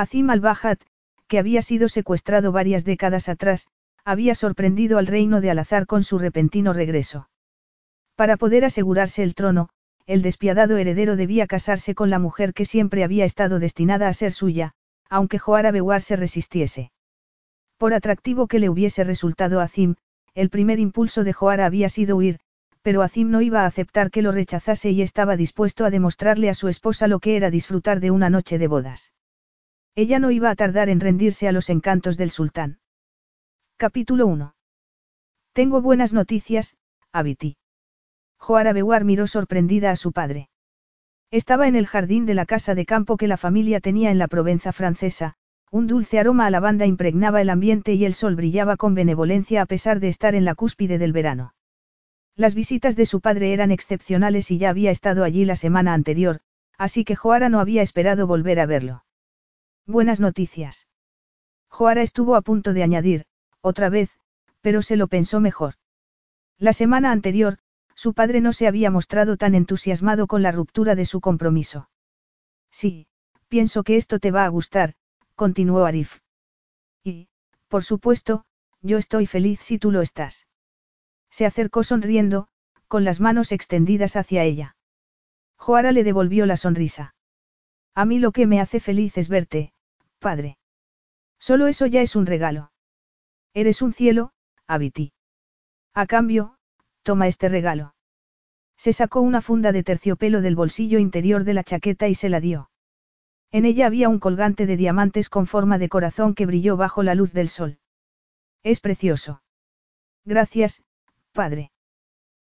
Azim al-Bajat, que había sido secuestrado varias décadas atrás, había sorprendido al reino de Al-Azhar con su repentino regreso. Para poder asegurarse el trono, el despiadado heredero debía casarse con la mujer que siempre había estado destinada a ser suya, aunque Joara Bewar se resistiese. Por atractivo que le hubiese resultado a Azim, el primer impulso de Joara había sido huir, pero Azim no iba a aceptar que lo rechazase y estaba dispuesto a demostrarle a su esposa lo que era disfrutar de una noche de bodas. Ella no iba a tardar en rendirse a los encantos del sultán. Capítulo 1. Tengo buenas noticias, Abiti. Joara Bewar miró sorprendida a su padre. Estaba en el jardín de la casa de campo que la familia tenía en la Provenza francesa, un dulce aroma a lavanda impregnaba el ambiente y el sol brillaba con benevolencia a pesar de estar en la cúspide del verano. Las visitas de su padre eran excepcionales y ya había estado allí la semana anterior, así que Joara no había esperado volver a verlo. Buenas noticias. Joara estuvo a punto de añadir, otra vez, pero se lo pensó mejor. La semana anterior, su padre no se había mostrado tan entusiasmado con la ruptura de su compromiso. Sí, pienso que esto te va a gustar, continuó Arif. Y, por supuesto, yo estoy feliz si tú lo estás. Se acercó sonriendo, con las manos extendidas hacia ella. Joara le devolvió la sonrisa. A mí lo que me hace feliz es verte, padre. Solo eso ya es un regalo. Eres un cielo, Abiti. A cambio, toma este regalo. Se sacó una funda de terciopelo del bolsillo interior de la chaqueta y se la dio. En ella había un colgante de diamantes con forma de corazón que brilló bajo la luz del sol. Es precioso. Gracias, padre.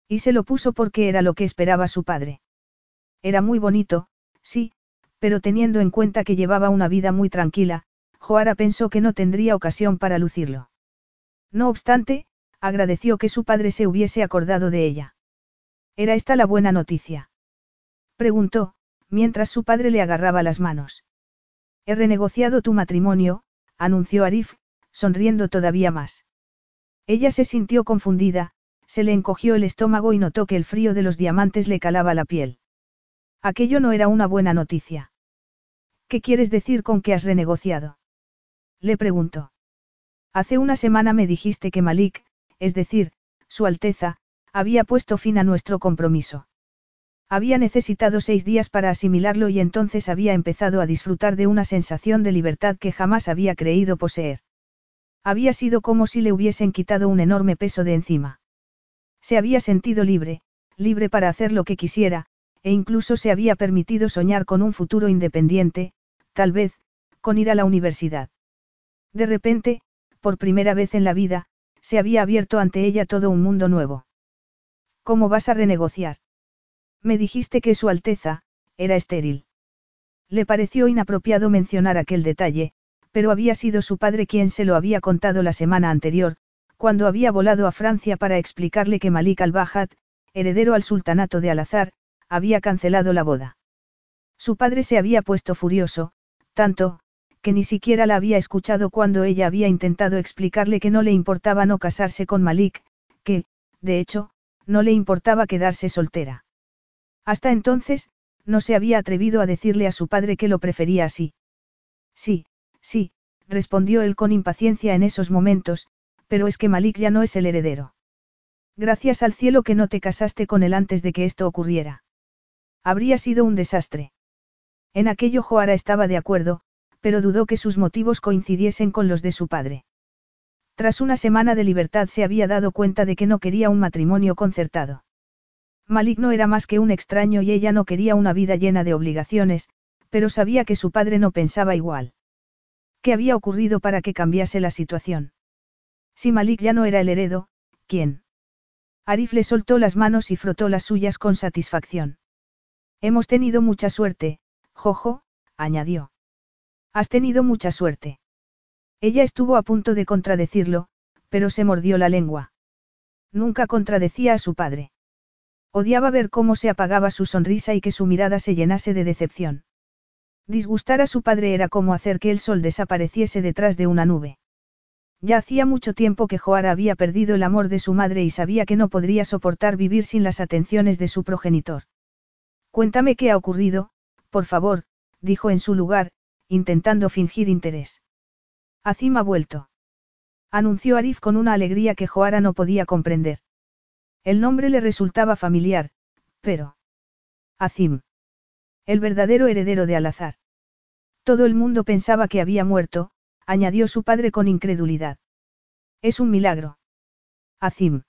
Y se lo puso porque era lo que esperaba su padre. Era muy bonito, sí, pero teniendo en cuenta que llevaba una vida muy tranquila, Joara pensó que no tendría ocasión para lucirlo. No obstante, agradeció que su padre se hubiese acordado de ella. ¿Era esta la buena noticia? Preguntó, mientras su padre le agarraba las manos. He renegociado tu matrimonio, anunció Arif, sonriendo todavía más. Ella se sintió confundida, se le encogió el estómago y notó que el frío de los diamantes le calaba la piel. Aquello no era una buena noticia. ¿Qué quieres decir con que has renegociado? Le preguntó. Hace una semana me dijiste que Malik, es decir, Su Alteza, había puesto fin a nuestro compromiso. Había necesitado seis días para asimilarlo y entonces había empezado a disfrutar de una sensación de libertad que jamás había creído poseer. Había sido como si le hubiesen quitado un enorme peso de encima. Se había sentido libre, libre para hacer lo que quisiera, e incluso se había permitido soñar con un futuro independiente, tal vez, con ir a la universidad. De repente, por primera vez en la vida, se había abierto ante ella todo un mundo nuevo. ¿Cómo vas a renegociar? Me dijiste que Su Alteza, era estéril. Le pareció inapropiado mencionar aquel detalle, pero había sido su padre quien se lo había contado la semana anterior, cuando había volado a Francia para explicarle que Malik al-Bajat, heredero al sultanato de Al-Azhar, había cancelado la boda. Su padre se había puesto furioso, tanto, que ni siquiera la había escuchado cuando ella había intentado explicarle que no le importaba no casarse con Malik, que, de hecho, no le importaba quedarse soltera. Hasta entonces, no se había atrevido a decirle a su padre que lo prefería así. Sí, sí, respondió él con impaciencia en esos momentos, pero es que Malik ya no es el heredero. Gracias al cielo que no te casaste con él antes de que esto ocurriera. Habría sido un desastre. En aquello Joara estaba de acuerdo, pero dudó que sus motivos coincidiesen con los de su padre. Tras una semana de libertad se había dado cuenta de que no quería un matrimonio concertado. Malik no era más que un extraño y ella no quería una vida llena de obligaciones, pero sabía que su padre no pensaba igual. ¿Qué había ocurrido para que cambiase la situación? Si Malik ya no era el heredo, ¿quién? Arif le soltó las manos y frotó las suyas con satisfacción. Hemos tenido mucha suerte, Jojo, añadió. Has tenido mucha suerte. Ella estuvo a punto de contradecirlo, pero se mordió la lengua. Nunca contradecía a su padre. Odiaba ver cómo se apagaba su sonrisa y que su mirada se llenase de decepción. Disgustar a su padre era como hacer que el sol desapareciese detrás de una nube. Ya hacía mucho tiempo que Joara había perdido el amor de su madre y sabía que no podría soportar vivir sin las atenciones de su progenitor. Cuéntame qué ha ocurrido, por favor, dijo en su lugar, intentando fingir interés. Azim ha vuelto. Anunció Arif con una alegría que Joara no podía comprender. El nombre le resultaba familiar, pero... Azim. El verdadero heredero de Alazar. Todo el mundo pensaba que había muerto, añadió su padre con incredulidad. Es un milagro. Azim.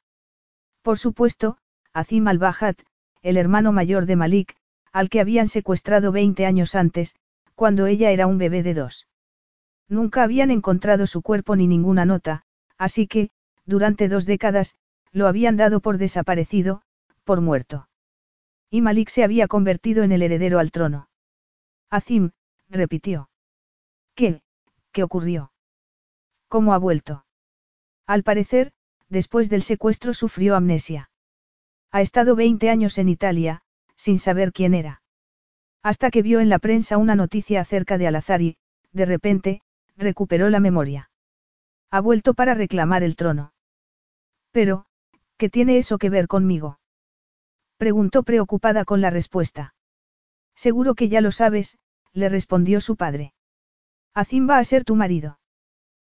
Por supuesto, Azim al-Bahat, el hermano mayor de Malik, al que habían secuestrado 20 años antes, cuando ella era un bebé de dos. Nunca habían encontrado su cuerpo ni ninguna nota, así que, durante dos décadas, lo habían dado por desaparecido, por muerto. Y Malik se había convertido en el heredero al trono. Azim, repitió. ¿Qué? ¿Qué ocurrió? ¿Cómo ha vuelto? Al parecer, después del secuestro sufrió amnesia. Ha estado 20 años en Italia, sin saber quién era. Hasta que vio en la prensa una noticia acerca de Alazar y, de repente, recuperó la memoria. Ha vuelto para reclamar el trono. Pero, ¿Qué tiene eso que ver conmigo? Preguntó preocupada con la respuesta. Seguro que ya lo sabes, le respondió su padre. Azim va a ser tu marido.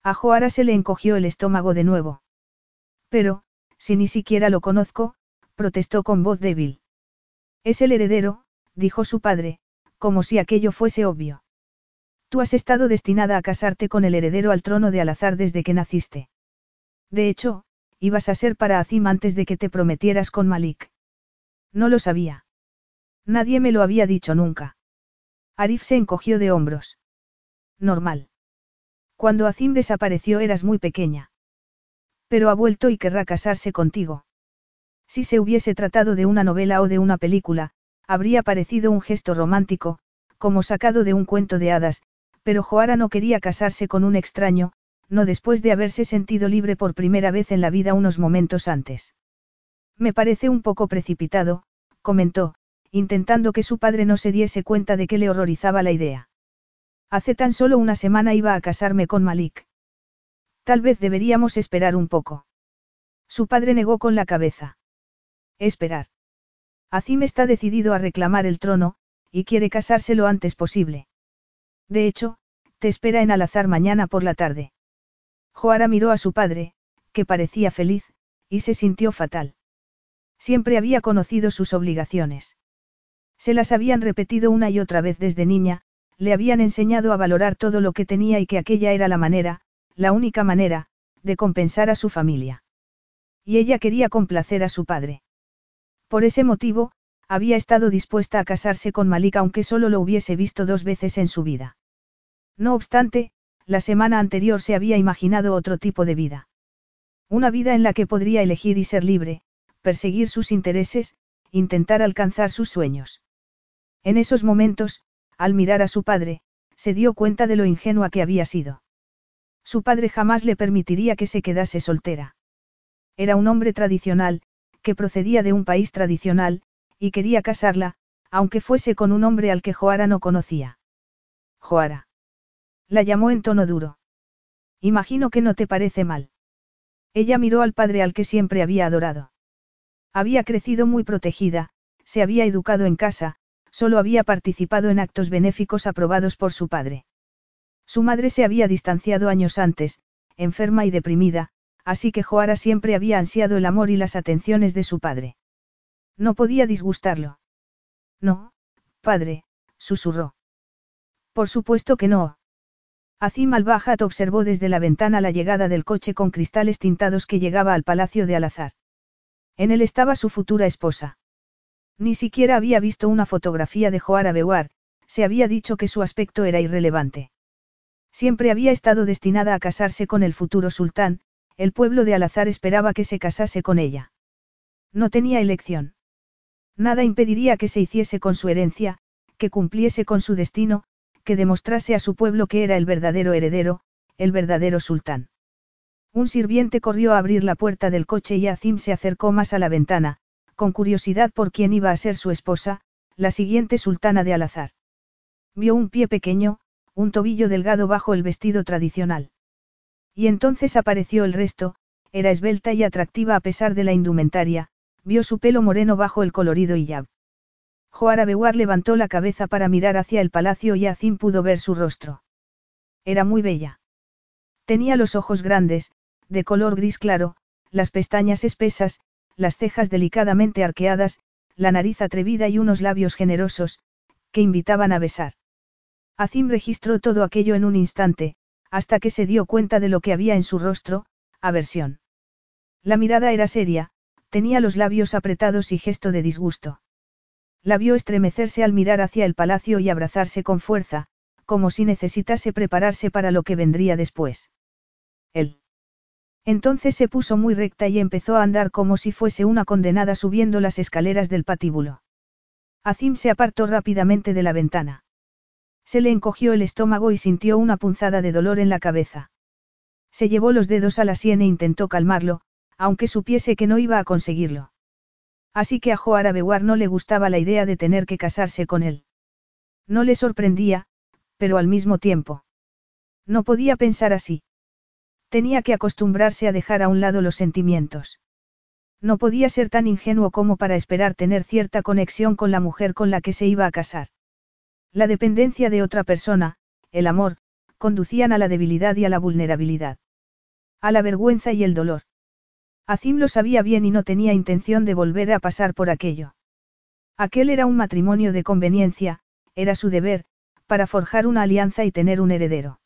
A Joara se le encogió el estómago de nuevo. Pero, si ni siquiera lo conozco, protestó con voz débil. Es el heredero, dijo su padre, como si aquello fuese obvio. Tú has estado destinada a casarte con el heredero al trono de Alazar desde que naciste. De hecho, ibas a ser para Azim antes de que te prometieras con Malik. No lo sabía. Nadie me lo había dicho nunca. Arif se encogió de hombros. Normal. Cuando Azim desapareció eras muy pequeña. Pero ha vuelto y querrá casarse contigo. Si se hubiese tratado de una novela o de una película, habría parecido un gesto romántico, como sacado de un cuento de hadas, pero Joara no quería casarse con un extraño, no después de haberse sentido libre por primera vez en la vida unos momentos antes. Me parece un poco precipitado, comentó, intentando que su padre no se diese cuenta de que le horrorizaba la idea. Hace tan solo una semana iba a casarme con Malik. Tal vez deberíamos esperar un poco. Su padre negó con la cabeza. Esperar. Azim está decidido a reclamar el trono, y quiere casarse lo antes posible. De hecho, te espera en Alazar mañana por la tarde. Joara miró a su padre, que parecía feliz, y se sintió fatal. Siempre había conocido sus obligaciones. Se las habían repetido una y otra vez desde niña, le habían enseñado a valorar todo lo que tenía y que aquella era la manera, la única manera, de compensar a su familia. Y ella quería complacer a su padre. Por ese motivo, había estado dispuesta a casarse con Malik aunque solo lo hubiese visto dos veces en su vida. No obstante, la semana anterior se había imaginado otro tipo de vida. Una vida en la que podría elegir y ser libre, perseguir sus intereses, intentar alcanzar sus sueños. En esos momentos, al mirar a su padre, se dio cuenta de lo ingenua que había sido. Su padre jamás le permitiría que se quedase soltera. Era un hombre tradicional, que procedía de un país tradicional, y quería casarla, aunque fuese con un hombre al que Joara no conocía. Joara. La llamó en tono duro. Imagino que no te parece mal. Ella miró al padre al que siempre había adorado. Había crecido muy protegida, se había educado en casa, solo había participado en actos benéficos aprobados por su padre. Su madre se había distanciado años antes, enferma y deprimida, así que Joara siempre había ansiado el amor y las atenciones de su padre. No podía disgustarlo. No, padre, susurró. Por supuesto que no, Azim al-Bajat observó desde la ventana la llegada del coche con cristales tintados que llegaba al palacio de Al-Azhar. En él estaba su futura esposa. Ni siquiera había visto una fotografía de Joara Bewar, se había dicho que su aspecto era irrelevante. Siempre había estado destinada a casarse con el futuro sultán, el pueblo de Al-Azhar esperaba que se casase con ella. No tenía elección. Nada impediría que se hiciese con su herencia, que cumpliese con su destino, que demostrase a su pueblo que era el verdadero heredero, el verdadero sultán. Un sirviente corrió a abrir la puerta del coche y Azim se acercó más a la ventana, con curiosidad por quién iba a ser su esposa, la siguiente sultana de Alazar. Vio un pie pequeño, un tobillo delgado bajo el vestido tradicional. Y entonces apareció el resto, era esbelta y atractiva a pesar de la indumentaria, vio su pelo moreno bajo el colorido hijab. Joara Bewar levantó la cabeza para mirar hacia el palacio y Azim pudo ver su rostro. Era muy bella. Tenía los ojos grandes, de color gris claro, las pestañas espesas, las cejas delicadamente arqueadas, la nariz atrevida y unos labios generosos, que invitaban a besar. Azim registró todo aquello en un instante, hasta que se dio cuenta de lo que había en su rostro, aversión. La mirada era seria, tenía los labios apretados y gesto de disgusto. La vio estremecerse al mirar hacia el palacio y abrazarse con fuerza, como si necesitase prepararse para lo que vendría después. Él. Entonces se puso muy recta y empezó a andar como si fuese una condenada subiendo las escaleras del patíbulo. Azim se apartó rápidamente de la ventana. Se le encogió el estómago y sintió una punzada de dolor en la cabeza. Se llevó los dedos a la sien e intentó calmarlo, aunque supiese que no iba a conseguirlo. Así que a Joara Bewar no le gustaba la idea de tener que casarse con él. No le sorprendía, pero al mismo tiempo. No podía pensar así. Tenía que acostumbrarse a dejar a un lado los sentimientos. No podía ser tan ingenuo como para esperar tener cierta conexión con la mujer con la que se iba a casar. La dependencia de otra persona, el amor, conducían a la debilidad y a la vulnerabilidad. A la vergüenza y el dolor. Azim lo sabía bien y no tenía intención de volver a pasar por aquello. Aquel era un matrimonio de conveniencia, era su deber, para forjar una alianza y tener un heredero.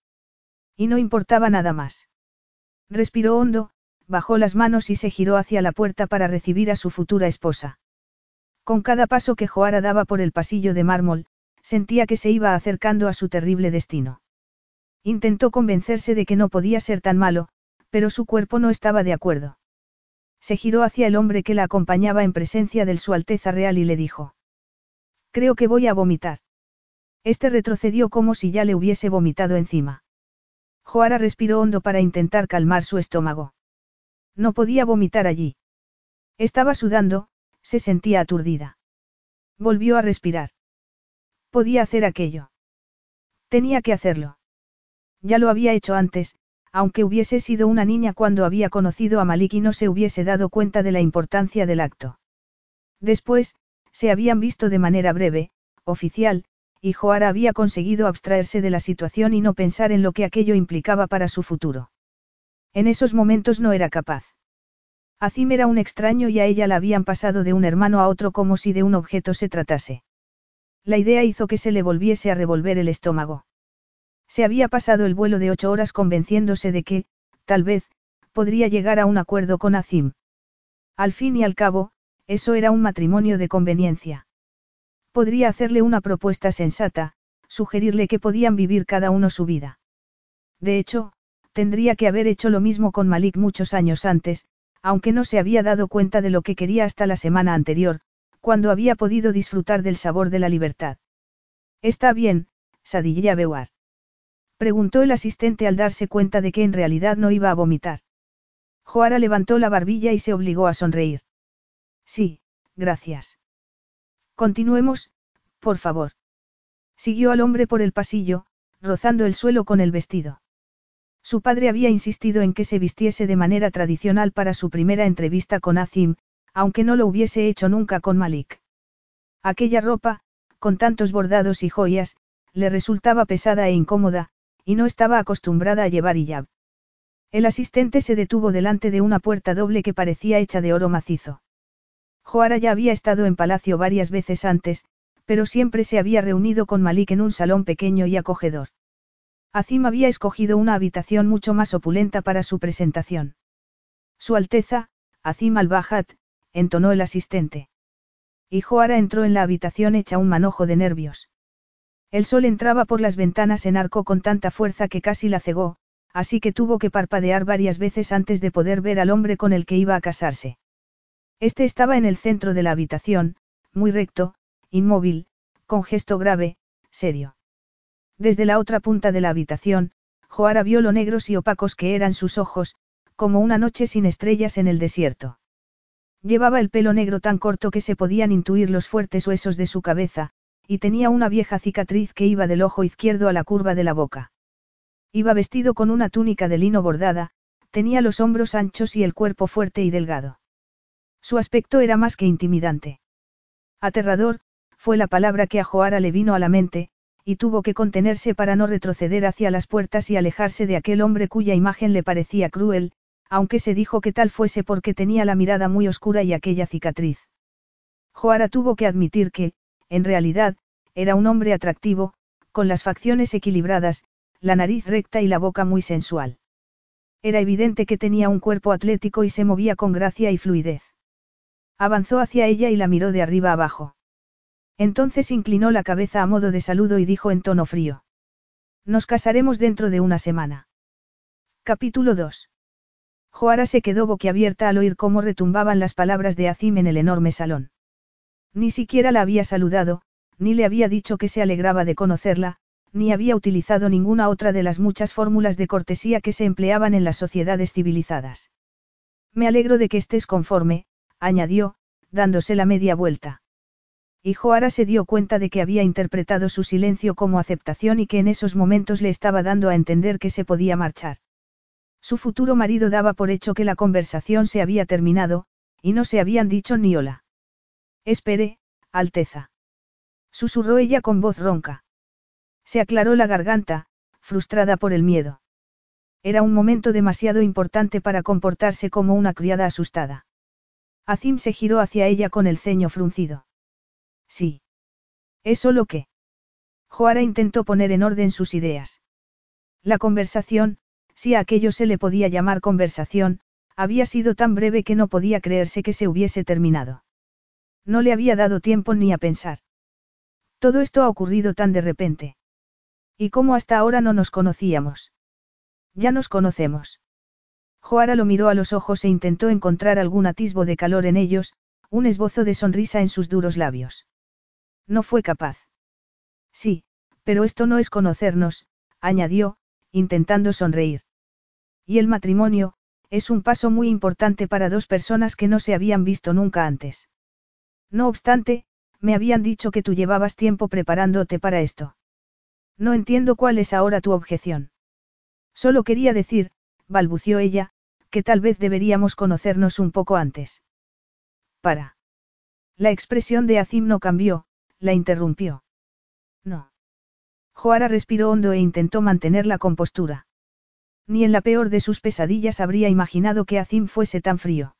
Y no importaba nada más. Respiró hondo, bajó las manos y se giró hacia la puerta para recibir a su futura esposa. Con cada paso que Joara daba por el pasillo de mármol, sentía que se iba acercando a su terrible destino. Intentó convencerse de que no podía ser tan malo, pero su cuerpo no estaba de acuerdo. Se giró hacia el hombre que la acompañaba en presencia del Su Alteza Real y le dijo. Creo que voy a vomitar. Este retrocedió como si ya le hubiese vomitado encima. Joara respiró hondo para intentar calmar su estómago. No podía vomitar allí. Estaba sudando, se sentía aturdida. Volvió a respirar. Podía hacer aquello. Tenía que hacerlo. Ya lo había hecho antes, aunque hubiese sido una niña cuando había conocido a Malik y no se hubiese dado cuenta de la importancia del acto. Después, se habían visto de manera breve, oficial, y Joara había conseguido abstraerse de la situación y no pensar en lo que aquello implicaba para su futuro. En esos momentos no era capaz. Azim era un extraño y a ella la habían pasado de un hermano a otro como si de un objeto se tratase. La idea hizo que se le volviese a revolver el estómago. Se había pasado el vuelo de ocho horas convenciéndose de que, tal vez, podría llegar a un acuerdo con Azim. Al fin y al cabo, eso era un matrimonio de conveniencia. Podría hacerle una propuesta sensata, sugerirle que podían vivir cada uno su vida. De hecho, tendría que haber hecho lo mismo con Malik muchos años antes, aunque no se había dado cuenta de lo que quería hasta la semana anterior, cuando había podido disfrutar del sabor de la libertad. Está bien, Sadilla Bewar. Preguntó el asistente al darse cuenta de que en realidad no iba a vomitar. Joara levantó la barbilla y se obligó a sonreír. Sí, gracias. Continuemos, por favor. Siguió al hombre por el pasillo, rozando el suelo con el vestido. Su padre había insistido en que se vistiese de manera tradicional para su primera entrevista con Azim, aunque no lo hubiese hecho nunca con Malik. Aquella ropa, con tantos bordados y joyas, le resultaba pesada e incómoda, y no estaba acostumbrada a llevar hijab. El asistente se detuvo delante de una puerta doble que parecía hecha de oro macizo. Joara ya había estado en palacio varias veces antes, pero siempre se había reunido con Malik en un salón pequeño y acogedor. Azim había escogido una habitación mucho más opulenta para su presentación. Su Alteza, Azim al-Bajat, entonó el asistente. Y Joara entró en la habitación hecha un manojo de nervios. El sol entraba por las ventanas en arco con tanta fuerza que casi la cegó, así que tuvo que parpadear varias veces antes de poder ver al hombre con el que iba a casarse. Este estaba en el centro de la habitación, muy recto, inmóvil, con gesto grave, serio. Desde la otra punta de la habitación, Joara vio lo negros y opacos que eran sus ojos, como una noche sin estrellas en el desierto. Llevaba el pelo negro tan corto que se podían intuir los fuertes huesos de su cabeza, y tenía una vieja cicatriz que iba del ojo izquierdo a la curva de la boca. Iba vestido con una túnica de lino bordada, tenía los hombros anchos y el cuerpo fuerte y delgado. Su aspecto era más que intimidante. Aterrador, fue la palabra que a Joara le vino a la mente, y tuvo que contenerse para no retroceder hacia las puertas y alejarse de aquel hombre cuya imagen le parecía cruel, aunque se dijo que tal fuese porque tenía la mirada muy oscura y aquella cicatriz. Joara tuvo que admitir que, en realidad, era un hombre atractivo, con las facciones equilibradas, la nariz recta y la boca muy sensual. Era evidente que tenía un cuerpo atlético y se movía con gracia y fluidez. Avanzó hacia ella y la miró de arriba abajo. Entonces inclinó la cabeza a modo de saludo y dijo en tono frío. Nos casaremos dentro de una semana. Capítulo 2. Joara se quedó boquiabierta al oír cómo retumbaban las palabras de Azim en el enorme salón. Ni siquiera la había saludado, ni le había dicho que se alegraba de conocerla, ni había utilizado ninguna otra de las muchas fórmulas de cortesía que se empleaban en las sociedades civilizadas. Me alegro de que estés conforme, añadió, dándose la media vuelta. Y Joara se dio cuenta de que había interpretado su silencio como aceptación y que en esos momentos le estaba dando a entender que se podía marchar. Su futuro marido daba por hecho que la conversación se había terminado, y no se habían dicho ni hola. Espere, Alteza. Susurró ella con voz ronca. Se aclaró la garganta, frustrada por el miedo. Era un momento demasiado importante para comportarse como una criada asustada. Azim se giró hacia ella con el ceño fruncido. Sí. ¿Es lo que? Joara intentó poner en orden sus ideas. La conversación, si a aquello se le podía llamar conversación, había sido tan breve que no podía creerse que se hubiese terminado. No le había dado tiempo ni a pensar. Todo esto ha ocurrido tan de repente. ¿Y cómo hasta ahora no nos conocíamos? Ya nos conocemos. Joara lo miró a los ojos e intentó encontrar algún atisbo de calor en ellos, un esbozo de sonrisa en sus duros labios. No fue capaz. Sí, pero esto no es conocernos, añadió, intentando sonreír. Y el matrimonio, es un paso muy importante para dos personas que no se habían visto nunca antes. No obstante, me habían dicho que tú llevabas tiempo preparándote para esto. No entiendo cuál es ahora tu objeción. Solo quería decir, balbució ella, que tal vez deberíamos conocernos un poco antes. Para. La expresión de Azim no cambió, la interrumpió. No. Joara respiró hondo e intentó mantener la compostura. Ni en la peor de sus pesadillas habría imaginado que Azim fuese tan frío.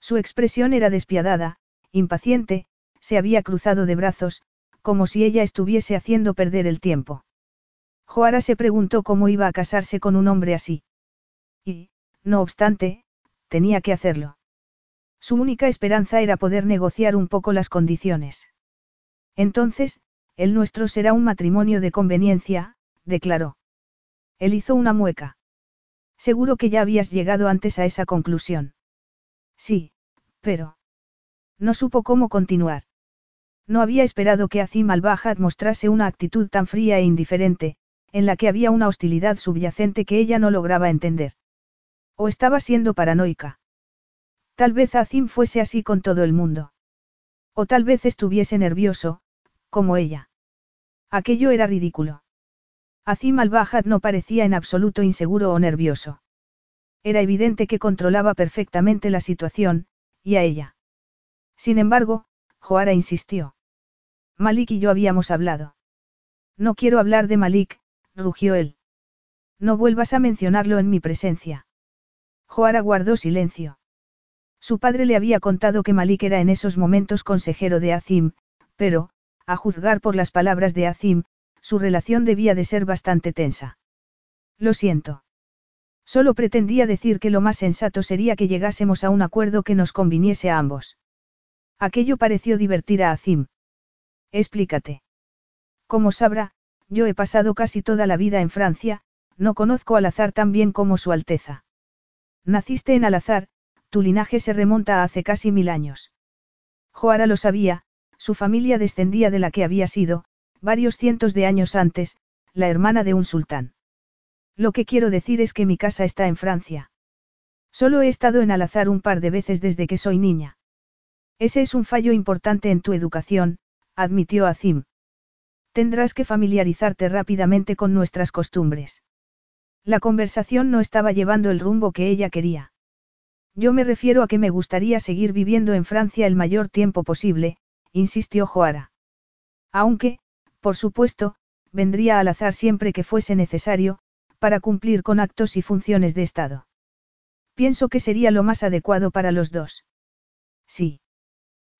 Su expresión era despiadada, impaciente, se había cruzado de brazos, como si ella estuviese haciendo perder el tiempo. Joara se preguntó cómo iba a casarse con un hombre así. Y, no obstante, tenía que hacerlo. Su única esperanza era poder negociar un poco las condiciones. Entonces, el nuestro será un matrimonio de conveniencia, declaró. Él hizo una mueca. Seguro que ya habías llegado antes a esa conclusión. Sí, pero... No supo cómo continuar. No había esperado que Azim al-Bajad mostrase una actitud tan fría e indiferente, en la que había una hostilidad subyacente que ella no lograba entender. O estaba siendo paranoica. Tal vez Azim fuese así con todo el mundo. O tal vez estuviese nervioso, como ella. Aquello era ridículo. Azim al-Bajad no parecía en absoluto inseguro o nervioso. Era evidente que controlaba perfectamente la situación, y a ella. Sin embargo, Joara insistió. Malik y yo habíamos hablado. No quiero hablar de Malik, rugió él. No vuelvas a mencionarlo en mi presencia. Joara guardó silencio. Su padre le había contado que Malik era en esos momentos consejero de Azim, pero, a juzgar por las palabras de Azim, su relación debía de ser bastante tensa. Lo siento. Solo pretendía decir que lo más sensato sería que llegásemos a un acuerdo que nos conviniese a ambos. Aquello pareció divertir a Azim. Explícate. Como sabrá, yo he pasado casi toda la vida en Francia, no conozco al azar tan bien como Su Alteza. Naciste en Al-Azhar, tu linaje se remonta a hace casi mil años. Joara lo sabía, su familia descendía de la que había sido, varios cientos de años antes, la hermana de un sultán. Lo que quiero decir es que mi casa está en Francia. Solo he estado en Al-Azhar un par de veces desde que soy niña. Ese es un fallo importante en tu educación, admitió Azim. Tendrás que familiarizarte rápidamente con nuestras costumbres. La conversación no estaba llevando el rumbo que ella quería. Yo me refiero a que me gustaría seguir viviendo en Francia el mayor tiempo posible, insistió Joara. Aunque, por supuesto, vendría al azar siempre que fuese necesario, para cumplir con actos y funciones de Estado. Pienso que sería lo más adecuado para los dos. Sí.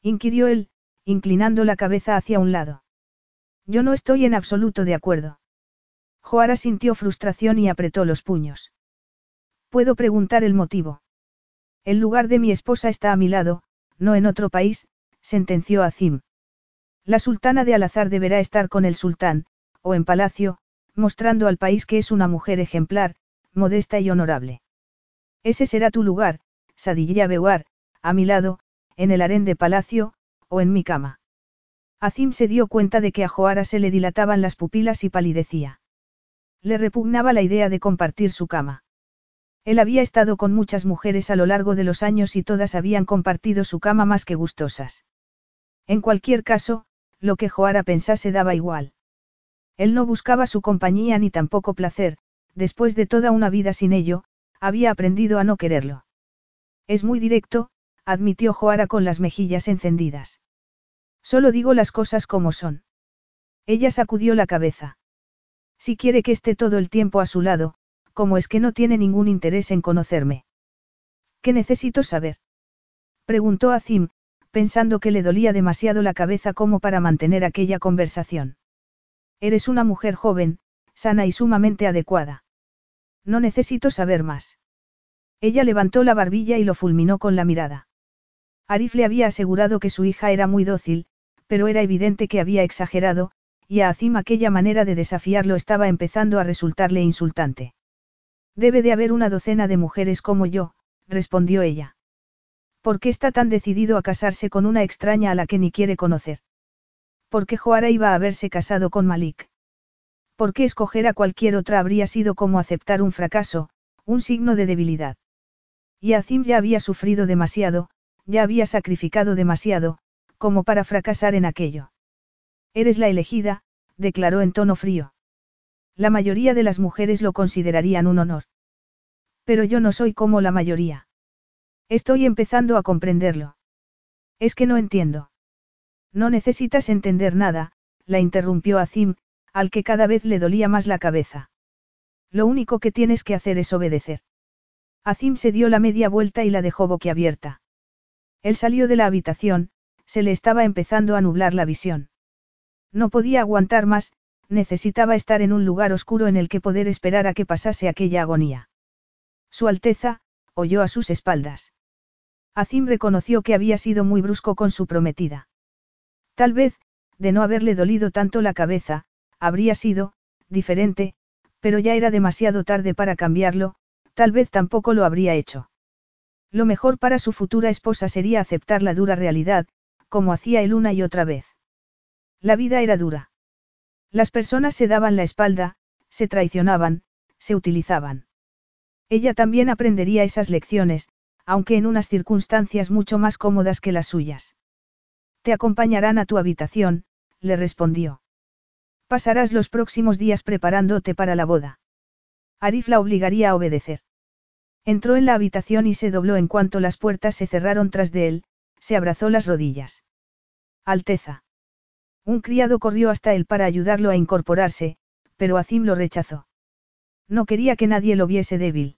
Inquirió él, inclinando la cabeza hacia un lado. Yo no estoy en absoluto de acuerdo. Joara sintió frustración y apretó los puños. Puedo preguntar el motivo. El lugar de mi esposa está a mi lado, no en otro país, sentenció Azim. La sultana de Al-Azhar deberá estar con el sultán, o en palacio, mostrando al país que es una mujer ejemplar, modesta y honorable. Ese será tu lugar, Sadilla Bewar, a mi lado, en el harén de palacio, o en mi cama. Azim se dio cuenta de que a Joara se le dilataban las pupilas y palidecía. Le repugnaba la idea de compartir su cama. Él había estado con muchas mujeres a lo largo de los años y todas habían compartido su cama más que gustosas. En cualquier caso, lo que Joara pensase daba igual. Él no buscaba su compañía ni tampoco placer, después de toda una vida sin ello, había aprendido a no quererlo. Es muy directo, admitió Joara con las mejillas encendidas. Solo digo las cosas como son. Ella sacudió la cabeza. Si quiere que esté todo el tiempo a su lado, ¿cómo es que no tiene ningún interés en conocerme? ¿Qué necesito saber? Preguntó Azim, pensando que le dolía demasiado la cabeza como para mantener aquella conversación. Eres una mujer joven, sana y sumamente adecuada. No necesito saber más. Ella levantó la barbilla y lo fulminó con la mirada. Arif le había asegurado que su hija era muy dócil, pero era evidente que había exagerado, y a Azim aquella manera de desafiarlo estaba empezando a resultarle insultante. Debe de haber una docena de mujeres como yo, respondió ella. ¿Por qué está tan decidido a casarse con una extraña a la que ni quiere conocer? ¿Por qué Joara iba a haberse casado con Malik? ¿Por qué escoger a cualquier otra habría sido como aceptar un fracaso, un signo de debilidad? Y Azim ya había sufrido demasiado, ya había sacrificado demasiado, como para fracasar en aquello. Eres la elegida, declaró en tono frío. La mayoría de las mujeres lo considerarían un honor. Pero yo no soy como la mayoría. Estoy empezando a comprenderlo. Es que no entiendo. No necesitas entender nada, la interrumpió Azim, al que cada vez le dolía más la cabeza. Lo único que tienes que hacer es obedecer. Azim se dio la media vuelta y la dejó boquiabierta. Él salió de la habitación, se le estaba empezando a nublar la visión. No podía aguantar más, necesitaba estar en un lugar oscuro en el que poder esperar a que pasase aquella agonía. Su Alteza, oyó a sus espaldas. Azim reconoció que había sido muy brusco con su prometida. Tal vez, de no haberle dolido tanto la cabeza, habría sido, diferente, pero ya era demasiado tarde para cambiarlo, tal vez tampoco lo habría hecho. Lo mejor para su futura esposa sería aceptar la dura realidad, como hacía él una y otra vez. La vida era dura. Las personas se daban la espalda, se traicionaban, se utilizaban. Ella también aprendería esas lecciones, aunque en unas circunstancias mucho más cómodas que las suyas. Te acompañarán a tu habitación, le respondió. Pasarás los próximos días preparándote para la boda. Arif la obligaría a obedecer. Entró en la habitación y se dobló en cuanto las puertas se cerraron tras de él, se abrazó las rodillas. Alteza. Un criado corrió hasta él para ayudarlo a incorporarse, pero Azim lo rechazó. No quería que nadie lo viese débil.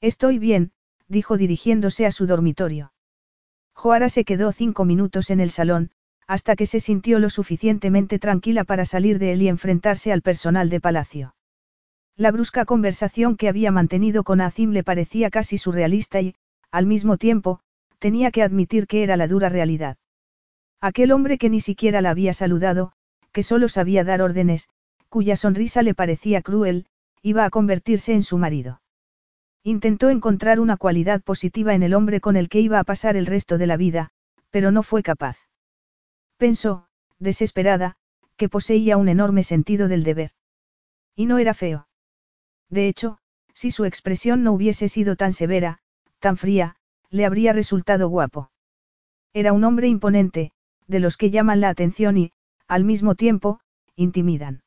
Estoy bien, dijo dirigiéndose a su dormitorio. Joara se quedó cinco minutos en el salón, hasta que se sintió lo suficientemente tranquila para salir de él y enfrentarse al personal de palacio. La brusca conversación que había mantenido con Azim le parecía casi surrealista y, al mismo tiempo, tenía que admitir que era la dura realidad. Aquel hombre que ni siquiera la había saludado, que solo sabía dar órdenes, cuya sonrisa le parecía cruel, iba a convertirse en su marido. Intentó encontrar una cualidad positiva en el hombre con el que iba a pasar el resto de la vida, pero no fue capaz. Pensó, desesperada, que poseía un enorme sentido del deber. Y no era feo. De hecho, si su expresión no hubiese sido tan severa, tan fría, le habría resultado guapo. Era un hombre imponente, de los que llaman la atención y, al mismo tiempo, intimidan.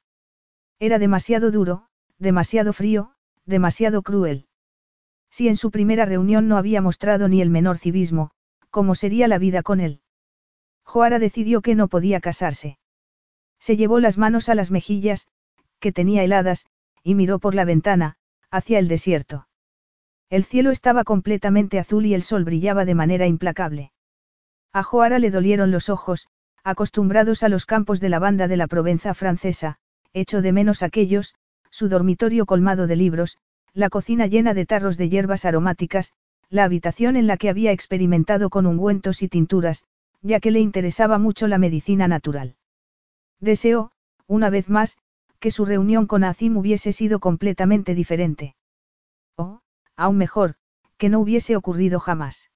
Era demasiado duro, demasiado frío, demasiado cruel. Si en su primera reunión no había mostrado ni el menor civismo, ¿cómo sería la vida con él? Joara decidió que no podía casarse. Se llevó las manos a las mejillas, que tenía heladas, y miró por la ventana, hacia el desierto. El cielo estaba completamente azul y el sol brillaba de manera implacable. A Joara le dolieron los ojos, acostumbrados a los campos de lavanda de la Provenza francesa, hecho de menos aquellos, su dormitorio colmado de libros, la cocina llena de tarros de hierbas aromáticas, la habitación en la que había experimentado con ungüentos y tinturas, ya que le interesaba mucho la medicina natural. Deseó, una vez más, que su reunión con Azim hubiese sido completamente diferente. O, aún mejor, que no hubiese ocurrido jamás.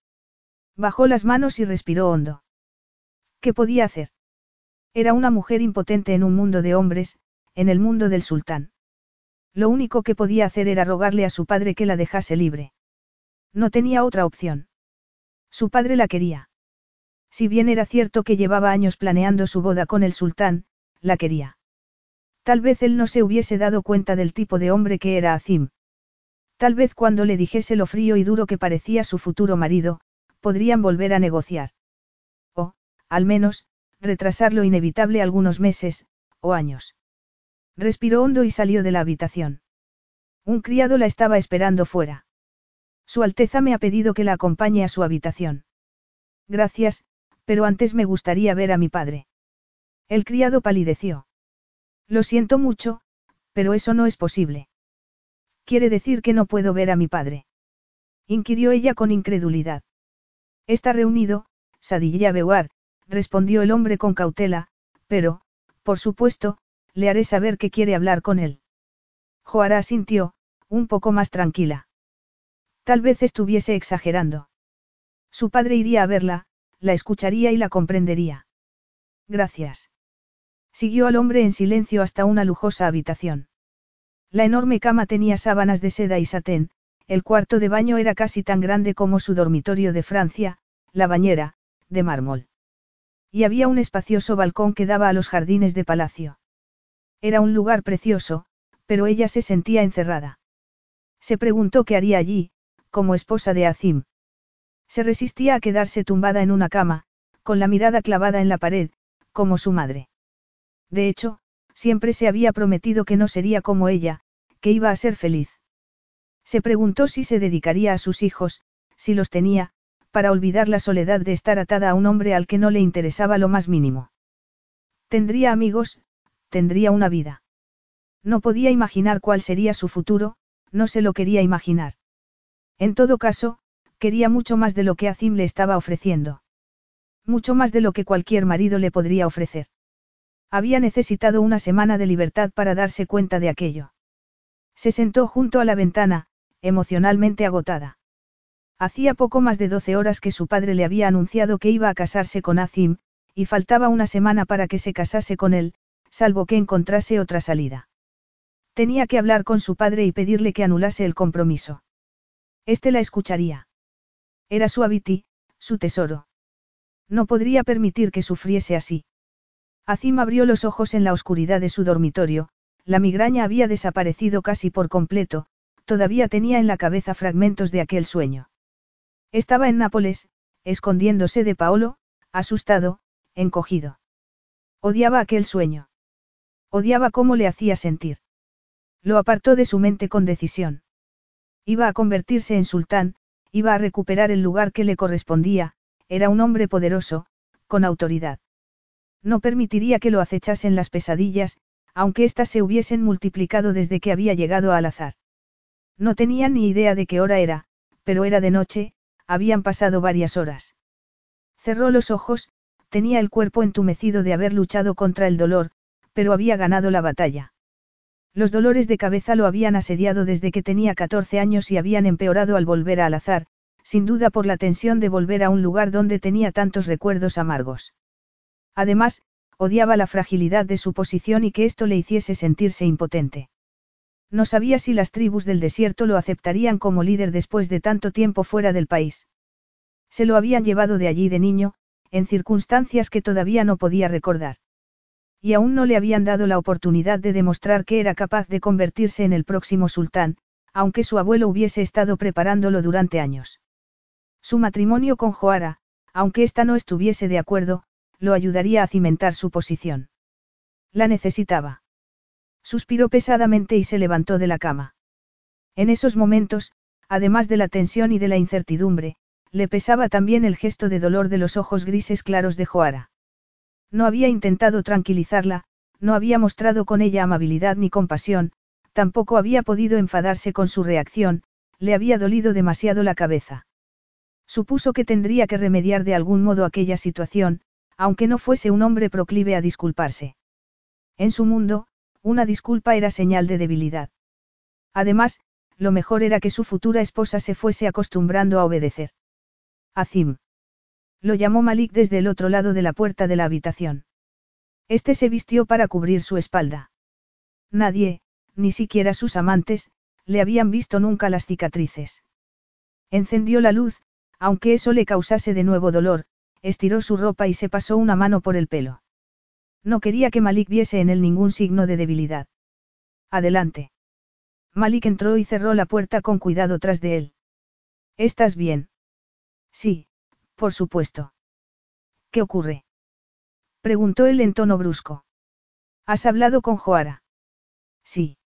Bajó las manos y respiró hondo. ¿Qué podía hacer? Era una mujer impotente en un mundo de hombres, en el mundo del sultán. Lo único que podía hacer era rogarle a su padre que la dejase libre. No tenía otra opción. Su padre la quería. Si bien era cierto que llevaba años planeando su boda con el sultán, la quería. Tal vez él no se hubiese dado cuenta del tipo de hombre que era Azim. Tal vez cuando le dijese lo frío y duro que parecía su futuro marido, podrían volver a negociar. O, al menos, retrasar lo inevitable algunos meses, o años. Respiró hondo y salió de la habitación. Un criado la estaba esperando fuera. Su Alteza me ha pedido que la acompañe a su habitación. Gracias, pero antes me gustaría ver a mi padre. El criado palideció. Lo siento mucho, pero eso no es posible. Quiere decir que no puedo ver a mi padre. Inquirió ella con incredulidad. Está reunido, Sadilla Beuar, respondió el hombre con cautela, pero, por supuesto, le haré saber que quiere hablar con él. Joara sintió, un poco más tranquila. Tal vez estuviese exagerando. Su padre iría a verla, la escucharía y la comprendería. Gracias. Siguió al hombre en silencio hasta una lujosa habitación. La enorme cama tenía sábanas de seda y satén, el cuarto de baño era casi tan grande como su dormitorio de Francia, la bañera, de mármol. Y había un espacioso balcón que daba a los jardines de palacio. Era un lugar precioso, pero ella se sentía encerrada. Se preguntó qué haría allí, como esposa de Azim. Se resistía a quedarse tumbada en una cama, con la mirada clavada en la pared, como su madre. De hecho, siempre se había prometido que no sería como ella, que iba a ser feliz. Se preguntó si se dedicaría a sus hijos, si los tenía, para olvidar la soledad de estar atada a un hombre al que no le interesaba lo más mínimo. Tendría amigos, tendría una vida. No podía imaginar cuál sería su futuro, no se lo quería imaginar. En todo caso, Quería mucho más de lo que Azim le estaba ofreciendo. Mucho más de lo que cualquier marido le podría ofrecer. Había necesitado una semana de libertad para darse cuenta de aquello. Se sentó junto a la ventana, emocionalmente agotada. Hacía poco más de doce horas que su padre le había anunciado que iba a casarse con Azim, y faltaba una semana para que se casase con él, salvo que encontrase otra salida. Tenía que hablar con su padre y pedirle que anulase el compromiso. Este la escucharía. Era su Abiti, su tesoro. No podría permitir que sufriese así. Azim abrió los ojos en la oscuridad de su dormitorio, la migraña había desaparecido casi por completo, todavía tenía en la cabeza fragmentos de aquel sueño. Estaba en Nápoles, escondiéndose de Paolo, asustado, encogido. Odiaba aquel sueño. Odiaba cómo le hacía sentir. Lo apartó de su mente con decisión. Iba a convertirse en sultán, Iba a recuperar el lugar que le correspondía, era un hombre poderoso, con autoridad. No permitiría que lo acechasen las pesadillas, aunque éstas se hubiesen multiplicado desde que había llegado al azar. No tenía ni idea de qué hora era, pero era de noche, habían pasado varias horas. Cerró los ojos, tenía el cuerpo entumecido de haber luchado contra el dolor, pero había ganado la batalla. Los dolores de cabeza lo habían asediado desde que tenía 14 años y habían empeorado al volver al azar, sin duda por la tensión de volver a un lugar donde tenía tantos recuerdos amargos. Además, odiaba la fragilidad de su posición y que esto le hiciese sentirse impotente. No sabía si las tribus del desierto lo aceptarían como líder después de tanto tiempo fuera del país. Se lo habían llevado de allí de niño, en circunstancias que todavía no podía recordar. Y aún no le habían dado la oportunidad de demostrar que era capaz de convertirse en el próximo sultán, aunque su abuelo hubiese estado preparándolo durante años. Su matrimonio con Joara, aunque ésta no estuviese de acuerdo, lo ayudaría a cimentar su posición. La necesitaba. Suspiró pesadamente y se levantó de la cama. En esos momentos, además de la tensión y de la incertidumbre, le pesaba también el gesto de dolor de los ojos grises claros de Joara. No había intentado tranquilizarla, no había mostrado con ella amabilidad ni compasión, tampoco había podido enfadarse con su reacción, le había dolido demasiado la cabeza. Supuso que tendría que remediar de algún modo aquella situación, aunque no fuese un hombre proclive a disculparse. En su mundo, una disculpa era señal de debilidad. Además, lo mejor era que su futura esposa se fuese acostumbrando a obedecer. Azim. Lo llamó Malik desde el otro lado de la puerta de la habitación. Este se vistió para cubrir su espalda. Nadie, ni siquiera sus amantes, le habían visto nunca las cicatrices. Encendió la luz, aunque eso le causase de nuevo dolor, estiró su ropa y se pasó una mano por el pelo. No quería que Malik viese en él ningún signo de debilidad. Adelante. Malik entró y cerró la puerta con cuidado tras de él. ¿Estás bien? Sí, por supuesto. ¿Qué ocurre? Preguntó él en tono brusco. ¿Has hablado con Joara? Sí.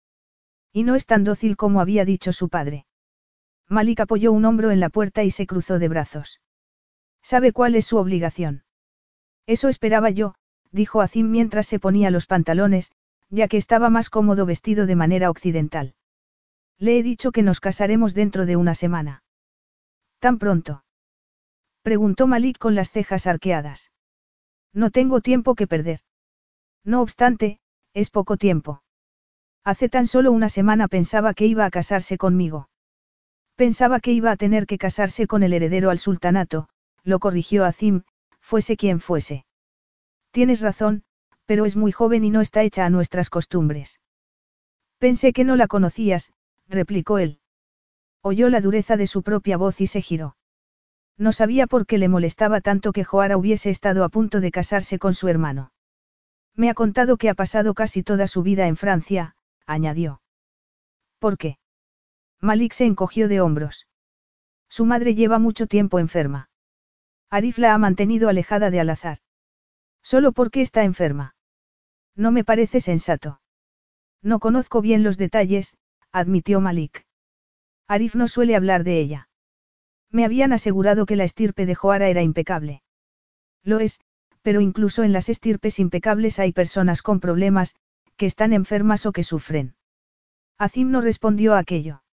Y no es tan dócil como había dicho su padre. Malik apoyó un hombro en la puerta y se cruzó de brazos. ¿Sabe cuál es su obligación? Eso esperaba yo, dijo Azim mientras se ponía los pantalones, ya que estaba más cómodo vestido de manera occidental. Le he dicho que nos casaremos dentro de una semana. ¿Tan pronto? Preguntó Malik con las cejas arqueadas. No tengo tiempo que perder. No obstante, es poco tiempo. Hace tan solo una semana pensaba que iba a casarse conmigo. Pensaba que iba a tener que casarse con el heredero al sultanato, lo corrigió Azim, fuese quien fuese. Tienes razón, pero es muy joven y no está hecha a nuestras costumbres. Pensé que no la conocías, replicó él. Oyó la dureza de su propia voz y se giró. No sabía por qué le molestaba tanto que Joara hubiese estado a punto de casarse con su hermano. Me ha contado que ha pasado casi toda su vida en Francia, añadió. ¿Por qué? Malik se encogió de hombros. Su madre lleva mucho tiempo enferma. Arif la ha mantenido alejada de Al-Azhar. Solo porque está enferma. No me parece sensato. No conozco bien los detalles, admitió Malik. Arif no suele hablar de ella. Me habían asegurado que la estirpe de Joara era impecable. Lo es, pero incluso en las estirpes impecables hay personas con problemas, que están enfermas o que sufren. Azim no respondió a aquello.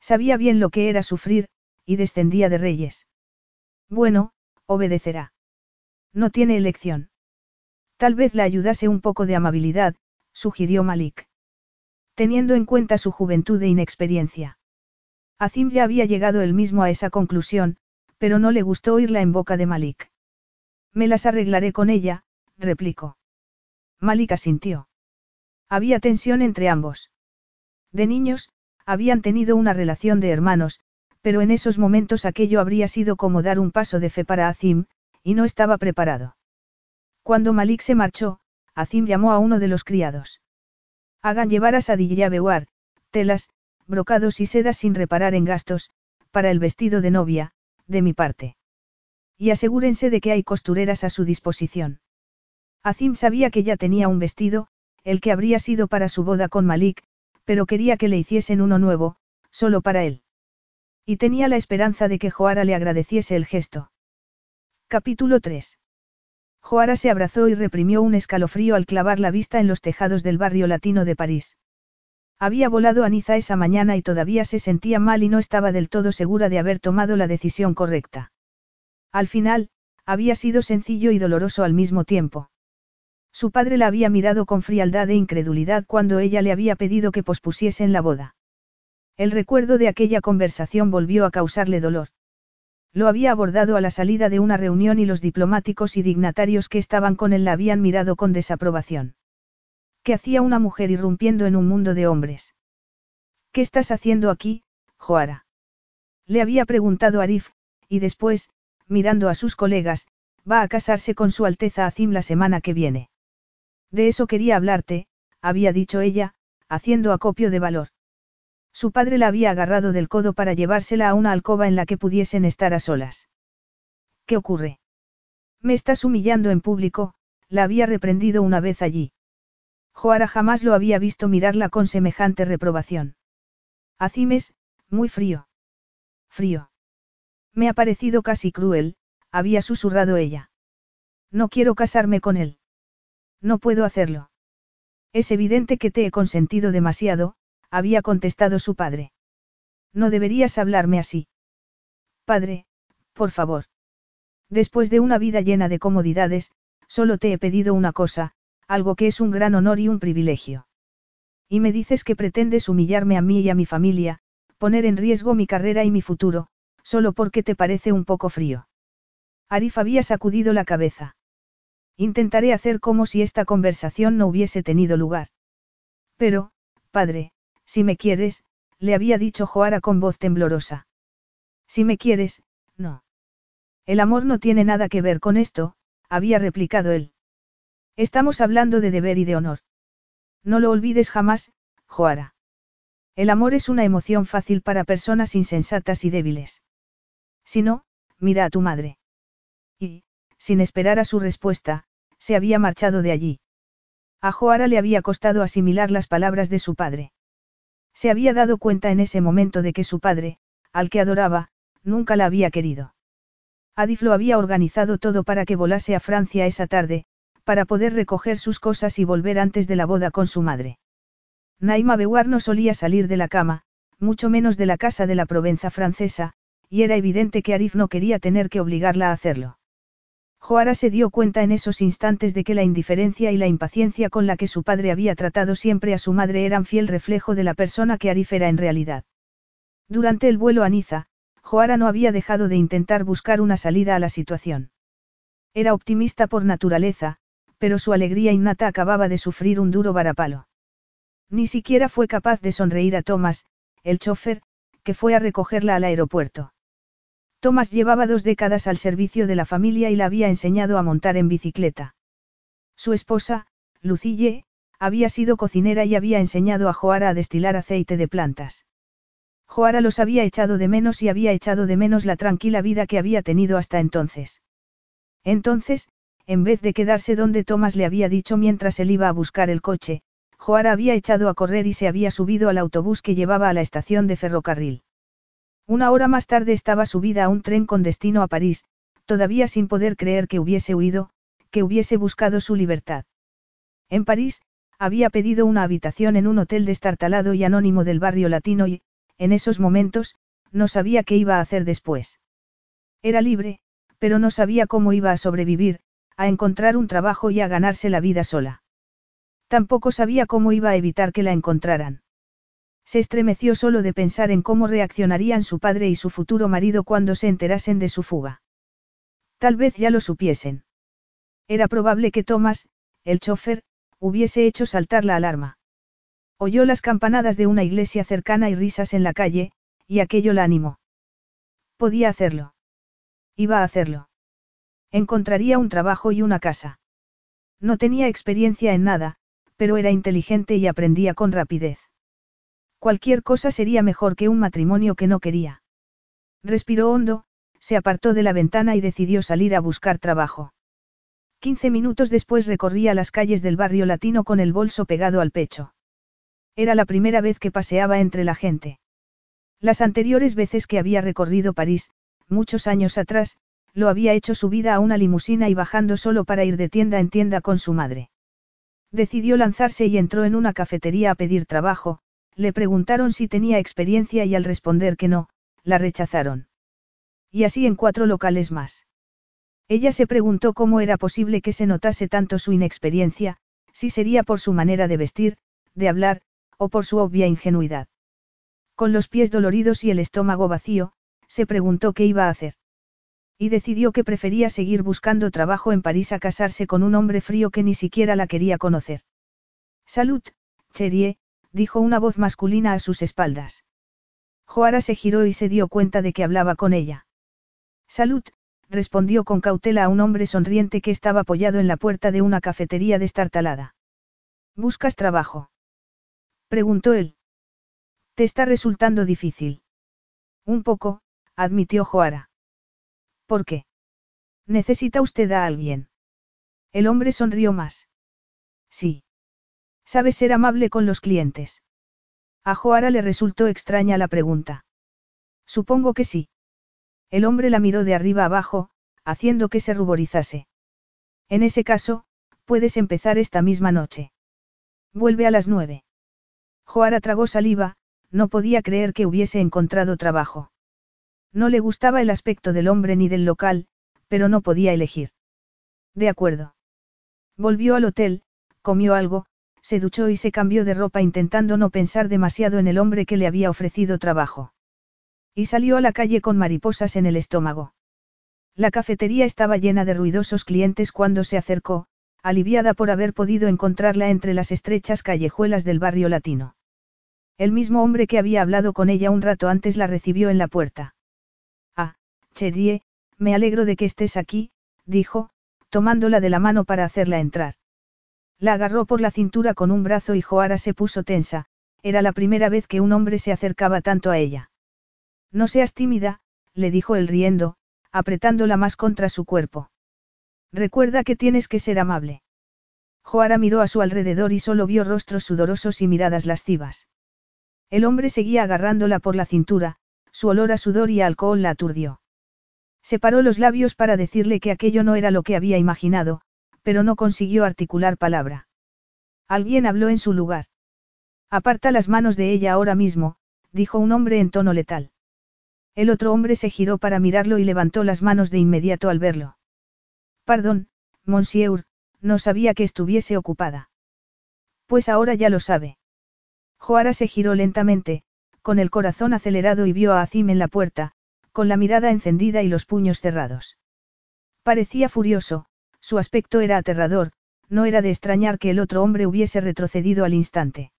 Sabía bien lo que era sufrir, y descendía de reyes. Bueno, obedecerá. No tiene elección. Tal vez le ayudase un poco de amabilidad, sugirió Malik. Teniendo en cuenta su juventud e inexperiencia. Azim ya había llegado él mismo a esa conclusión, pero no le gustó oírla en boca de Malik. Me las arreglaré con ella, replicó. Malik asintió. Había tensión entre ambos. De niños, habían tenido una relación de hermanos, pero en esos momentos aquello habría sido como dar un paso de fe para Azim, y no estaba preparado. Cuando Malik se marchó, Azim llamó a uno de los criados. Hagan llevar a Sadilla Bewar, telas, brocados y sedas sin reparar en gastos, para el vestido de novia, de mi parte. Y asegúrense de que hay costureras a su disposición. Azim sabía que ya tenía un vestido, el que habría sido para su boda con Malik, pero quería que le hiciesen uno nuevo, solo para él. Y tenía la esperanza de que Joara le agradeciese el gesto. Capítulo 3. Joara se abrazó y reprimió un escalofrío al clavar la vista en los tejados del barrio latino de París. Había volado a Niza esa mañana y todavía se sentía mal y no estaba del todo segura de haber tomado la decisión correcta. Al final, había sido sencillo y doloroso al mismo tiempo. Su padre la había mirado con frialdad e incredulidad cuando ella le había pedido que pospusiesen la boda. El recuerdo de aquella conversación volvió a causarle dolor. Lo había abordado a la salida de una reunión y los diplomáticos y dignatarios que estaban con él la habían mirado con desaprobación. ¿Qué hacía una mujer irrumpiendo en un mundo de hombres? ¿Qué estás haciendo aquí, Joara? Le había preguntado Arif, y después, mirando a sus colegas, va a casarse con su Alteza Azim la semana que viene. De eso quería hablarte, había dicho ella, haciendo acopio de valor. Su padre la había agarrado del codo para llevársela a una alcoba en la que pudiesen estar a solas. ¿Qué ocurre? Me estás humillando en público, la había reprendido una vez allí. Joara jamás lo había visto mirarla con semejante reprobación. Acimes, muy frío. Frío. Me ha parecido casi cruel, había susurrado ella. No quiero casarme con él. No puedo hacerlo. Es evidente que te he consentido demasiado, había contestado su padre. No deberías hablarme así. Padre, por favor. Después de una vida llena de comodidades, solo te he pedido una cosa, algo que es un gran honor y un privilegio. Y me dices que pretendes humillarme a mí y a mi familia, poner en riesgo mi carrera y mi futuro, solo porque te parece un poco frío. Arif había sacudido la cabeza. Intentaré hacer como si esta conversación no hubiese tenido lugar. Pero, padre, si me quieres, le había dicho Joara con voz temblorosa. Si me quieres, no. El amor no tiene nada que ver con esto, había replicado él. Estamos hablando de deber y de honor. No lo olvides jamás, Joara. El amor es una emoción fácil para personas insensatas y débiles. Si no, mira a tu madre. Y, sin esperar a su respuesta, se había marchado de allí. A Joara le había costado asimilar las palabras de su padre. Se había dado cuenta en ese momento de que su padre, al que adoraba, nunca la había querido. Adif lo había organizado todo para que volase a Francia esa tarde, para poder recoger sus cosas y volver antes de la boda con su madre. Naima Bewar no solía salir de la cama, mucho menos de la casa de la Provenza francesa, y era evidente que Arif no quería tener que obligarla a hacerlo. Joara se dio cuenta en esos instantes de que la indiferencia y la impaciencia con la que su padre había tratado siempre a su madre eran fiel reflejo de la persona que Arif era en realidad. Durante el vuelo a Niza, Joara no había dejado de intentar buscar una salida a la situación. Era optimista por naturaleza, pero su alegría innata acababa de sufrir un duro varapalo. Ni siquiera fue capaz de sonreír a Thomas, el chofer, que fue a recogerla al aeropuerto. Thomas llevaba dos décadas al servicio de la familia y la había enseñado a montar en bicicleta. Su esposa, Lucille, había sido cocinera y había enseñado a Joara a destilar aceite de plantas. Joara los había echado de menos y había echado de menos la tranquila vida que había tenido hasta entonces. Entonces, en vez de quedarse donde Thomas le había dicho mientras él iba a buscar el coche, Joara había echado a correr y se había subido al autobús que llevaba a la estación de ferrocarril. Una hora más tarde estaba subida a un tren con destino a París, todavía sin poder creer que hubiese huido, que hubiese buscado su libertad. En París, había pedido una habitación en un hotel destartalado y anónimo del barrio latino y, en esos momentos, no sabía qué iba a hacer después. Era libre, pero no sabía cómo iba a sobrevivir, a encontrar un trabajo y a ganarse la vida sola. Tampoco sabía cómo iba a evitar que la encontraran. Se estremeció solo de pensar en cómo reaccionarían su padre y su futuro marido cuando se enterasen de su fuga. Tal vez ya lo supiesen. Era probable que Thomas, el chofer, hubiese hecho saltar la alarma. Oyó las campanadas de una iglesia cercana y risas en la calle, y aquello la animó. Podía hacerlo. Iba a hacerlo. Encontraría un trabajo y una casa. No tenía experiencia en nada, pero era inteligente y aprendía con rapidez. Cualquier cosa sería mejor que un matrimonio que no quería. Respiró hondo, se apartó de la ventana y decidió salir a buscar trabajo. Quince minutos después recorría las calles del barrio latino con el bolso pegado al pecho. Era la primera vez que paseaba entre la gente. Las anteriores veces que había recorrido París, muchos años atrás, lo había hecho subida a una limusina y bajando solo para ir de tienda en tienda con su madre. Decidió lanzarse y entró en una cafetería a pedir trabajo, le preguntaron si tenía experiencia y al responder que no, la rechazaron. Y así en cuatro locales más. Ella se preguntó cómo era posible que se notase tanto su inexperiencia, si sería por su manera de vestir, de hablar, o por su obvia ingenuidad. Con los pies doloridos y el estómago vacío, se preguntó qué iba a hacer. Y decidió que prefería seguir buscando trabajo en París a casarse con un hombre frío que ni siquiera la quería conocer. Salud, Cherie, dijo una voz masculina a sus espaldas. Joara se giró y se dio cuenta de que hablaba con ella. Salud, respondió con cautela a un hombre sonriente que estaba apoyado en la puerta de una cafetería destartalada. ¿Buscas trabajo? preguntó él. ¿Te está resultando difícil? Un poco, admitió Joara. ¿Por qué? ¿Necesita usted a alguien? El hombre sonrió más. Sí. ¿Sabes ser amable con los clientes? A Joara le resultó extraña la pregunta. Supongo que sí. El hombre la miró de arriba abajo, haciendo que se ruborizase. En ese caso, puedes empezar esta misma noche. Vuelve a las nueve. Joara tragó saliva, no podía creer que hubiese encontrado trabajo. No le gustaba el aspecto del hombre ni del local, pero no podía elegir. De acuerdo. Volvió al hotel, comió algo, se duchó y se cambió de ropa intentando no pensar demasiado en el hombre que le había ofrecido trabajo. Y salió a la calle con mariposas en el estómago. La cafetería estaba llena de ruidosos clientes cuando se acercó, aliviada por haber podido encontrarla entre las estrechas callejuelas del barrio latino. El mismo hombre que había hablado con ella un rato antes la recibió en la puerta. Cherie, me alegro de que estés aquí, dijo, tomándola de la mano para hacerla entrar. La agarró por la cintura con un brazo y Joara se puso tensa, era la primera vez que un hombre se acercaba tanto a ella. No seas tímida, le dijo él riendo, apretándola más contra su cuerpo. Recuerda que tienes que ser amable. Joara miró a su alrededor y solo vio rostros sudorosos y miradas lascivas. El hombre seguía agarrándola por la cintura, su olor a sudor y alcohol la aturdió. Separó los labios para decirle que aquello no era lo que había imaginado, pero no consiguió articular palabra. Alguien habló en su lugar. Aparta las manos de ella ahora mismo, dijo un hombre en tono letal. El otro hombre se giró para mirarlo y levantó las manos de inmediato al verlo. Perdón, monsieur, no sabía que estuviese ocupada. Pues ahora ya lo sabe. Joara se giró lentamente, con el corazón acelerado y vio a Azim en la puerta, con la mirada encendida y los puños cerrados. Parecía furioso, su aspecto era aterrador, no era de extrañar que el otro hombre hubiese retrocedido al instante.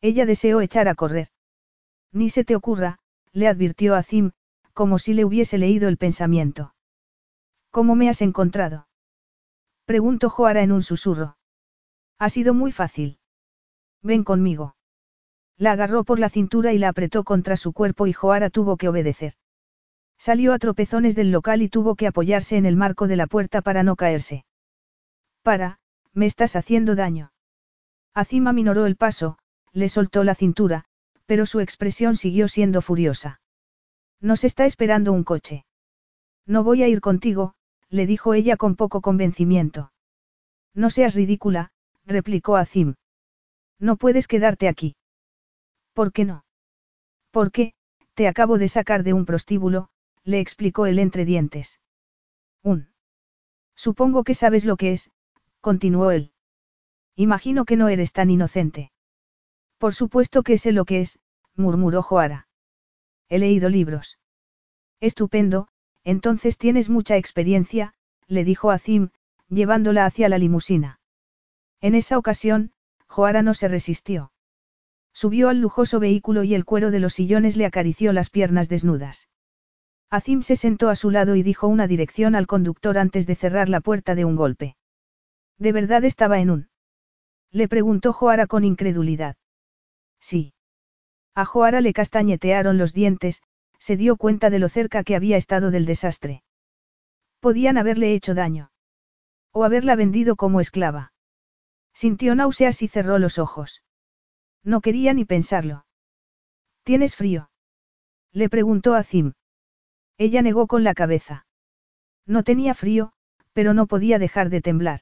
Ella deseó echar a correr. Ni se te ocurra, le advirtió a Zim, como si le hubiese leído el pensamiento. ¿Cómo me has encontrado? Preguntó Joara en un susurro. Ha sido muy fácil. Ven conmigo. La agarró por la cintura y la apretó contra su cuerpo y Joara tuvo que obedecer. Salió a tropezones del local y tuvo que apoyarse en el marco de la puerta para no caerse. Para, me estás haciendo daño. Acima minoró el paso, le soltó la cintura, pero su expresión siguió siendo furiosa. Nos está esperando un coche. No voy a ir contigo, le dijo ella con poco convencimiento. No seas ridícula, replicó Azim. No puedes quedarte aquí. ¿Por qué no? Porque, te acabo de sacar de un prostíbulo, le explicó él entre dientes. Un. Supongo que sabes lo que es, continuó él. Imagino que no eres tan inocente. Por supuesto que sé lo que es, murmuró Joara. He leído libros. Estupendo, entonces tienes mucha experiencia, le dijo Azim, llevándola hacia la limusina. En esa ocasión, Joara no se resistió. Subió al lujoso vehículo y el cuero de los sillones le acarició las piernas desnudas. Azim se sentó a su lado y dijo una dirección al conductor antes de cerrar la puerta de un golpe. ¿De verdad estaba en un? Le preguntó Joara con incredulidad. Sí. A Joara le castañetearon los dientes, se dio cuenta de lo cerca que había estado del desastre. Podían haberle hecho daño. O haberla vendido como esclava. Sintió náuseas y cerró los ojos. No quería ni pensarlo. ¿Tienes frío? Le preguntó a Zim. Ella negó con la cabeza. No tenía frío, pero no podía dejar de temblar.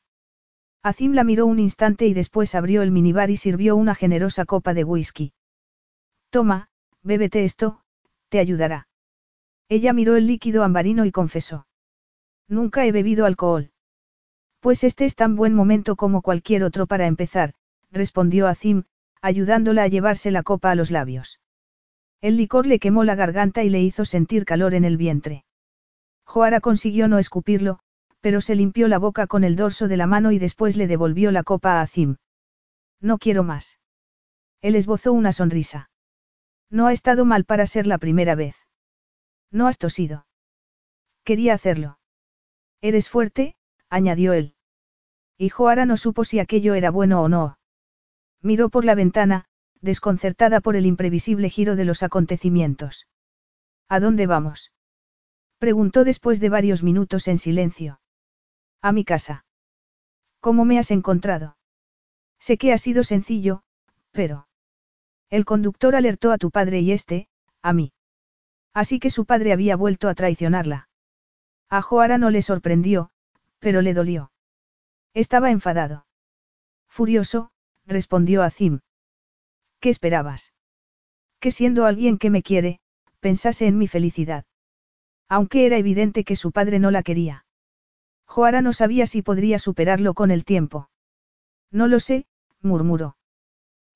Azim la miró un instante y después abrió el minibar y sirvió una generosa copa de whisky. Toma, bébete esto, te ayudará. Ella miró el líquido ambarino y confesó. Nunca he bebido alcohol. Pues este es tan buen momento como cualquier otro para empezar, respondió Azim, ayudándola a llevarse la copa a los labios. El licor le quemó la garganta y le hizo sentir calor en el vientre. Joara consiguió no escupirlo, pero se limpió la boca con el dorso de la mano y después le devolvió la copa a Azim. No quiero más. Él esbozó una sonrisa. No ha estado mal para ser la primera vez. No has tosido. Quería hacerlo. Eres fuerte, añadió él. Y Joara no supo si aquello era bueno o no. Miró por la ventana, desconcertada por el imprevisible giro de los acontecimientos. ¿A dónde vamos? Preguntó después de varios minutos en silencio. A mi casa. ¿Cómo me has encontrado? Sé que ha sido sencillo, pero... El conductor alertó a tu padre y este, a mí. Así que su padre había vuelto a traicionarla. A Joara no le sorprendió, pero le dolió. Estaba enfadado. Furioso, respondió Azim. ¿Qué esperabas? Que siendo alguien que me quiere, pensase en mi felicidad. Aunque era evidente que su padre no la quería. Joara no sabía si podría superarlo con el tiempo. No lo sé, murmuró.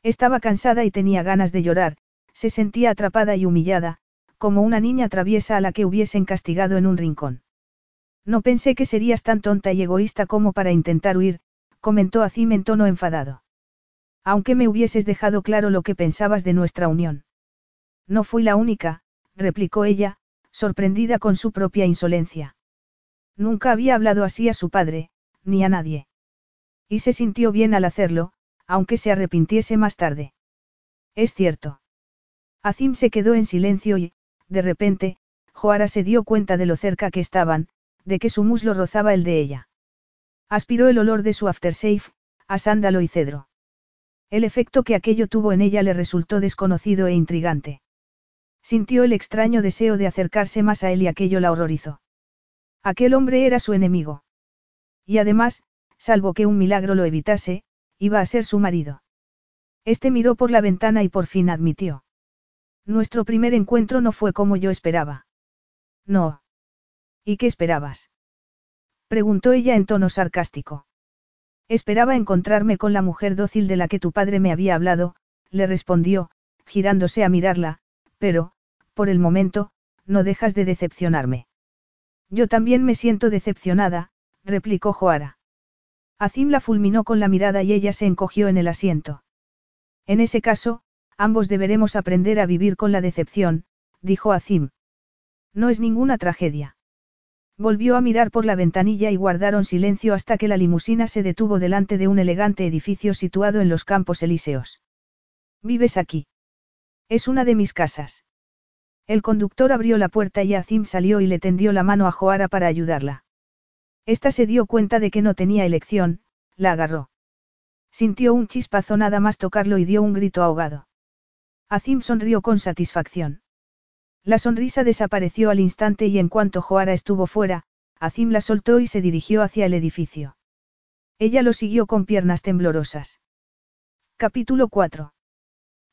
Estaba cansada y tenía ganas de llorar, se sentía atrapada y humillada, como una niña traviesa a la que hubiesen castigado en un rincón. No pensé que serías tan tonta y egoísta como para intentar huir, comentó Azim en tono enfadado. Aunque me hubieses dejado claro lo que pensabas de nuestra unión. No fui la única, replicó ella, sorprendida con su propia insolencia. Nunca había hablado así a su padre, ni a nadie. Y se sintió bien al hacerlo, aunque se arrepintiese más tarde. Es cierto. Azim se quedó en silencio y, de repente, Joara se dio cuenta de lo cerca que estaban, de que su muslo rozaba el de ella. Aspiró el olor de su aftershave, a sándalo y cedro. El efecto que aquello tuvo en ella le resultó desconocido e intrigante. Sintió el extraño deseo de acercarse más a él y aquello la horrorizó. Aquel hombre era su enemigo. Y además, salvo que un milagro lo evitase, iba a ser su marido. Este miró por la ventana y por fin admitió. Nuestro primer encuentro no fue como yo esperaba. No. ¿Y qué esperabas? Preguntó ella en tono sarcástico. Esperaba encontrarme con la mujer dócil de la que tu padre me había hablado, le respondió, girándose a mirarla, pero, por el momento, no dejas de decepcionarme. Yo también me siento decepcionada, replicó Joara. Azim la fulminó con la mirada y ella se encogió en el asiento. En ese caso, ambos deberemos aprender a vivir con la decepción, dijo Azim. No es ninguna tragedia. Volvió a mirar por la ventanilla y guardaron silencio hasta que la limusina se detuvo delante de un elegante edificio situado en los Campos Elíseos. ¿Vives aquí? Es una de mis casas. El conductor abrió la puerta y Azim salió y le tendió la mano a Joara para ayudarla. Esta se dio cuenta de que no tenía elección, la agarró. Sintió un chispazo nada más tocarlo y dio un grito ahogado. Azim sonrió con satisfacción. La sonrisa desapareció al instante y en cuanto Joara estuvo fuera, Azim la soltó y se dirigió hacia el edificio. Ella lo siguió con piernas temblorosas. Capítulo 4.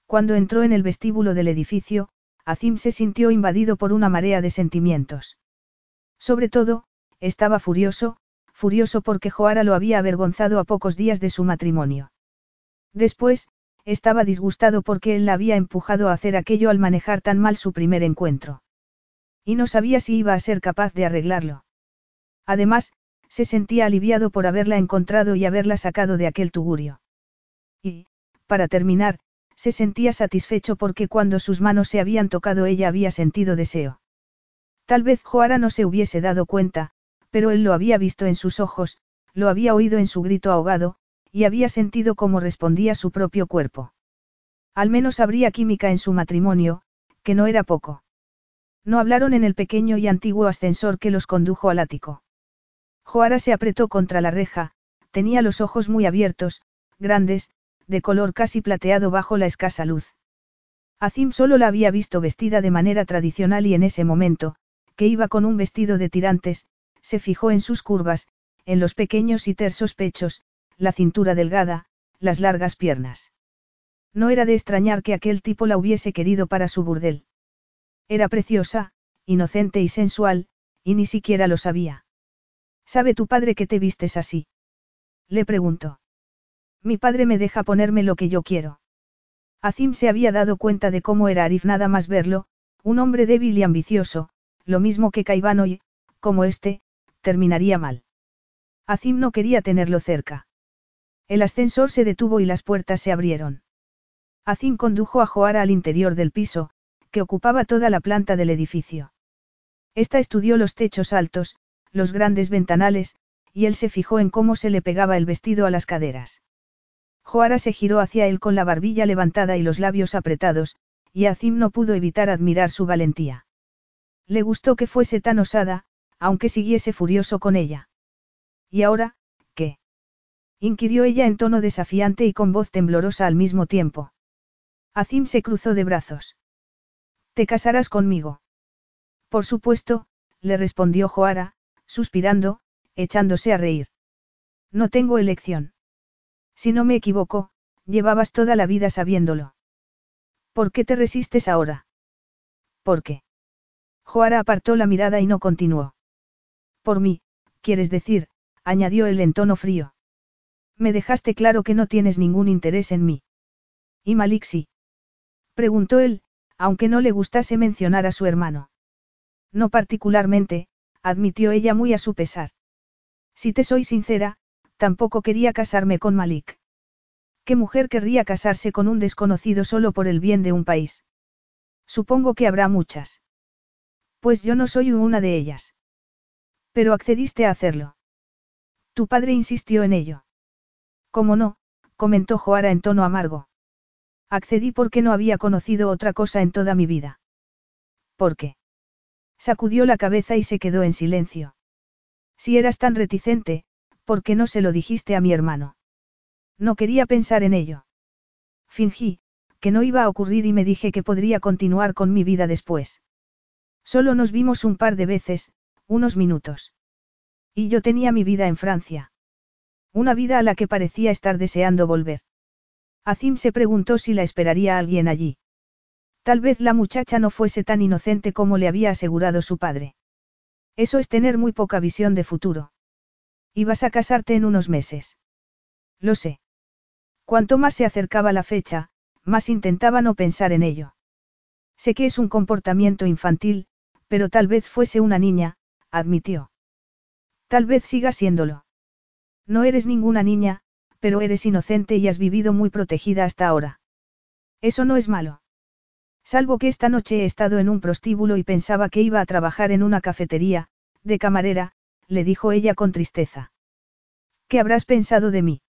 Cuando entró en el vestíbulo del edificio, Azim se sintió invadido por una marea de sentimientos. Sobre todo, estaba furioso, furioso porque Joara lo había avergonzado a pocos días de su matrimonio. Después, estaba disgustado porque él la había empujado a hacer aquello al manejar tan mal su primer encuentro. Y no sabía si iba a ser capaz de arreglarlo. Además, se sentía aliviado por haberla encontrado y haberla sacado de aquel tugurio. Y, para terminar, se sentía satisfecho porque cuando sus manos se habían tocado ella había sentido deseo. Tal vez Joara no se hubiese dado cuenta, pero él lo había visto en sus ojos, lo había oído en su grito ahogado, y había sentido cómo respondía su propio cuerpo. Al menos habría química en su matrimonio, que no era poco. No hablaron en el pequeño y antiguo ascensor que los condujo al ático. Joara se apretó contra la reja, tenía los ojos muy abiertos, grandes, de color casi plateado bajo la escasa luz. Azim solo la había visto vestida de manera tradicional y en ese momento, que iba con un vestido de tirantes, se fijó en sus curvas, en los pequeños y tersos pechos, la cintura delgada, las largas piernas. No era de extrañar que aquel tipo la hubiese querido para su burdel. Era preciosa, inocente y sensual, y ni siquiera lo sabía. ¿Sabe tu padre que te vistes así? Le preguntó. Mi padre me deja ponerme lo que yo quiero. Azim se había dado cuenta de cómo era Arif nada más verlo, un hombre débil y ambicioso, lo mismo que Caivano y, como este, terminaría mal. Azim no quería tenerlo cerca. El ascensor se detuvo y las puertas se abrieron. Azim condujo a Joara al interior del piso, que ocupaba toda la planta del edificio. Esta estudió los techos altos, los grandes ventanales, y él se fijó en cómo se le pegaba el vestido a las caderas. Joara se giró hacia él con la barbilla levantada y los labios apretados, y Azim no pudo evitar admirar su valentía. Le gustó que fuese tan osada, aunque siguiese furioso con ella. ¿Y ahora? Inquirió ella en tono desafiante y con voz temblorosa al mismo tiempo. Azim se cruzó de brazos. ¿Te casarás conmigo? Por supuesto, le respondió Joara, suspirando, echándose a reír. No tengo elección. Si no me equivoco, llevabas toda la vida sabiéndolo. ¿Por qué te resistes ahora? ¿Por qué? Joara apartó la mirada y no continuó. Por mí, quieres decir, añadió él en tono frío. Me dejaste claro que no tienes ningún interés en mí. ¿Y Malik sí? Preguntó él, aunque no le gustase mencionar a su hermano. No particularmente, admitió ella muy a su pesar. Si te soy sincera, tampoco quería casarme con Malik. ¿Qué mujer querría casarse con un desconocido solo por el bien de un país? Supongo que habrá muchas. Pues yo no soy una de ellas. Pero accediste a hacerlo. Tu padre insistió en ello. ¿Cómo no? comentó Joara en tono amargo. Accedí porque no había conocido otra cosa en toda mi vida. ¿Por qué? Sacudió la cabeza y se quedó en silencio. Si eras tan reticente, ¿por qué no se lo dijiste a mi hermano? No quería pensar en ello. Fingí, que no iba a ocurrir y me dije que podría continuar con mi vida después. Solo nos vimos un par de veces, unos minutos. Y yo tenía mi vida en Francia. Una vida a la que parecía estar deseando volver. Azim se preguntó si la esperaría alguien allí. Tal vez la muchacha no fuese tan inocente como le había asegurado su padre. Eso es tener muy poca visión de futuro. Ibas a casarte en unos meses. Lo sé. Cuanto más se acercaba la fecha, más intentaba no pensar en ello. Sé que es un comportamiento infantil, pero tal vez fuese una niña, admitió. Tal vez siga siéndolo. No eres ninguna niña, pero eres inocente y has vivido muy protegida hasta ahora. Eso no es malo. Salvo que esta noche he estado en un prostíbulo y pensaba que iba a trabajar en una cafetería, de camarera, le dijo ella con tristeza. ¿Qué habrás pensado de mí?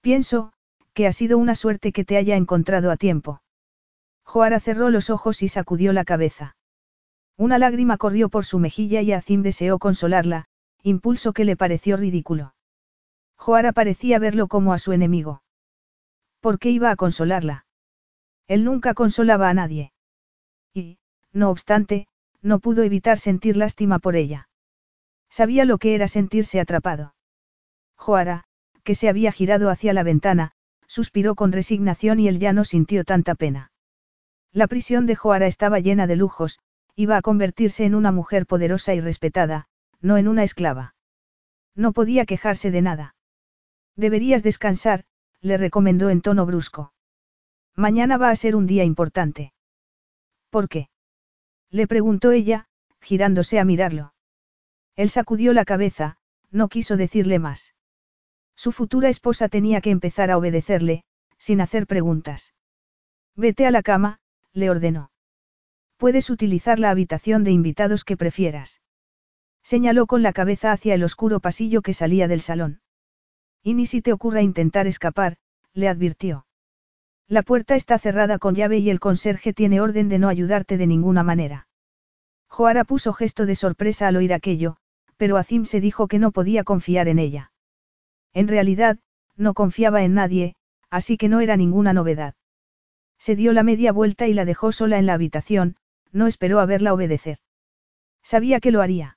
Pienso, que ha sido una suerte que te haya encontrado a tiempo. Joara cerró los ojos y sacudió la cabeza. Una lágrima corrió por su mejilla y Azim deseó consolarla, impulso que le pareció ridículo. Joara parecía verlo como a su enemigo. ¿Por qué iba a consolarla? Él nunca consolaba a nadie. Y, no obstante, no pudo evitar sentir lástima por ella. Sabía lo que era sentirse atrapado. Joara, que se había girado hacia la ventana, suspiró con resignación y él ya no sintió tanta pena. La prisión de Joara estaba llena de lujos, iba a convertirse en una mujer poderosa y respetada, no en una esclava. No podía quejarse de nada. Deberías descansar, le recomendó en tono brusco. Mañana va a ser un día importante. ¿Por qué? Le preguntó ella, girándose a mirarlo. Él sacudió la cabeza, no quiso decirle más. Su futura esposa tenía que empezar a obedecerle, sin hacer preguntas. Vete a la cama, le ordenó. Puedes utilizar la habitación de invitados que prefieras. Señaló con la cabeza hacia el oscuro pasillo que salía del salón. Y ni si te ocurra intentar escapar, le advirtió. La puerta está cerrada con llave y el conserje tiene orden de no ayudarte de ninguna manera. Joara puso gesto de sorpresa al oír aquello, pero Azim se dijo que no podía confiar en ella. En realidad, no confiaba en nadie, así que no era ninguna novedad. Se dio la media vuelta y la dejó sola en la habitación, no esperó a verla obedecer. Sabía que lo haría.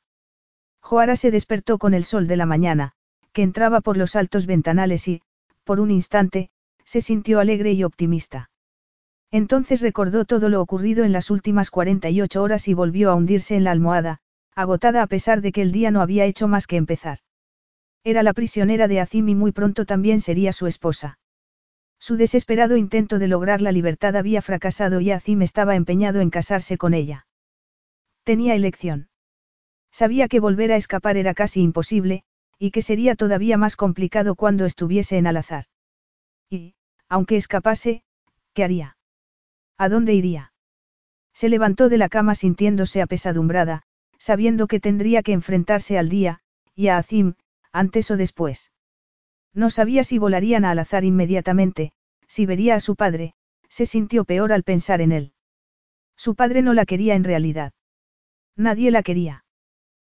Joara se despertó con el sol de la mañana, que entraba por los altos ventanales y, por un instante, se sintió alegre y optimista. Entonces recordó todo lo ocurrido en las últimas 48 horas y volvió a hundirse en la almohada, agotada a pesar de que el día no había hecho más que empezar. Era la prisionera de Azim y muy pronto también sería su esposa. Su desesperado intento de lograr la libertad había fracasado y Azim estaba empeñado en casarse con ella. Tenía elección. Sabía que volver a escapar era casi imposible, y que sería todavía más complicado cuando estuviese en Al-Azhar. Y, aunque escapase, ¿Qué haría? ¿A dónde iría? Se levantó de la cama sintiéndose apesadumbrada, sabiendo que tendría que enfrentarse al día, y a Azim, antes o después. No sabía si volarían a al azar inmediatamente, si vería a su padre, se sintió peor al pensar en él. Su padre no la quería en realidad. Nadie la quería.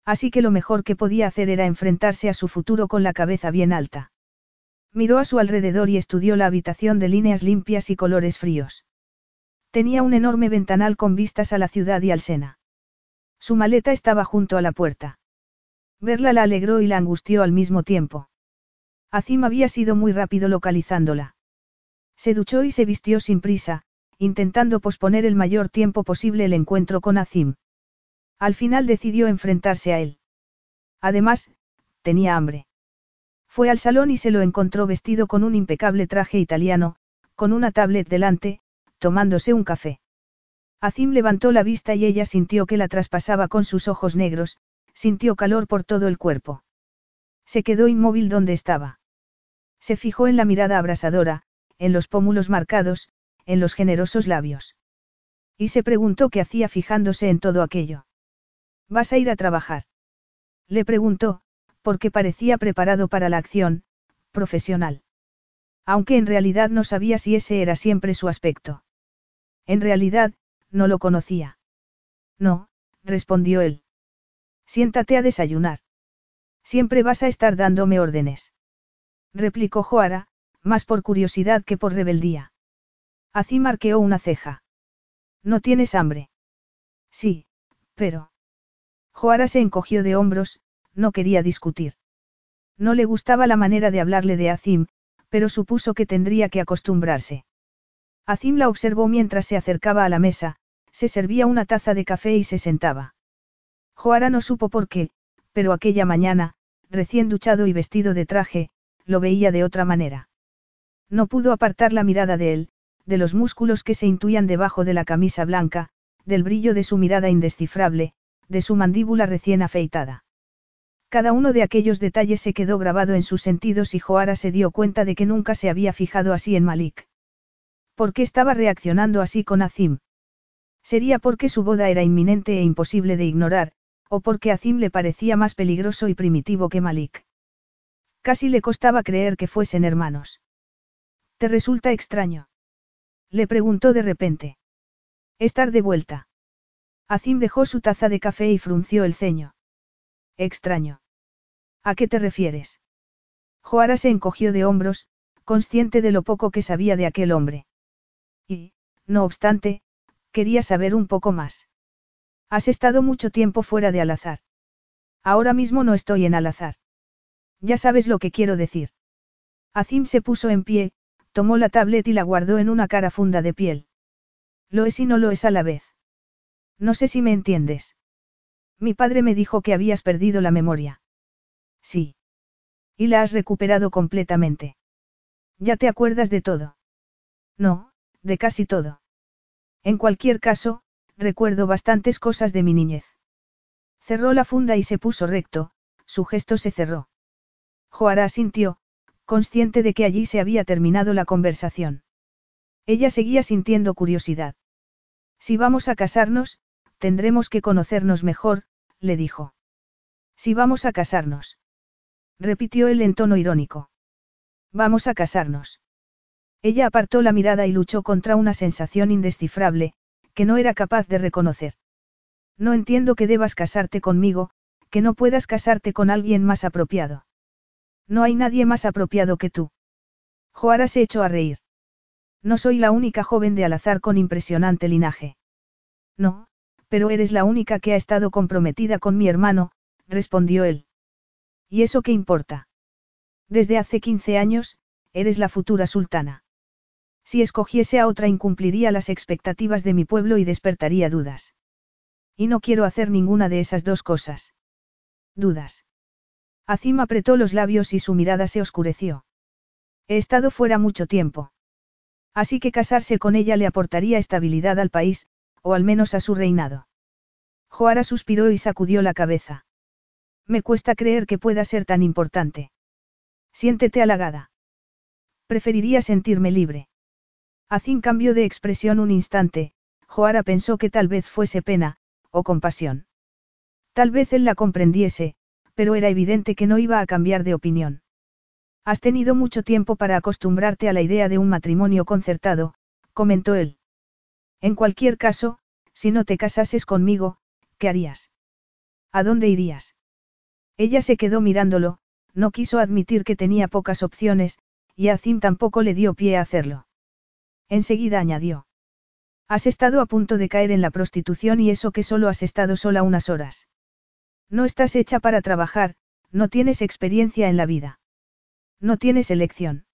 Así que lo mejor que podía hacer era enfrentarse a su futuro con la cabeza bien alta. Miró a su alrededor y estudió la habitación de líneas limpias y colores fríos. Tenía un enorme ventanal con vistas a la ciudad y al Sena. Su maleta estaba junto a la puerta. Verla la alegró y la angustió al mismo tiempo. Azim había sido muy rápido localizándola. Se duchó y se vistió sin prisa, intentando posponer el mayor tiempo posible el encuentro con Azim. Al final decidió enfrentarse a él. Además, tenía hambre. Fue al salón y se lo encontró vestido con un impecable traje italiano, con una tablet delante, tomándose un café. Azim levantó la vista y ella sintió que la traspasaba con sus ojos negros, sintió calor por todo el cuerpo. Se quedó inmóvil donde estaba. Se fijó en la mirada abrasadora, en los pómulos marcados, en los generosos labios. Y se preguntó qué hacía fijándose en todo aquello. ¿Vas a ir a trabajar? Le preguntó, porque parecía preparado para la acción, profesional. Aunque en realidad no sabía si ese era siempre su aspecto. En realidad, no lo conocía. No, respondió él. Siéntate a desayunar. Siempre vas a estar dándome órdenes. Replicó Joara, más por curiosidad que por rebeldía. Así marqueó una ceja. ¿No tienes hambre? Sí, pero... Joara se encogió de hombros, no quería discutir. No le gustaba la manera de hablarle de Azim, pero supuso que tendría que acostumbrarse. Azim la observó mientras se acercaba a la mesa, se servía una taza de café y se sentaba. Joara no supo por qué, pero aquella mañana, recién duchado y vestido de traje, lo veía de otra manera. No pudo apartar la mirada de él, de los músculos que se intuían debajo de la camisa blanca, del brillo de su mirada indescifrable, de su mandíbula recién afeitada. Cada uno de aquellos detalles se quedó grabado en sus sentidos y Joara se dio cuenta de que nunca se había fijado así en Malik. ¿Por qué estaba reaccionando así con Azim? Sería porque su boda era inminente e imposible de ignorar, o porque Azim le parecía más peligroso y primitivo que Malik. Casi le costaba creer que fuesen hermanos. ¿Te resulta extraño? Le preguntó de repente. Estar de vuelta. Azim dejó su taza de café y frunció el ceño. Extraño. ¿A qué te refieres? Joara se encogió de hombros, consciente de lo poco que sabía de aquel hombre. Y, no obstante, quería saber un poco más. Has estado mucho tiempo fuera de Alazar. Ahora mismo no estoy en Alazar. Ya sabes lo que quiero decir. Azim se puso en pie, tomó la tablet y la guardó en una cara funda de piel. Lo es y no lo es a la vez. No sé si me entiendes. Mi padre me dijo que habías perdido la memoria. Sí. Y la has recuperado completamente. ¿Ya te acuerdas de todo? No, de casi todo. En cualquier caso, recuerdo bastantes cosas de mi niñez. Cerró la funda y se puso recto, su gesto se cerró. Joara sintió, consciente de que allí se había terminado la conversación. Ella seguía sintiendo curiosidad. Si vamos a casarnos, tendremos que conocernos mejor, le dijo. Si vamos a casarnos. Repitió él en tono irónico. Vamos a casarnos. Ella apartó la mirada y luchó contra una sensación indescifrable, que no era capaz de reconocer. No entiendo que debas casarte conmigo, que no puedas casarte con alguien más apropiado. No hay nadie más apropiado que tú. Joara se echó a reír. No soy la única joven de Alazar con impresionante linaje. No, pero eres la única que ha estado comprometida con mi hermano, respondió él. ¿Y eso qué importa? Desde hace 15 años, eres la futura sultana. Si escogiese a otra incumpliría las expectativas de mi pueblo y despertaría dudas. Y no quiero hacer ninguna de esas dos cosas. Dudas. Azim apretó los labios y su mirada se oscureció. He estado fuera mucho tiempo. Así que casarse con ella le aportaría estabilidad al país, o al menos a su reinado. Joara suspiró y sacudió la cabeza. Me cuesta creer que pueda ser tan importante. Siéntete halagada. Preferiría sentirme libre. Azim cambió de expresión un instante, Joara pensó que tal vez fuese pena, o compasión. Tal vez él la comprendiese, pero era evidente que no iba a cambiar de opinión. Has tenido mucho tiempo para acostumbrarte a la idea de un matrimonio concertado, comentó él. En cualquier caso, si no te casases conmigo, ¿qué harías? ¿A dónde irías? Ella se quedó mirándolo, no quiso admitir que tenía pocas opciones, y a Zim tampoco le dio pie a hacerlo. Enseguida añadió. Has estado a punto de caer en la prostitución y eso que solo has estado sola unas horas. No estás hecha para trabajar, no tienes experiencia en la vida. No tienes elección.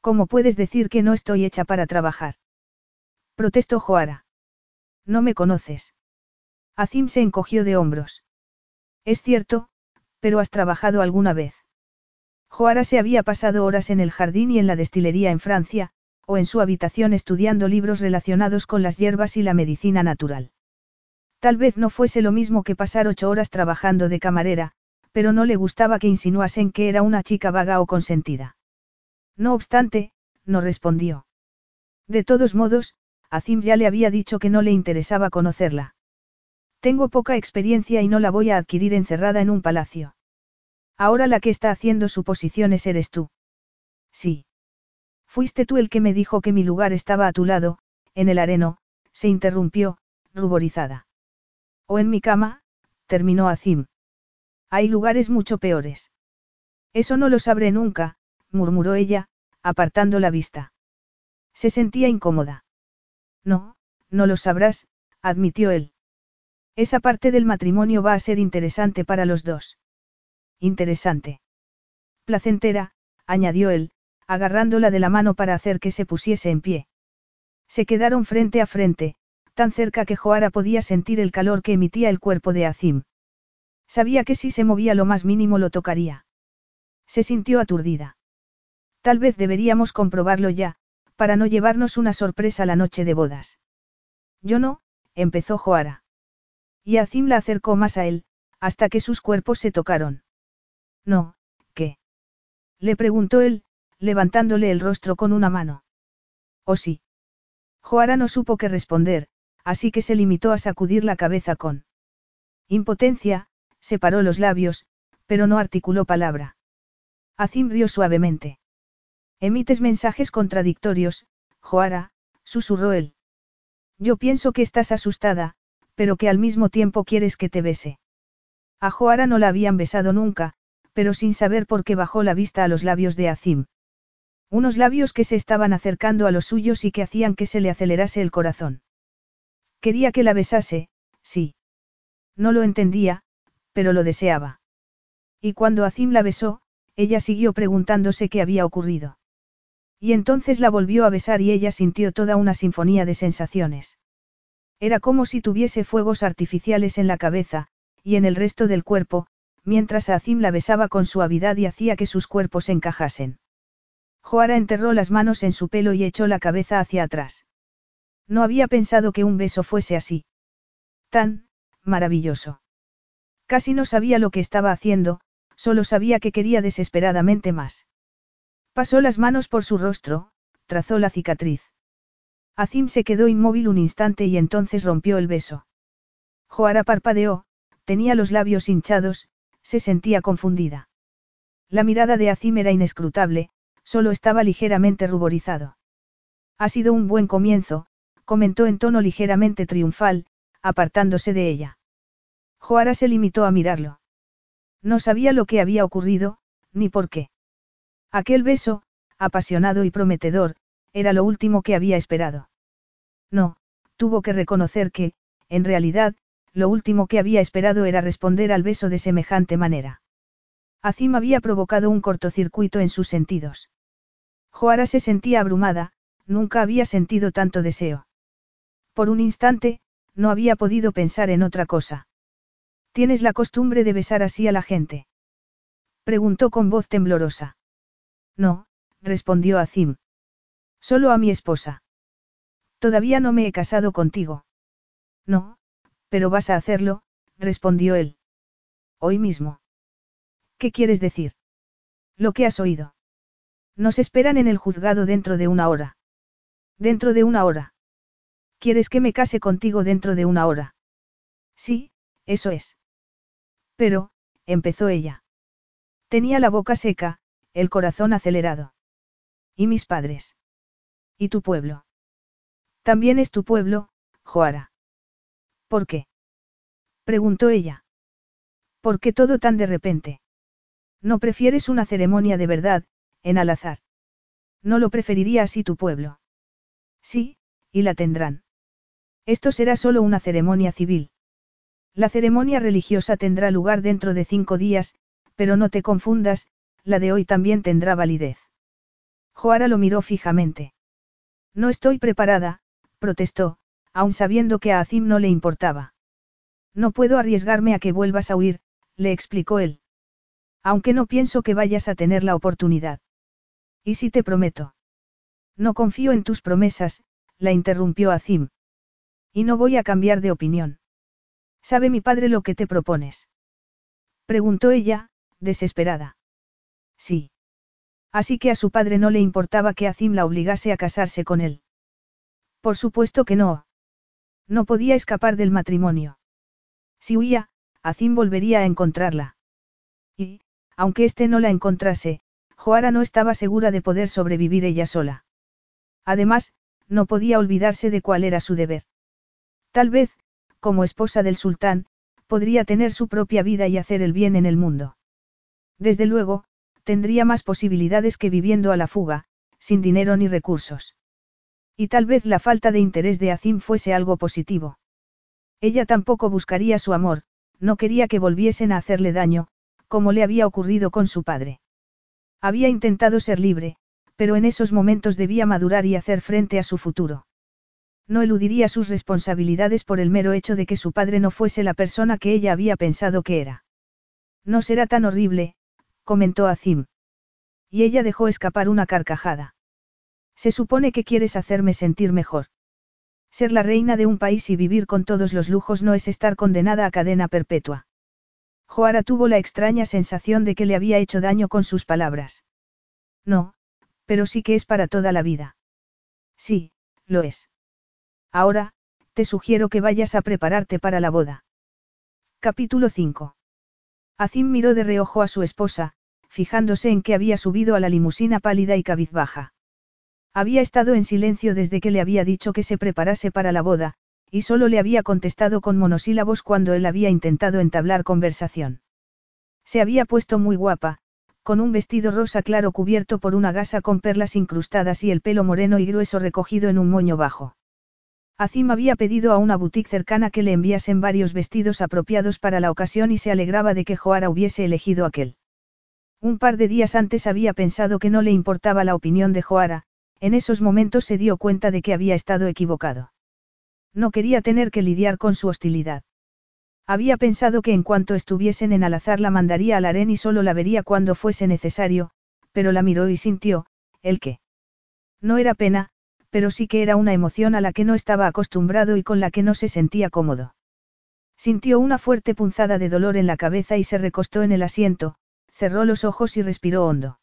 ¿Cómo puedes decir que no estoy hecha para trabajar? Protestó Joara. No me conoces. Azim se encogió de hombros. Es cierto, pero has trabajado alguna vez. Joara se había pasado horas en el jardín y en la destilería en Francia, o en su habitación estudiando libros relacionados con las hierbas y la medicina natural. Tal vez no fuese lo mismo que pasar ocho horas trabajando de camarera, pero no le gustaba que insinuasen que era una chica vaga o consentida. No obstante, no respondió. De todos modos, Azim ya le había dicho que no le interesaba conocerla. Tengo poca experiencia y no la voy a adquirir encerrada en un palacio. Ahora la que está haciendo suposiciones eres tú. Sí. Fuiste tú el que me dijo que mi lugar estaba a tu lado, en el areno, se interrumpió, ruborizada. O en mi cama, terminó Azim. Hay lugares mucho peores. Eso no lo sabré nunca, murmuró ella, apartando la vista. Se sentía incómoda. No, no lo sabrás, admitió él. Esa parte del matrimonio va a ser interesante para los dos. Interesante. Placentera, añadió él, agarrándola de la mano para hacer que se pusiese en pie. Se quedaron frente a frente, tan cerca que Joara podía sentir el calor que emitía el cuerpo de Azim. Sabía que si se movía lo más mínimo lo tocaría. Se sintió aturdida. Tal vez deberíamos comprobarlo ya, para no llevarnos una sorpresa la noche de bodas. Yo no, empezó Joara. Y Azim la acercó más a él, hasta que sus cuerpos se tocaron. No, ¿qué? Le preguntó él, levantándole el rostro con una mano. ¿O sí? Joara no supo qué responder, así que se limitó a sacudir la cabeza con impotencia, separó los labios, pero no articuló palabra. Azim rió suavemente. Emites mensajes contradictorios, Joara, susurró él. Yo pienso que estás asustada, pero que al mismo tiempo quieres que te bese. A Joara no la habían besado nunca, pero sin saber por qué bajó la vista a los labios de Azim. Unos labios que se estaban acercando a los suyos y que hacían que se le acelerase el corazón. Quería que la besase, sí. No lo entendía, pero lo deseaba. Y cuando Azim la besó, ella siguió preguntándose qué había ocurrido. Y entonces la volvió a besar y ella sintió toda una sinfonía de sensaciones. Era como si tuviese fuegos artificiales en la cabeza, y en el resto del cuerpo, mientras Azim la besaba con suavidad y hacía que sus cuerpos encajasen. Joara enterró las manos en su pelo y echó la cabeza hacia atrás. No había pensado que un beso fuese así. Tan, maravilloso. Casi no sabía lo que estaba haciendo, solo sabía que quería desesperadamente más. Pasó las manos por su rostro, trazó la cicatriz. Azim se quedó inmóvil un instante y entonces rompió el beso. Joara parpadeó, tenía los labios hinchados, se sentía confundida. La mirada de Azim era inescrutable, solo estaba ligeramente ruborizado. Ha sido un buen comienzo, comentó en tono ligeramente triunfal, apartándose de ella. Joara se limitó a mirarlo. No sabía lo que había ocurrido, ni por qué. Aquel beso, apasionado y prometedor, era lo último que había esperado. No, tuvo que reconocer que, en realidad, lo último que había esperado era responder al beso de semejante manera. Azim había provocado un cortocircuito en sus sentidos. Joara se sentía abrumada, nunca había sentido tanto deseo. Por un instante, no había podido pensar en otra cosa. ¿Tienes la costumbre de besar así a la gente? Preguntó con voz temblorosa. No, respondió Azim. Solo a mi esposa. Todavía no me he casado contigo. No, pero vas a hacerlo, respondió él. Hoy mismo. ¿Qué quieres decir? Lo que has oído. Nos esperan en el juzgado dentro de una hora. Dentro de una hora. ¿Quieres que me case contigo dentro de una hora? Sí, eso es. Pero, empezó ella. Tenía la boca seca, el corazón acelerado. ¿Y mis padres? ¿Y tu pueblo? También es tu pueblo, Joara. ¿Por qué? preguntó ella. ¿Por qué todo tan de repente? ¿No prefieres una ceremonia de verdad, en al azar? ¿No lo preferiría así tu pueblo? Sí, y la tendrán. Esto será solo una ceremonia civil. La ceremonia religiosa tendrá lugar dentro de cinco días, pero no te confundas, la de hoy también tendrá validez. Joara lo miró fijamente. No estoy preparada, protestó, aun sabiendo que a Azim no le importaba. No puedo arriesgarme a que vuelvas a huir, le explicó él. Aunque no pienso que vayas a tener la oportunidad. ¿Y si te prometo? No confío en tus promesas, la interrumpió Azim. Y no voy a cambiar de opinión. ¿Sabe mi padre lo que te propones? Preguntó ella, desesperada. Sí. Así que a su padre no le importaba que Azim la obligase a casarse con él. Por supuesto que no. No podía escapar del matrimonio. Si huía, Azim volvería a encontrarla. Y, aunque éste no la encontrase, Joara no estaba segura de poder sobrevivir ella sola. Además, no podía olvidarse de cuál era su deber. Tal vez, como esposa del sultán, podría tener su propia vida y hacer el bien en el mundo. Desde luego, tendría más posibilidades que viviendo a la fuga, sin dinero ni recursos. Y tal vez la falta de interés de Azim fuese algo positivo. Ella tampoco buscaría su amor, no quería que volviesen a hacerle daño, como le había ocurrido con su padre. Había intentado ser libre, pero en esos momentos debía madurar y hacer frente a su futuro. No eludiría sus responsabilidades por el mero hecho de que su padre no fuese la persona que ella había pensado que era. No será tan horrible, comentó Azim. Y ella dejó escapar una carcajada. Se supone que quieres hacerme sentir mejor. Ser la reina de un país y vivir con todos los lujos no es estar condenada a cadena perpetua. Joara tuvo la extraña sensación de que le había hecho daño con sus palabras. No, pero sí que es para toda la vida. Sí, lo es. Ahora, te sugiero que vayas a prepararte para la boda. Capítulo 5. Azim miró de reojo a su esposa, fijándose en que había subido a la limusina pálida y cabizbaja. Había estado en silencio desde que le había dicho que se preparase para la boda, y solo le había contestado con monosílabos cuando él había intentado entablar conversación. Se había puesto muy guapa, con un vestido rosa claro cubierto por una gasa con perlas incrustadas y el pelo moreno y grueso recogido en un moño bajo. Azim había pedido a una boutique cercana que le enviasen varios vestidos apropiados para la ocasión y se alegraba de que Joara hubiese elegido aquel. Un par de días antes había pensado que no le importaba la opinión de Joara, en esos momentos se dio cuenta de que había estado equivocado. No quería tener que lidiar con su hostilidad. Había pensado que en cuanto estuviesen en Alazar la mandaría al harén y solo la vería cuando fuese necesario, pero la miró y sintió, el que. No era pena, pero sí que era una emoción a la que no estaba acostumbrado y con la que no se sentía cómodo. Sintió una fuerte punzada de dolor en la cabeza y se recostó en el asiento, cerró los ojos y respiró hondo.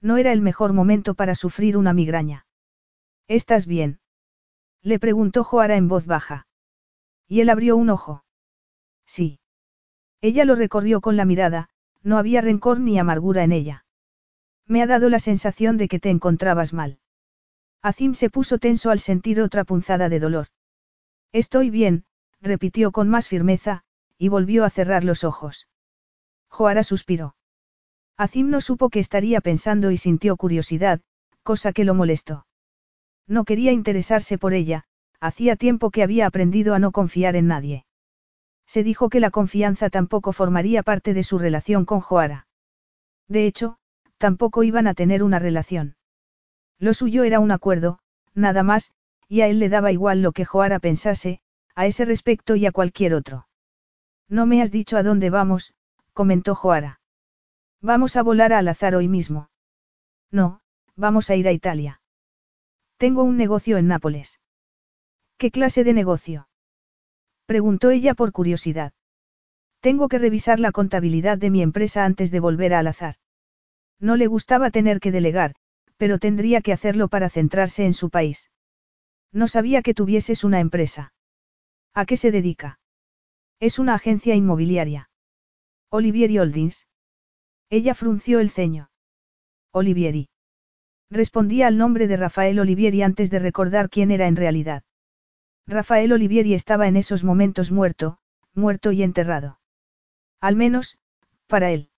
No era el mejor momento para sufrir una migraña. ¿Estás bien? Le preguntó Joara en voz baja. Y él abrió un ojo. Sí. Ella lo recorrió con la mirada, no había rencor ni amargura en ella. Me ha dado la sensación de que te encontrabas mal. Azim se puso tenso al sentir otra punzada de dolor. Estoy bien, repitió con más firmeza, y volvió a cerrar los ojos. Joara suspiró. Azim no supo qué estaría pensando y sintió curiosidad, cosa que lo molestó. No quería interesarse por ella, hacía tiempo que había aprendido a no confiar en nadie. Se dijo que la confianza tampoco formaría parte de su relación con Joara. De hecho, tampoco iban a tener una relación. Lo suyo era un acuerdo, nada más, y a él le daba igual lo que Joara pensase, a ese respecto y a cualquier otro. No me has dicho a dónde vamos, comentó Joara. Vamos a volar a azar hoy mismo. No, vamos a ir a Italia. Tengo un negocio en Nápoles. ¿Qué clase de negocio? Preguntó ella por curiosidad. Tengo que revisar la contabilidad de mi empresa antes de volver a azar. No le gustaba tener que delegar, pero tendría que hacerlo para centrarse en su país. No sabía que tuvieses una empresa. ¿A qué se dedica? Es una agencia inmobiliaria. Olivieri Holdings. Ella frunció el ceño. Olivieri. Respondía al nombre de Rafael Olivieri antes de recordar quién era en realidad. Rafael Olivieri estaba en esos momentos muerto, muerto y enterrado. Al menos, para él.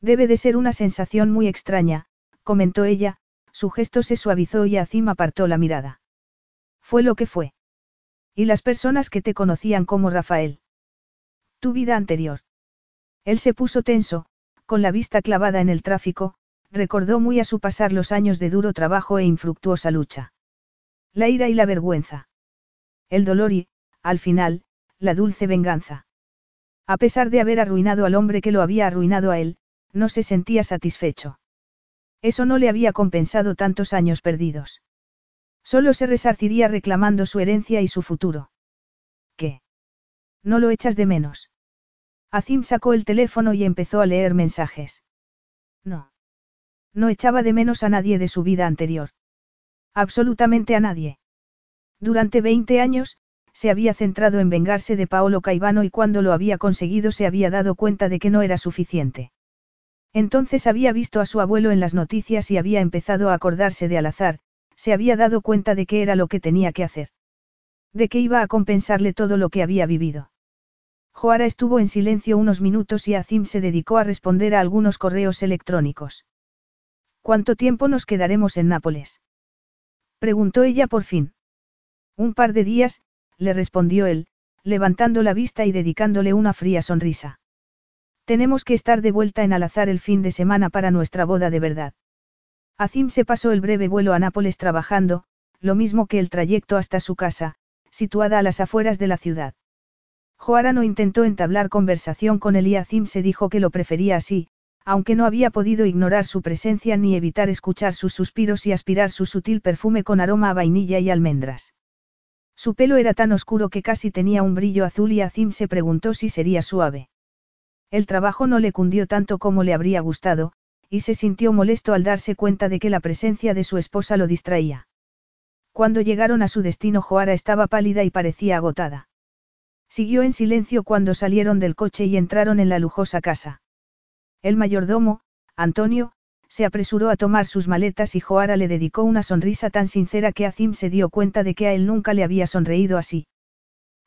Debe de ser una sensación muy extraña, comentó ella, su gesto se suavizó y Azim apartó la mirada. Fue lo que fue. ¿Y las personas que te conocían como Rafael? Tu vida anterior. Él se puso tenso, con la vista clavada en el tráfico, recordó muy a su pasar los años de duro trabajo e infructuosa lucha. La ira y la vergüenza. El dolor y, al final, la dulce venganza. A pesar de haber arruinado al hombre que lo había arruinado a él, no se sentía satisfecho. Eso no le había compensado tantos años perdidos. Solo se resarciría reclamando su herencia y su futuro. ¿Qué? ¿No lo echas de menos? Azim sacó el teléfono y empezó a leer mensajes. No. No echaba de menos a nadie de su vida anterior. Absolutamente a nadie. Durante 20 años, se había centrado en vengarse de Paolo Caivano y cuando lo había conseguido se había dado cuenta de que no era suficiente. Entonces había visto a su abuelo en las noticias y había empezado a acordarse de Alazar, se había dado cuenta de que era lo que tenía que hacer. De que iba a compensarle todo lo que había vivido. Joara estuvo en silencio unos minutos y Azim se dedicó a responder a algunos correos electrónicos. ¿Cuánto tiempo nos quedaremos en Nápoles? Preguntó ella por fin. Un par de días, le respondió él, levantando la vista y dedicándole una fría sonrisa. Tenemos que estar de vuelta en Alazar el fin de semana para nuestra boda de verdad. Azim se pasó el breve vuelo a Nápoles trabajando, lo mismo que el trayecto hasta su casa, situada a las afueras de la ciudad. Joara no intentó entablar conversación con él y Azim se dijo que lo prefería así, aunque no había podido ignorar su presencia ni evitar escuchar sus suspiros y aspirar su sutil perfume con aroma a vainilla y almendras. Su pelo era tan oscuro que casi tenía un brillo azul y Azim se preguntó si sería suave. El trabajo no le cundió tanto como le habría gustado, y se sintió molesto al darse cuenta de que la presencia de su esposa lo distraía. Cuando llegaron a su destino Joara estaba pálida y parecía agotada. Siguió en silencio cuando salieron del coche y entraron en la lujosa casa. El mayordomo, Antonio, se apresuró a tomar sus maletas y Joara le dedicó una sonrisa tan sincera que Azim se dio cuenta de que a él nunca le había sonreído así.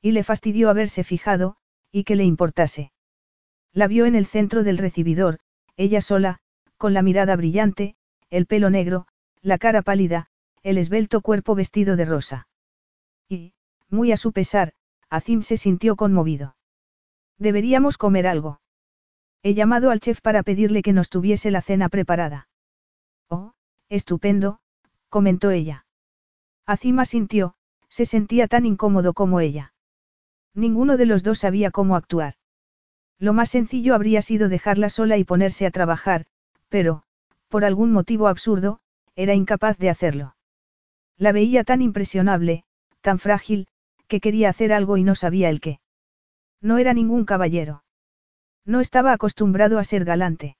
Y le fastidió haberse fijado, y que le importase. La vio en el centro del recibidor, ella sola, con la mirada brillante, el pelo negro, la cara pálida, el esbelto cuerpo vestido de rosa. Y, muy a su pesar, Azim se sintió conmovido. Deberíamos comer algo. He llamado al chef para pedirle que nos tuviese la cena preparada. Oh, estupendo, comentó ella. Azima sintió, se sentía tan incómodo como ella. Ninguno de los dos sabía cómo actuar. Lo más sencillo habría sido dejarla sola y ponerse a trabajar, pero, por algún motivo absurdo, era incapaz de hacerlo. La veía tan impresionable, tan frágil, que quería hacer algo y no sabía el qué. No era ningún caballero. No estaba acostumbrado a ser galante.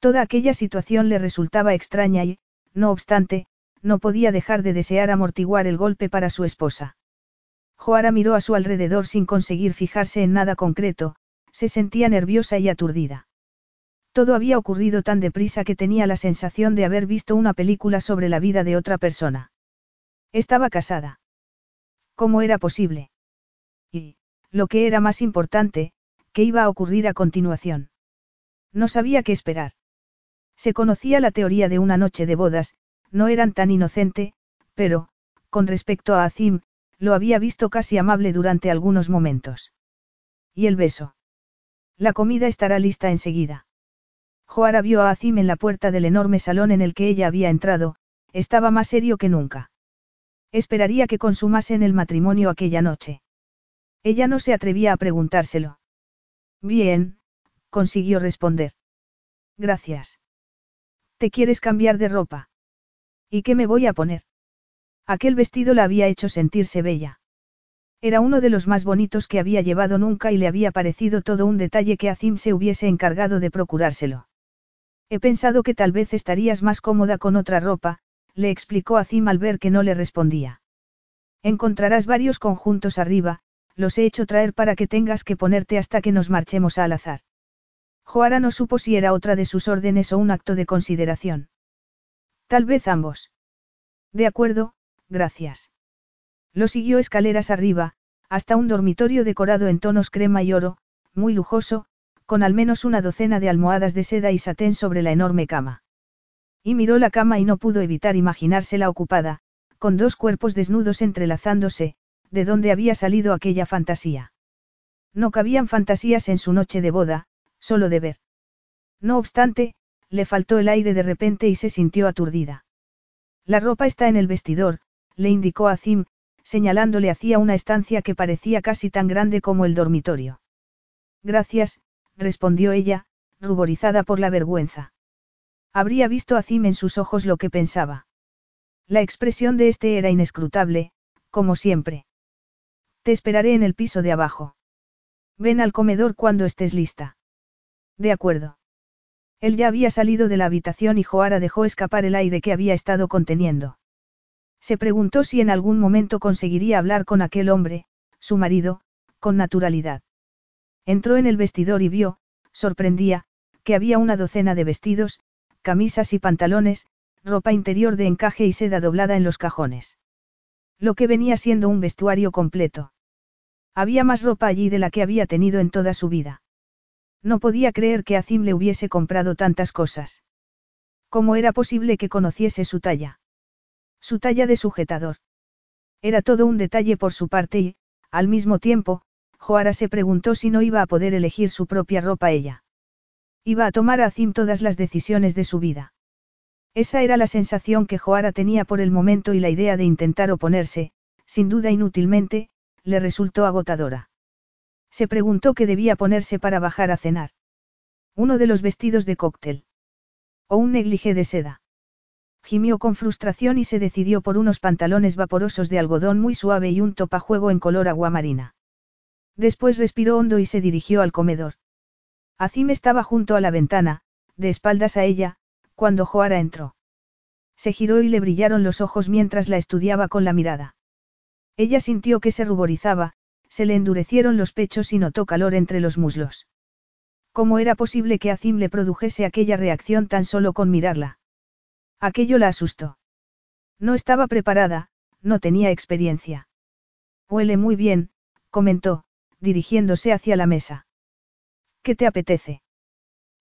Toda aquella situación le resultaba extraña y, no obstante, no podía dejar de desear amortiguar el golpe para su esposa. Joara miró a su alrededor sin conseguir fijarse en nada concreto, se sentía nerviosa y aturdida. Todo había ocurrido tan deprisa que tenía la sensación de haber visto una película sobre la vida de otra persona. Estaba casada. ¿Cómo era posible? Y, lo que era más importante, ¿Qué iba a ocurrir a continuación? No sabía qué esperar. Se conocía la teoría de una noche de bodas, no eran tan inocente, pero, con respecto a Azim, lo había visto casi amable durante algunos momentos. ¿Y el beso? La comida estará lista enseguida. Joara vio a Azim en la puerta del enorme salón en el que ella había entrado, estaba más serio que nunca. Esperaría que consumasen el matrimonio aquella noche. Ella no se atrevía a preguntárselo. Bien, consiguió responder. Gracias. ¿Te quieres cambiar de ropa? ¿Y qué me voy a poner? Aquel vestido la había hecho sentirse bella. Era uno de los más bonitos que había llevado nunca y le había parecido todo un detalle que Azim se hubiese encargado de procurárselo. He pensado que tal vez estarías más cómoda con otra ropa, le explicó Azim al ver que no le respondía. Encontrarás varios conjuntos arriba, los he hecho traer para que tengas que ponerte hasta que nos marchemos al azar. Joara no supo si era otra de sus órdenes o un acto de consideración. Tal vez ambos. De acuerdo, gracias. Lo siguió escaleras arriba, hasta un dormitorio decorado en tonos crema y oro, muy lujoso, con al menos una docena de almohadas de seda y satén sobre la enorme cama. Y miró la cama y no pudo evitar imaginársela ocupada, con dos cuerpos desnudos entrelazándose, de dónde había salido aquella fantasía. No cabían fantasías en su noche de boda, solo de ver. No obstante, le faltó el aire de repente y se sintió aturdida. La ropa está en el vestidor, le indicó a Zim, señalándole hacia una estancia que parecía casi tan grande como el dormitorio. Gracias, respondió ella, ruborizada por la vergüenza. Habría visto a Zim en sus ojos lo que pensaba. La expresión de este era inescrutable, como siempre. Te esperaré en el piso de abajo. Ven al comedor cuando estés lista. De acuerdo. Él ya había salido de la habitación y Joara dejó escapar el aire que había estado conteniendo. Se preguntó si en algún momento conseguiría hablar con aquel hombre, su marido, con naturalidad. Entró en el vestidor y vio, sorprendía, que había una docena de vestidos, camisas y pantalones, ropa interior de encaje y seda doblada en los cajones. Lo que venía siendo un vestuario completo. Había más ropa allí de la que había tenido en toda su vida. No podía creer que Azim le hubiese comprado tantas cosas. ¿Cómo era posible que conociese su talla? Su talla de sujetador. Era todo un detalle por su parte y, al mismo tiempo, Joara se preguntó si no iba a poder elegir su propia ropa ella. Iba a tomar a Azim todas las decisiones de su vida. Esa era la sensación que Joara tenía por el momento y la idea de intentar oponerse, sin duda inútilmente, le resultó agotadora. Se preguntó qué debía ponerse para bajar a cenar. Uno de los vestidos de cóctel. O un negligé de seda. Gimió con frustración y se decidió por unos pantalones vaporosos de algodón muy suave y un topajuego en color aguamarina. Después respiró hondo y se dirigió al comedor. Azim estaba junto a la ventana, de espaldas a ella, cuando Joara entró. Se giró y le brillaron los ojos mientras la estudiaba con la mirada. Ella sintió que se ruborizaba, se le endurecieron los pechos y notó calor entre los muslos. ¿Cómo era posible que Azim le produjese aquella reacción tan solo con mirarla? Aquello la asustó. No estaba preparada, no tenía experiencia. Huele muy bien, comentó, dirigiéndose hacia la mesa. ¿Qué te apetece?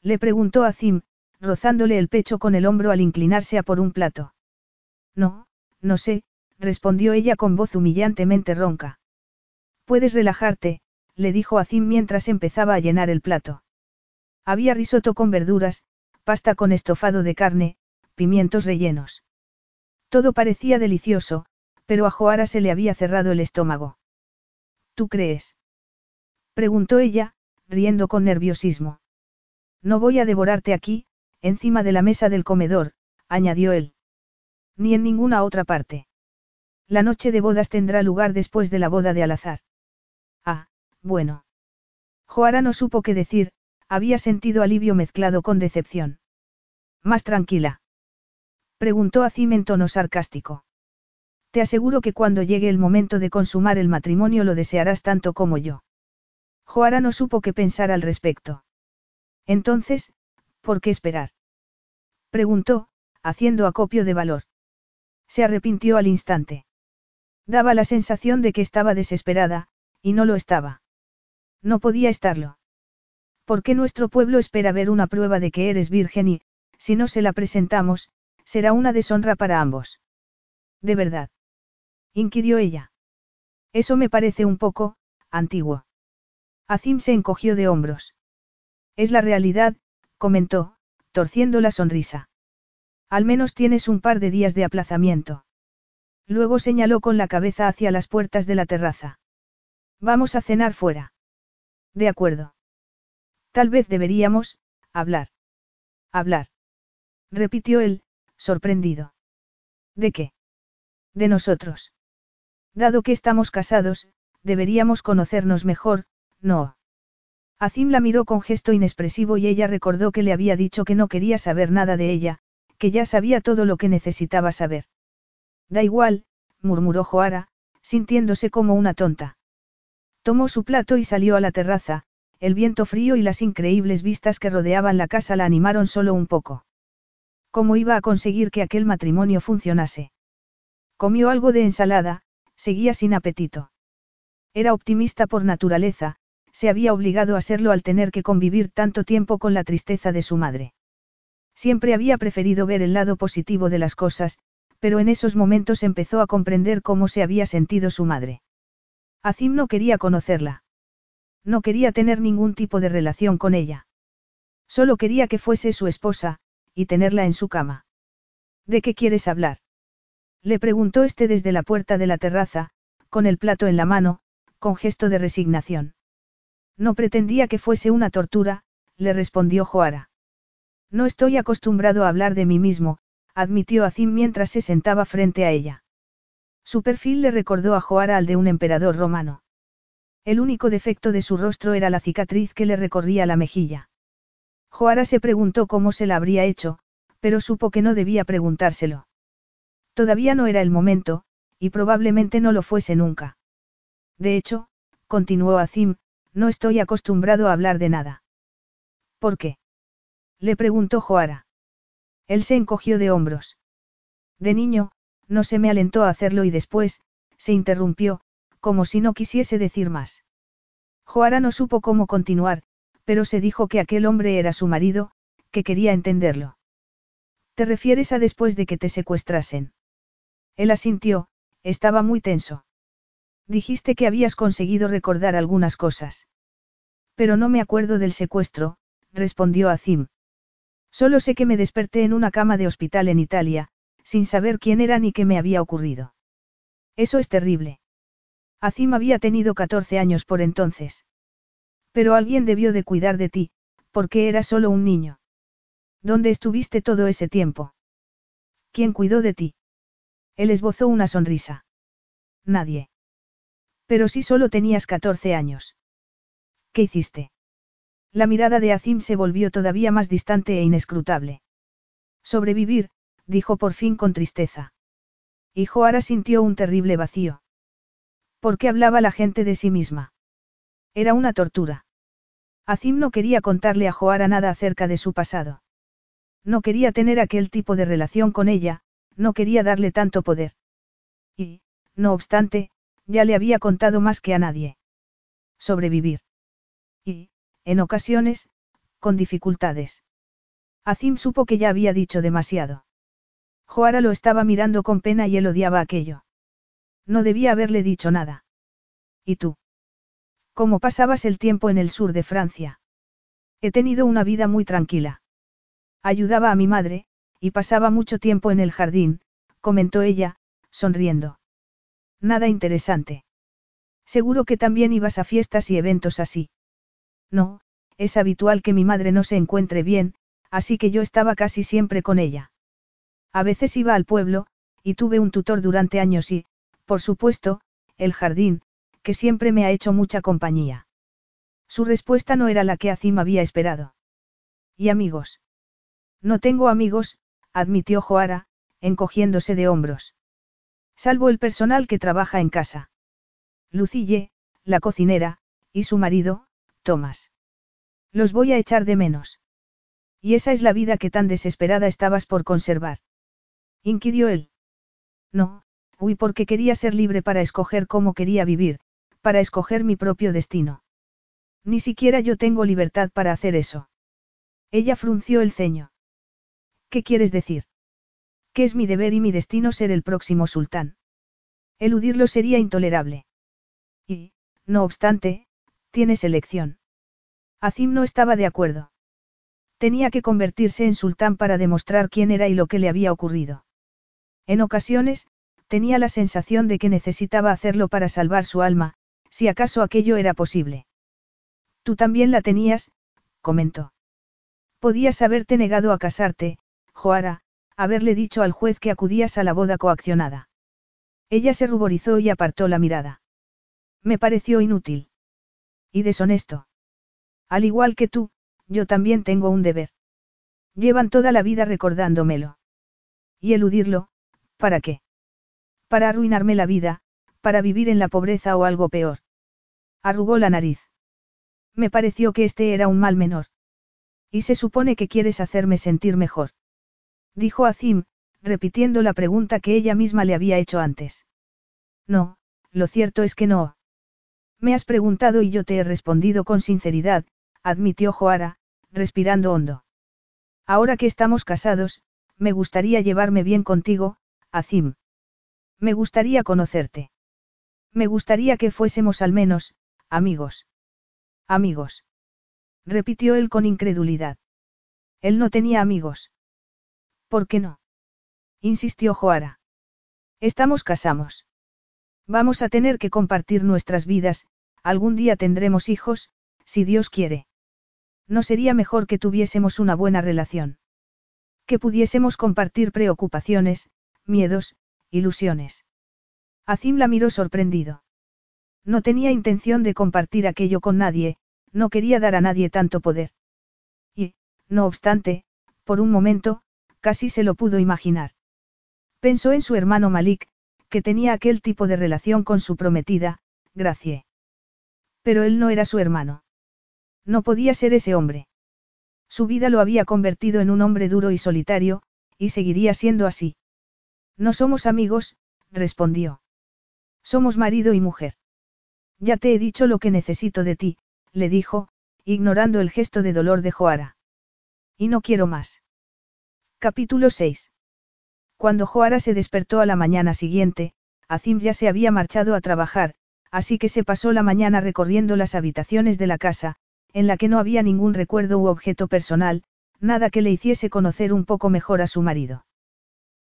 Le preguntó a Zim, rozándole el pecho con el hombro al inclinarse a por un plato. No, no sé, respondió ella con voz humillantemente ronca. Puedes relajarte, le dijo a Zim mientras empezaba a llenar el plato. Había risotto con verduras, pasta con estofado de carne, pimientos rellenos. Todo parecía delicioso, pero a Joara se le había cerrado el estómago. ¿Tú crees? preguntó ella, riendo con nerviosismo. No voy a devorarte aquí, encima de la mesa del comedor, añadió él. Ni en ninguna otra parte. La noche de bodas tendrá lugar después de la boda de Alazar. Ah, bueno. Joara no supo qué decir, había sentido alivio mezclado con decepción. Más tranquila. Preguntó a Cim en tono sarcástico. Te aseguro que cuando llegue el momento de consumar el matrimonio lo desearás tanto como yo. Joara no supo qué pensar al respecto. Entonces, ¿por qué esperar? Preguntó, haciendo acopio de valor. Se arrepintió al instante. Daba la sensación de que estaba desesperada, y no lo estaba. No podía estarlo. ¿Por qué nuestro pueblo espera ver una prueba de que eres virgen y, si no se la presentamos, Será una deshonra para ambos. ¿De verdad? inquirió ella. Eso me parece un poco, antiguo. Azim se encogió de hombros. Es la realidad, comentó, torciendo la sonrisa. Al menos tienes un par de días de aplazamiento. Luego señaló con la cabeza hacia las puertas de la terraza. Vamos a cenar fuera. De acuerdo. Tal vez deberíamos, hablar. Hablar. Repitió él, sorprendido. ¿De qué? De nosotros. Dado que estamos casados, deberíamos conocernos mejor, ¿no? Azim la miró con gesto inexpresivo y ella recordó que le había dicho que no quería saber nada de ella, que ya sabía todo lo que necesitaba saber. Da igual, murmuró Joara, sintiéndose como una tonta. Tomó su plato y salió a la terraza, el viento frío y las increíbles vistas que rodeaban la casa la animaron solo un poco. ¿Cómo iba a conseguir que aquel matrimonio funcionase? Comió algo de ensalada, seguía sin apetito. Era optimista por naturaleza, se había obligado a serlo al tener que convivir tanto tiempo con la tristeza de su madre. Siempre había preferido ver el lado positivo de las cosas, pero en esos momentos empezó a comprender cómo se había sentido su madre. Azim no quería conocerla. No quería tener ningún tipo de relación con ella. Solo quería que fuese su esposa, y tenerla en su cama. ¿De qué quieres hablar? Le preguntó este desde la puerta de la terraza, con el plato en la mano, con gesto de resignación. No pretendía que fuese una tortura, le respondió Joara. No estoy acostumbrado a hablar de mí mismo, admitió Azim mientras se sentaba frente a ella. Su perfil le recordó a Joara al de un emperador romano. El único defecto de su rostro era la cicatriz que le recorría la mejilla. Joara se preguntó cómo se la habría hecho, pero supo que no debía preguntárselo. Todavía no era el momento, y probablemente no lo fuese nunca. De hecho, continuó Azim, no estoy acostumbrado a hablar de nada. ¿Por qué? Le preguntó Joara. Él se encogió de hombros. De niño, no se me alentó a hacerlo y después, se interrumpió, como si no quisiese decir más. Joara no supo cómo continuar, pero se dijo que aquel hombre era su marido, que quería entenderlo. ¿Te refieres a después de que te secuestrasen? Él asintió, estaba muy tenso. Dijiste que habías conseguido recordar algunas cosas. Pero no me acuerdo del secuestro, respondió Azim. Solo sé que me desperté en una cama de hospital en Italia, sin saber quién era ni qué me había ocurrido. Eso es terrible. Azim había tenido 14 años por entonces. Pero alguien debió de cuidar de ti, porque era solo un niño. ¿Dónde estuviste todo ese tiempo? ¿Quién cuidó de ti? Él esbozó una sonrisa. Nadie. Pero si solo tenías 14 años. ¿Qué hiciste? La mirada de Azim se volvió todavía más distante e inescrutable. Sobrevivir, dijo por fin con tristeza. Y Joara sintió un terrible vacío. ¿Por qué hablaba la gente de sí misma? Era una tortura. Azim no quería contarle a Joara nada acerca de su pasado. No quería tener aquel tipo de relación con ella, no quería darle tanto poder. Y, no obstante, ya le había contado más que a nadie. Sobrevivir. Y, en ocasiones, con dificultades. Azim supo que ya había dicho demasiado. Joara lo estaba mirando con pena y él odiaba aquello. No debía haberle dicho nada. ¿Y tú? ¿Cómo pasabas el tiempo en el sur de Francia? He tenido una vida muy tranquila. Ayudaba a mi madre, y pasaba mucho tiempo en el jardín, comentó ella, sonriendo. Nada interesante. Seguro que también ibas a fiestas y eventos así. No, es habitual que mi madre no se encuentre bien, así que yo estaba casi siempre con ella. A veces iba al pueblo, y tuve un tutor durante años y, por supuesto, el jardín, que siempre me ha hecho mucha compañía. Su respuesta no era la que Azim había esperado. ¿Y amigos? No tengo amigos, admitió Joara, encogiéndose de hombros. Salvo el personal que trabaja en casa. Lucille, la cocinera, y su marido, Tomás. Los voy a echar de menos. Y esa es la vida que tan desesperada estabas por conservar. Inquirió él. No, uy, porque quería ser libre para escoger cómo quería vivir, para escoger mi propio destino. Ni siquiera yo tengo libertad para hacer eso. Ella frunció el ceño. ¿Qué quieres decir? Que es mi deber y mi destino ser el próximo sultán. Eludirlo sería intolerable. Y, no obstante, tienes elección. Azim no estaba de acuerdo. Tenía que convertirse en sultán para demostrar quién era y lo que le había ocurrido. En ocasiones, tenía la sensación de que necesitaba hacerlo para salvar su alma, si acaso aquello era posible. Tú también la tenías, comentó. Podías haberte negado a casarte, Joara, haberle dicho al juez que acudías a la boda coaccionada. Ella se ruborizó y apartó la mirada. Me pareció inútil. Y deshonesto. Al igual que tú, yo también tengo un deber. Llevan toda la vida recordándomelo. Y eludirlo, ¿para qué? Para arruinarme la vida, para vivir en la pobreza o algo peor. Arrugó la nariz. Me pareció que este era un mal menor. Y se supone que quieres hacerme sentir mejor. Dijo Azim, repitiendo la pregunta que ella misma le había hecho antes. No, lo cierto es que no. Me has preguntado y yo te he respondido con sinceridad, admitió Joara, respirando hondo. Ahora que estamos casados, me gustaría llevarme bien contigo, Azim. Me gustaría conocerte. Me gustaría que fuésemos al menos, amigos. Amigos. Repitió él con incredulidad. Él no tenía amigos. ¿Por qué no? Insistió Joara. Estamos casamos. Vamos a tener que compartir nuestras vidas, algún día tendremos hijos, si Dios quiere. ¿No sería mejor que tuviésemos una buena relación? Que pudiésemos compartir preocupaciones, miedos, ilusiones. Azim la miró sorprendido. No tenía intención de compartir aquello con nadie, no quería dar a nadie tanto poder. Y, no obstante, por un momento, casi se lo pudo imaginar. Pensó en su hermano Malik, que tenía aquel tipo de relación con su prometida, Gracie. Pero él no era su hermano. No podía ser ese hombre. Su vida lo había convertido en un hombre duro y solitario, y seguiría siendo así. No somos amigos, respondió. Somos marido y mujer. Ya te he dicho lo que necesito de ti, le dijo, ignorando el gesto de dolor de Joara. Y no quiero más. Capítulo 6. Cuando Joara se despertó a la mañana siguiente, Azim ya se había marchado a trabajar, así que se pasó la mañana recorriendo las habitaciones de la casa, en la que no había ningún recuerdo u objeto personal, nada que le hiciese conocer un poco mejor a su marido.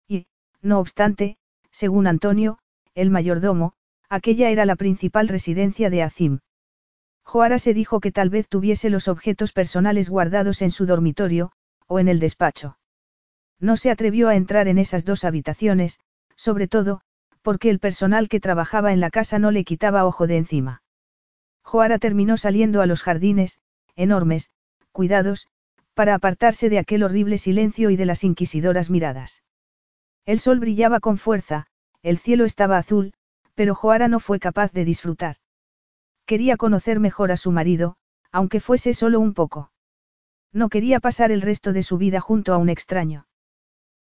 Y, no obstante, según Antonio, el mayordomo, aquella era la principal residencia de Azim. Joara se dijo que tal vez tuviese los objetos personales guardados en su dormitorio, o en el despacho. No se atrevió a entrar en esas dos habitaciones, sobre todo, porque el personal que trabajaba en la casa no le quitaba ojo de encima. Joara terminó saliendo a los jardines, enormes, cuidados, para apartarse de aquel horrible silencio y de las inquisidoras miradas. El sol brillaba con fuerza, el cielo estaba azul, pero Joara no fue capaz de disfrutar. Quería conocer mejor a su marido, aunque fuese solo un poco. No quería pasar el resto de su vida junto a un extraño.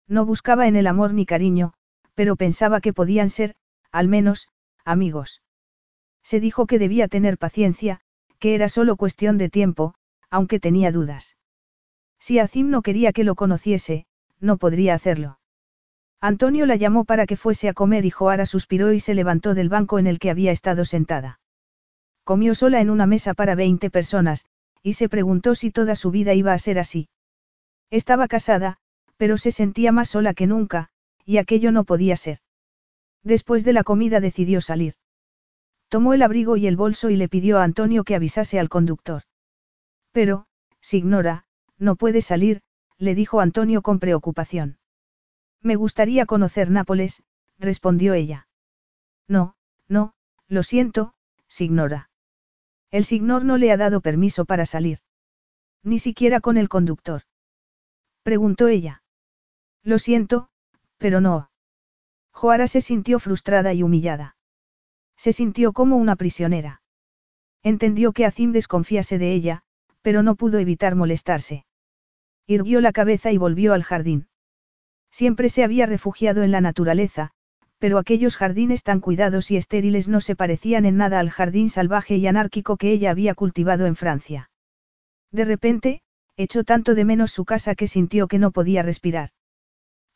No buscaba en el amor ni cariño, pero pensaba que podían ser, al menos, amigos. Se dijo que debía tener paciencia, que era solo cuestión de tiempo, aunque tenía dudas. Si Azim no quería que lo conociese, no podría hacerlo. Antonio la llamó para que fuese a comer y Joara suspiró y se levantó del banco en el que había estado sentada. Comió sola en una mesa para 20 personas, y se preguntó si toda su vida iba a ser así. Estaba casada, pero se sentía más sola que nunca, y aquello no podía ser. Después de la comida decidió salir. Tomó el abrigo y el bolso y le pidió a Antonio que avisase al conductor. Pero, Signora, no puede salir, le dijo Antonio con preocupación. Me gustaría conocer Nápoles, respondió ella. No, no, lo siento, Signora. El Signor no le ha dado permiso para salir. Ni siquiera con el conductor. Preguntó ella. Lo siento, pero no. Joara se sintió frustrada y humillada. Se sintió como una prisionera. Entendió que Azim desconfiase de ella, pero no pudo evitar molestarse. Irguió la cabeza y volvió al jardín. Siempre se había refugiado en la naturaleza, pero aquellos jardines tan cuidados y estériles no se parecían en nada al jardín salvaje y anárquico que ella había cultivado en Francia. De repente, echó tanto de menos su casa que sintió que no podía respirar.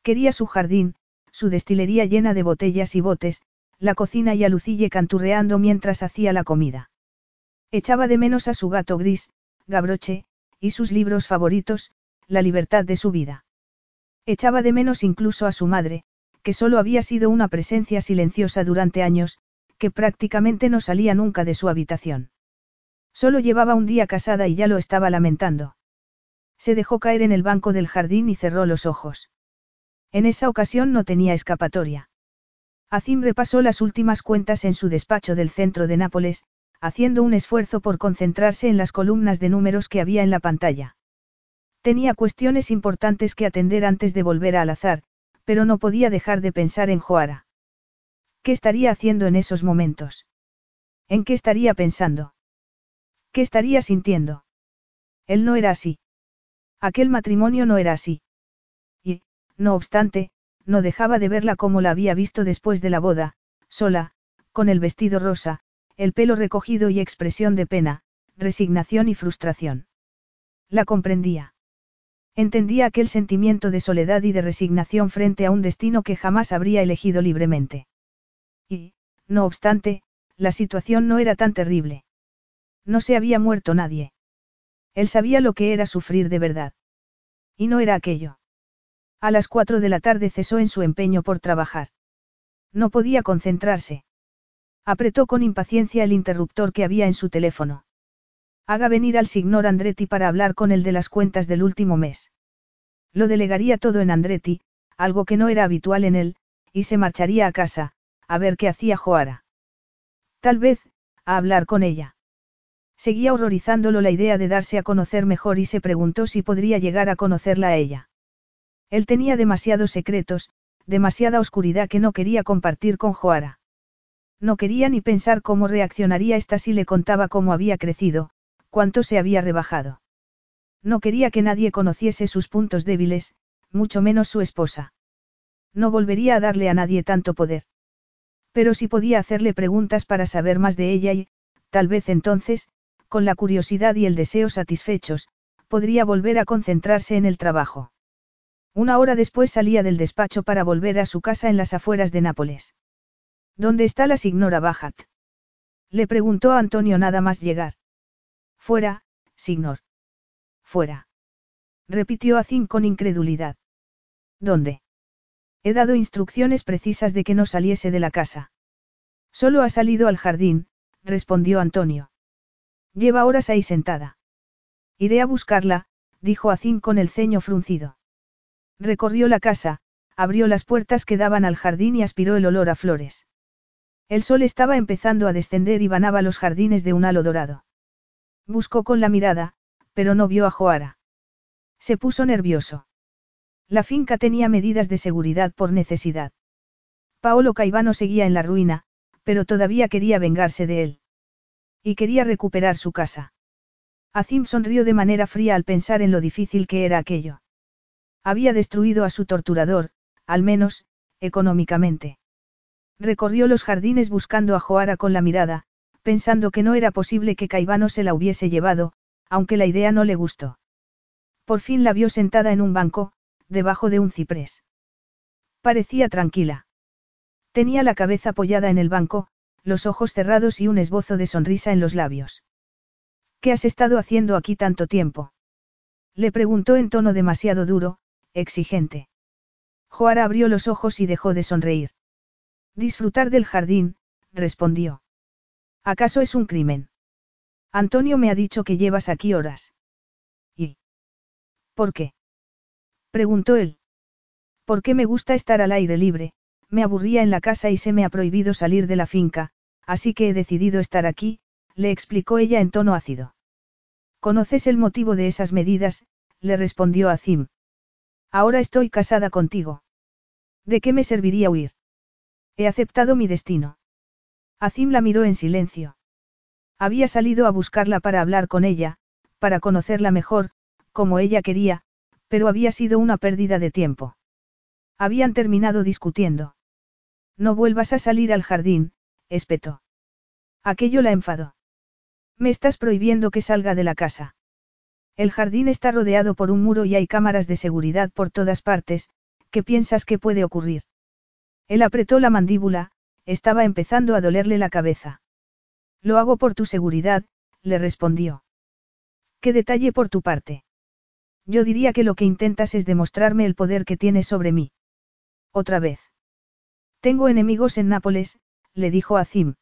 Quería su jardín, su destilería llena de botellas y botes, la cocina y a Lucille canturreando mientras hacía la comida. Echaba de menos a su gato gris, Gabroche, y sus libros favoritos, la libertad de su vida. Echaba de menos incluso a su madre, que solo había sido una presencia silenciosa durante años, que prácticamente no salía nunca de su habitación. Solo llevaba un día casada y ya lo estaba lamentando. Se dejó caer en el banco del jardín y cerró los ojos. En esa ocasión no tenía escapatoria. Azim repasó las últimas cuentas en su despacho del centro de Nápoles, haciendo un esfuerzo por concentrarse en las columnas de números que había en la pantalla. Tenía cuestiones importantes que atender antes de volver al azar, pero no podía dejar de pensar en Joara. ¿Qué estaría haciendo en esos momentos? ¿En qué estaría pensando? ¿Qué estaría sintiendo? Él no era así. Aquel matrimonio no era así. Y, no obstante, no dejaba de verla como la había visto después de la boda, sola, con el vestido rosa, el pelo recogido y expresión de pena, resignación y frustración. La comprendía. Entendía aquel sentimiento de soledad y de resignación frente a un destino que jamás habría elegido libremente. Y, no obstante, la situación no era tan terrible. No se había muerto nadie. Él sabía lo que era sufrir de verdad. Y no era aquello. A las cuatro de la tarde cesó en su empeño por trabajar. No podía concentrarse. Apretó con impaciencia el interruptor que había en su teléfono. Haga venir al signor Andretti para hablar con él de las cuentas del último mes. Lo delegaría todo en Andretti, algo que no era habitual en él, y se marcharía a casa, a ver qué hacía Joara. Tal vez, a hablar con ella. Seguía horrorizándolo la idea de darse a conocer mejor y se preguntó si podría llegar a conocerla a ella. Él tenía demasiados secretos, demasiada oscuridad que no quería compartir con Joara. No quería ni pensar cómo reaccionaría esta si le contaba cómo había crecido, cuánto se había rebajado. No quería que nadie conociese sus puntos débiles, mucho menos su esposa. No volvería a darle a nadie tanto poder. Pero sí podía hacerle preguntas para saber más de ella y, tal vez entonces, con la curiosidad y el deseo satisfechos, podría volver a concentrarse en el trabajo. Una hora después salía del despacho para volver a su casa en las afueras de Nápoles. ¿Dónde está la signora Bajat? Le preguntó a Antonio nada más llegar. Fuera, signor. Fuera. Repitió Azim con incredulidad. ¿Dónde? He dado instrucciones precisas de que no saliese de la casa. Solo ha salido al jardín, respondió Antonio. Lleva horas ahí sentada. Iré a buscarla, dijo Azim con el ceño fruncido. Recorrió la casa, abrió las puertas que daban al jardín y aspiró el olor a flores. El sol estaba empezando a descender y banaba los jardines de un halo dorado. Buscó con la mirada, pero no vio a Joara. Se puso nervioso. La finca tenía medidas de seguridad por necesidad. Paolo Caivano seguía en la ruina, pero todavía quería vengarse de él. Y quería recuperar su casa. Azim sonrió de manera fría al pensar en lo difícil que era aquello. Había destruido a su torturador, al menos, económicamente. Recorrió los jardines buscando a Joara con la mirada, pensando que no era posible que Caivano se la hubiese llevado, aunque la idea no le gustó. Por fin la vio sentada en un banco, debajo de un ciprés. Parecía tranquila. Tenía la cabeza apoyada en el banco, los ojos cerrados y un esbozo de sonrisa en los labios. ¿Qué has estado haciendo aquí tanto tiempo? Le preguntó en tono demasiado duro, exigente. Joara abrió los ojos y dejó de sonreír. Disfrutar del jardín, respondió. ¿Acaso es un crimen? Antonio me ha dicho que llevas aquí horas. ¿Y? ¿Por qué? preguntó él. Porque me gusta estar al aire libre, me aburría en la casa y se me ha prohibido salir de la finca, así que he decidido estar aquí, le explicó ella en tono ácido. ¿Conoces el motivo de esas medidas? le respondió Azim. Ahora estoy casada contigo. ¿De qué me serviría huir? He aceptado mi destino. Azim la miró en silencio. Había salido a buscarla para hablar con ella, para conocerla mejor, como ella quería, pero había sido una pérdida de tiempo. Habían terminado discutiendo. No vuelvas a salir al jardín, espetó. Aquello la enfadó. Me estás prohibiendo que salga de la casa. El jardín está rodeado por un muro y hay cámaras de seguridad por todas partes, ¿qué piensas que puede ocurrir? Él apretó la mandíbula, estaba empezando a dolerle la cabeza. Lo hago por tu seguridad, le respondió. ¿Qué detalle por tu parte? Yo diría que lo que intentas es demostrarme el poder que tienes sobre mí. Otra vez. Tengo enemigos en Nápoles, le dijo a Zim.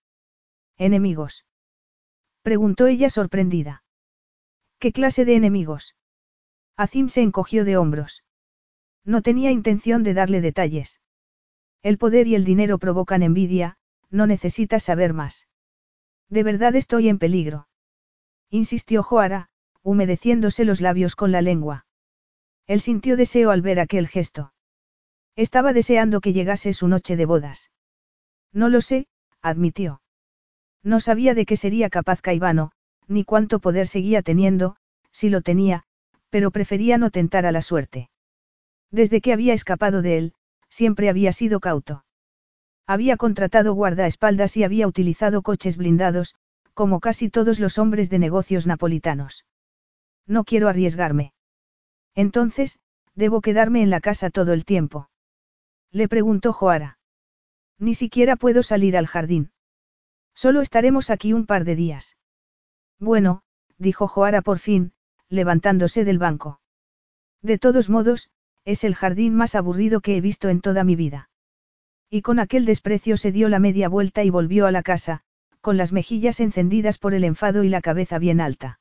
¿Enemigos? Preguntó ella sorprendida. ¿Qué clase de enemigos? Azim se encogió de hombros. No tenía intención de darle detalles. El poder y el dinero provocan envidia, no necesitas saber más. De verdad estoy en peligro. Insistió Joara, humedeciéndose los labios con la lengua. Él sintió deseo al ver aquel gesto. Estaba deseando que llegase su noche de bodas. No lo sé, admitió. No sabía de qué sería capaz Caivano, ni cuánto poder seguía teniendo, si lo tenía, pero prefería no tentar a la suerte. Desde que había escapado de él, siempre había sido cauto. Había contratado guardaespaldas y había utilizado coches blindados, como casi todos los hombres de negocios napolitanos. No quiero arriesgarme. Entonces, debo quedarme en la casa todo el tiempo. Le preguntó Joara. Ni siquiera puedo salir al jardín. Solo estaremos aquí un par de días. Bueno, dijo Joara por fin, levantándose del banco. De todos modos, es el jardín más aburrido que he visto en toda mi vida. Y con aquel desprecio se dio la media vuelta y volvió a la casa, con las mejillas encendidas por el enfado y la cabeza bien alta.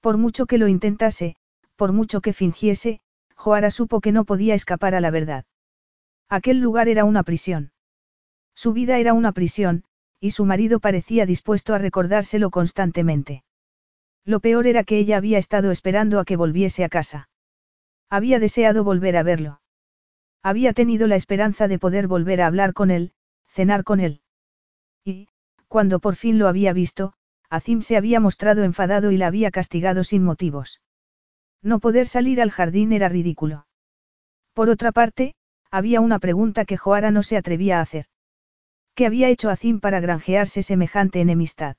Por mucho que lo intentase, por mucho que fingiese, Joara supo que no podía escapar a la verdad. Aquel lugar era una prisión. Su vida era una prisión, y su marido parecía dispuesto a recordárselo constantemente. Lo peor era que ella había estado esperando a que volviese a casa. Había deseado volver a verlo. Había tenido la esperanza de poder volver a hablar con él, cenar con él. Y, cuando por fin lo había visto, Azim se había mostrado enfadado y la había castigado sin motivos. No poder salir al jardín era ridículo. Por otra parte, había una pregunta que Joara no se atrevía a hacer. ¿Qué había hecho Azim para granjearse semejante enemistad?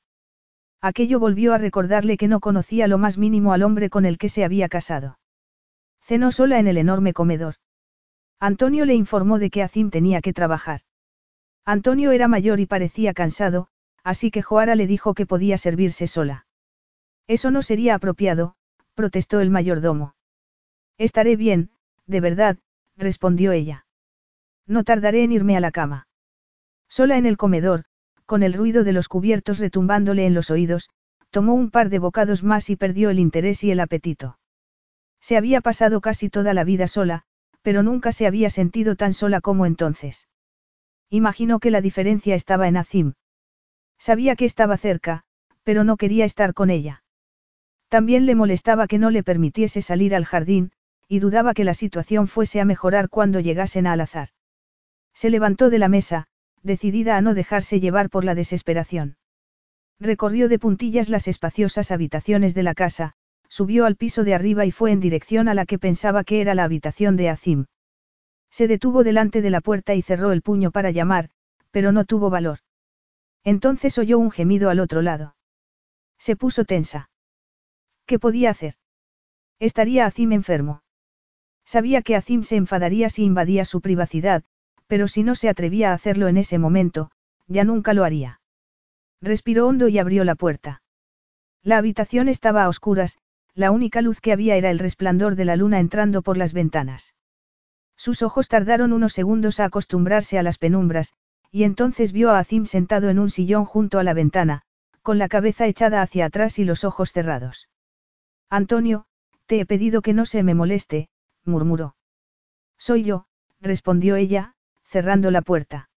Aquello volvió a recordarle que no conocía lo más mínimo al hombre con el que se había casado. Cenó sola en el enorme comedor. Antonio le informó de que Azim tenía que trabajar. Antonio era mayor y parecía cansado, así que Joara le dijo que podía servirse sola. Eso no sería apropiado, protestó el mayordomo. Estaré bien, de verdad, respondió ella. No tardaré en irme a la cama. Sola en el comedor, con el ruido de los cubiertos retumbándole en los oídos, tomó un par de bocados más y perdió el interés y el apetito. Se había pasado casi toda la vida sola, pero nunca se había sentido tan sola como entonces. Imaginó que la diferencia estaba en Azim. Sabía que estaba cerca, pero no quería estar con ella. También le molestaba que no le permitiese salir al jardín, y dudaba que la situación fuese a mejorar cuando llegasen a Al-Azhar. Se levantó de la mesa, decidida a no dejarse llevar por la desesperación. Recorrió de puntillas las espaciosas habitaciones de la casa, subió al piso de arriba y fue en dirección a la que pensaba que era la habitación de Azim. Se detuvo delante de la puerta y cerró el puño para llamar, pero no tuvo valor. Entonces oyó un gemido al otro lado. Se puso tensa. ¿Qué podía hacer? Estaría Azim enfermo. Sabía que Azim se enfadaría si invadía su privacidad, pero si no se atrevía a hacerlo en ese momento, ya nunca lo haría. Respiró hondo y abrió la puerta. La habitación estaba a oscuras, la única luz que había era el resplandor de la luna entrando por las ventanas. Sus ojos tardaron unos segundos a acostumbrarse a las penumbras, y entonces vio a Azim sentado en un sillón junto a la ventana, con la cabeza echada hacia atrás y los ojos cerrados. Antonio, te he pedido que no se me moleste, murmuró. Soy yo, respondió ella, cerrando la puerta.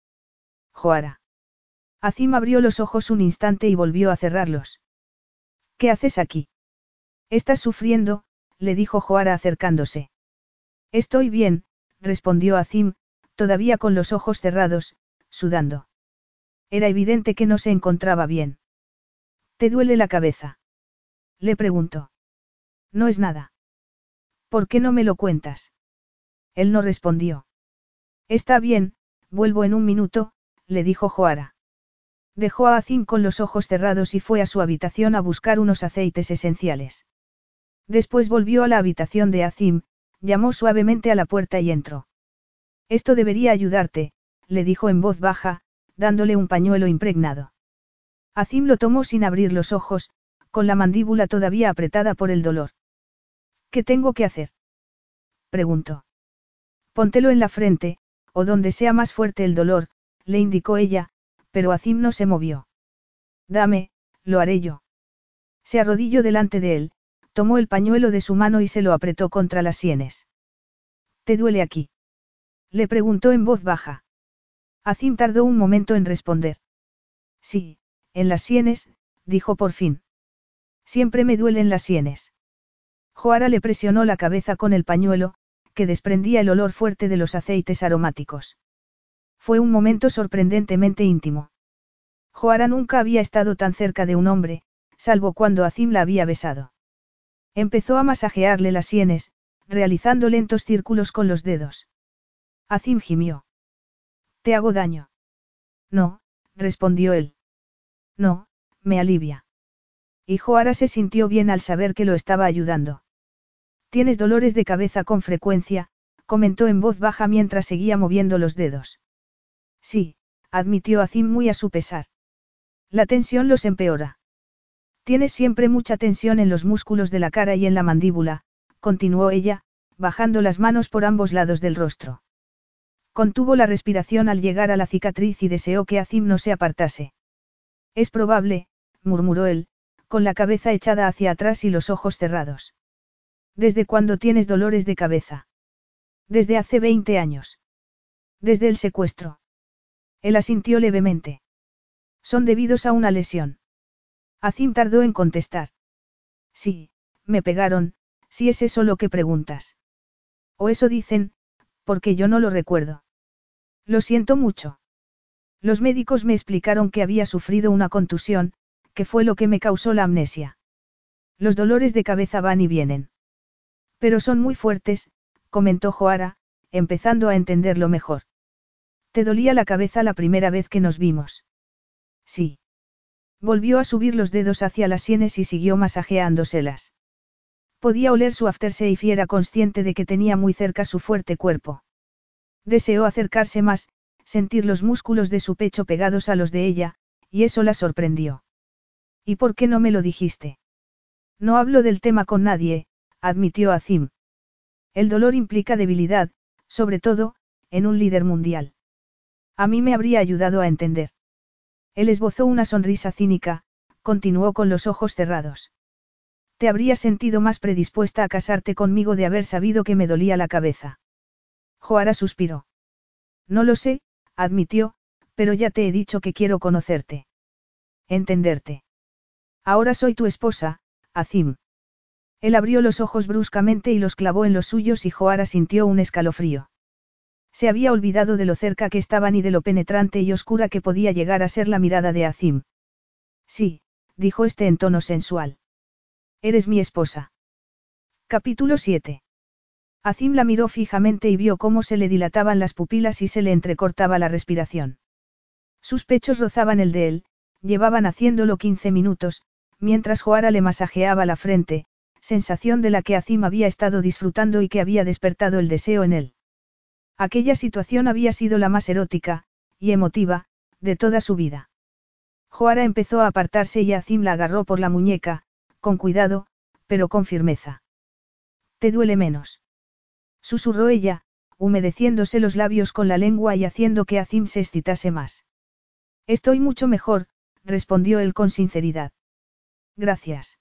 Joara. Azim abrió los ojos un instante y volvió a cerrarlos. ¿Qué haces aquí? Estás sufriendo, le dijo Joara acercándose. Estoy bien, respondió Azim, todavía con los ojos cerrados, sudando. Era evidente que no se encontraba bien. ¿Te duele la cabeza? Le preguntó. No es nada. ¿Por qué no me lo cuentas? Él no respondió. Está bien, vuelvo en un minuto, le dijo Joara. Dejó a Azim con los ojos cerrados y fue a su habitación a buscar unos aceites esenciales. Después volvió a la habitación de Azim, llamó suavemente a la puerta y entró. Esto debería ayudarte, le dijo en voz baja, dándole un pañuelo impregnado. Azim lo tomó sin abrir los ojos, con la mandíbula todavía apretada por el dolor. ¿Qué tengo que hacer? preguntó. Póntelo en la frente, o donde sea más fuerte el dolor, le indicó ella, pero Azim no se movió. Dame, lo haré yo. Se arrodilló delante de él, tomó el pañuelo de su mano y se lo apretó contra las sienes. ¿Te duele aquí? Le preguntó en voz baja. Azim tardó un momento en responder. Sí, en las sienes, dijo por fin. Siempre me duelen las sienes. Joara le presionó la cabeza con el pañuelo, que desprendía el olor fuerte de los aceites aromáticos. Fue un momento sorprendentemente íntimo. Joara nunca había estado tan cerca de un hombre, salvo cuando Azim la había besado. Empezó a masajearle las sienes, realizando lentos círculos con los dedos. Azim gimió. ¿Te hago daño? No, respondió él. No, me alivia. Y Joara se sintió bien al saber que lo estaba ayudando. Tienes dolores de cabeza con frecuencia, comentó en voz baja mientras seguía moviendo los dedos. Sí, admitió Azim muy a su pesar. La tensión los empeora. Tienes siempre mucha tensión en los músculos de la cara y en la mandíbula, continuó ella, bajando las manos por ambos lados del rostro. Contuvo la respiración al llegar a la cicatriz y deseó que Azim no se apartase. Es probable, murmuró él, con la cabeza echada hacia atrás y los ojos cerrados. ¿Desde cuándo tienes dolores de cabeza? Desde hace 20 años. Desde el secuestro. Él asintió levemente. Son debidos a una lesión. Azim tardó en contestar. Sí, me pegaron, si es eso lo que preguntas. O eso dicen, porque yo no lo recuerdo. Lo siento mucho. Los médicos me explicaron que había sufrido una contusión, que fue lo que me causó la amnesia. Los dolores de cabeza van y vienen. Pero son muy fuertes, comentó Joara, empezando a entenderlo mejor. ¿Te dolía la cabeza la primera vez que nos vimos? Sí. Volvió a subir los dedos hacia las sienes y siguió masajeándoselas. Podía oler su aftershave y era consciente de que tenía muy cerca su fuerte cuerpo. Deseó acercarse más, sentir los músculos de su pecho pegados a los de ella, y eso la sorprendió. ¿Y por qué no me lo dijiste? No hablo del tema con nadie, admitió Azim. El dolor implica debilidad, sobre todo, en un líder mundial. A mí me habría ayudado a entender. Él esbozó una sonrisa cínica, continuó con los ojos cerrados. Te habría sentido más predispuesta a casarte conmigo de haber sabido que me dolía la cabeza. Joara suspiró. No lo sé, admitió, pero ya te he dicho que quiero conocerte. Entenderte. Ahora soy tu esposa, Azim. Él abrió los ojos bruscamente y los clavó en los suyos y Joara sintió un escalofrío. Se había olvidado de lo cerca que estaban y de lo penetrante y oscura que podía llegar a ser la mirada de Azim. Sí, dijo este en tono sensual. Eres mi esposa. Capítulo 7. Azim la miró fijamente y vio cómo se le dilataban las pupilas y se le entrecortaba la respiración. Sus pechos rozaban el de él, llevaban haciéndolo 15 minutos, mientras Joara le masajeaba la frente, sensación de la que Azim había estado disfrutando y que había despertado el deseo en él. Aquella situación había sido la más erótica, y emotiva, de toda su vida. Joara empezó a apartarse y Azim la agarró por la muñeca, con cuidado, pero con firmeza. ¿Te duele menos? Susurró ella, humedeciéndose los labios con la lengua y haciendo que Azim se excitase más. Estoy mucho mejor, respondió él con sinceridad. Gracias.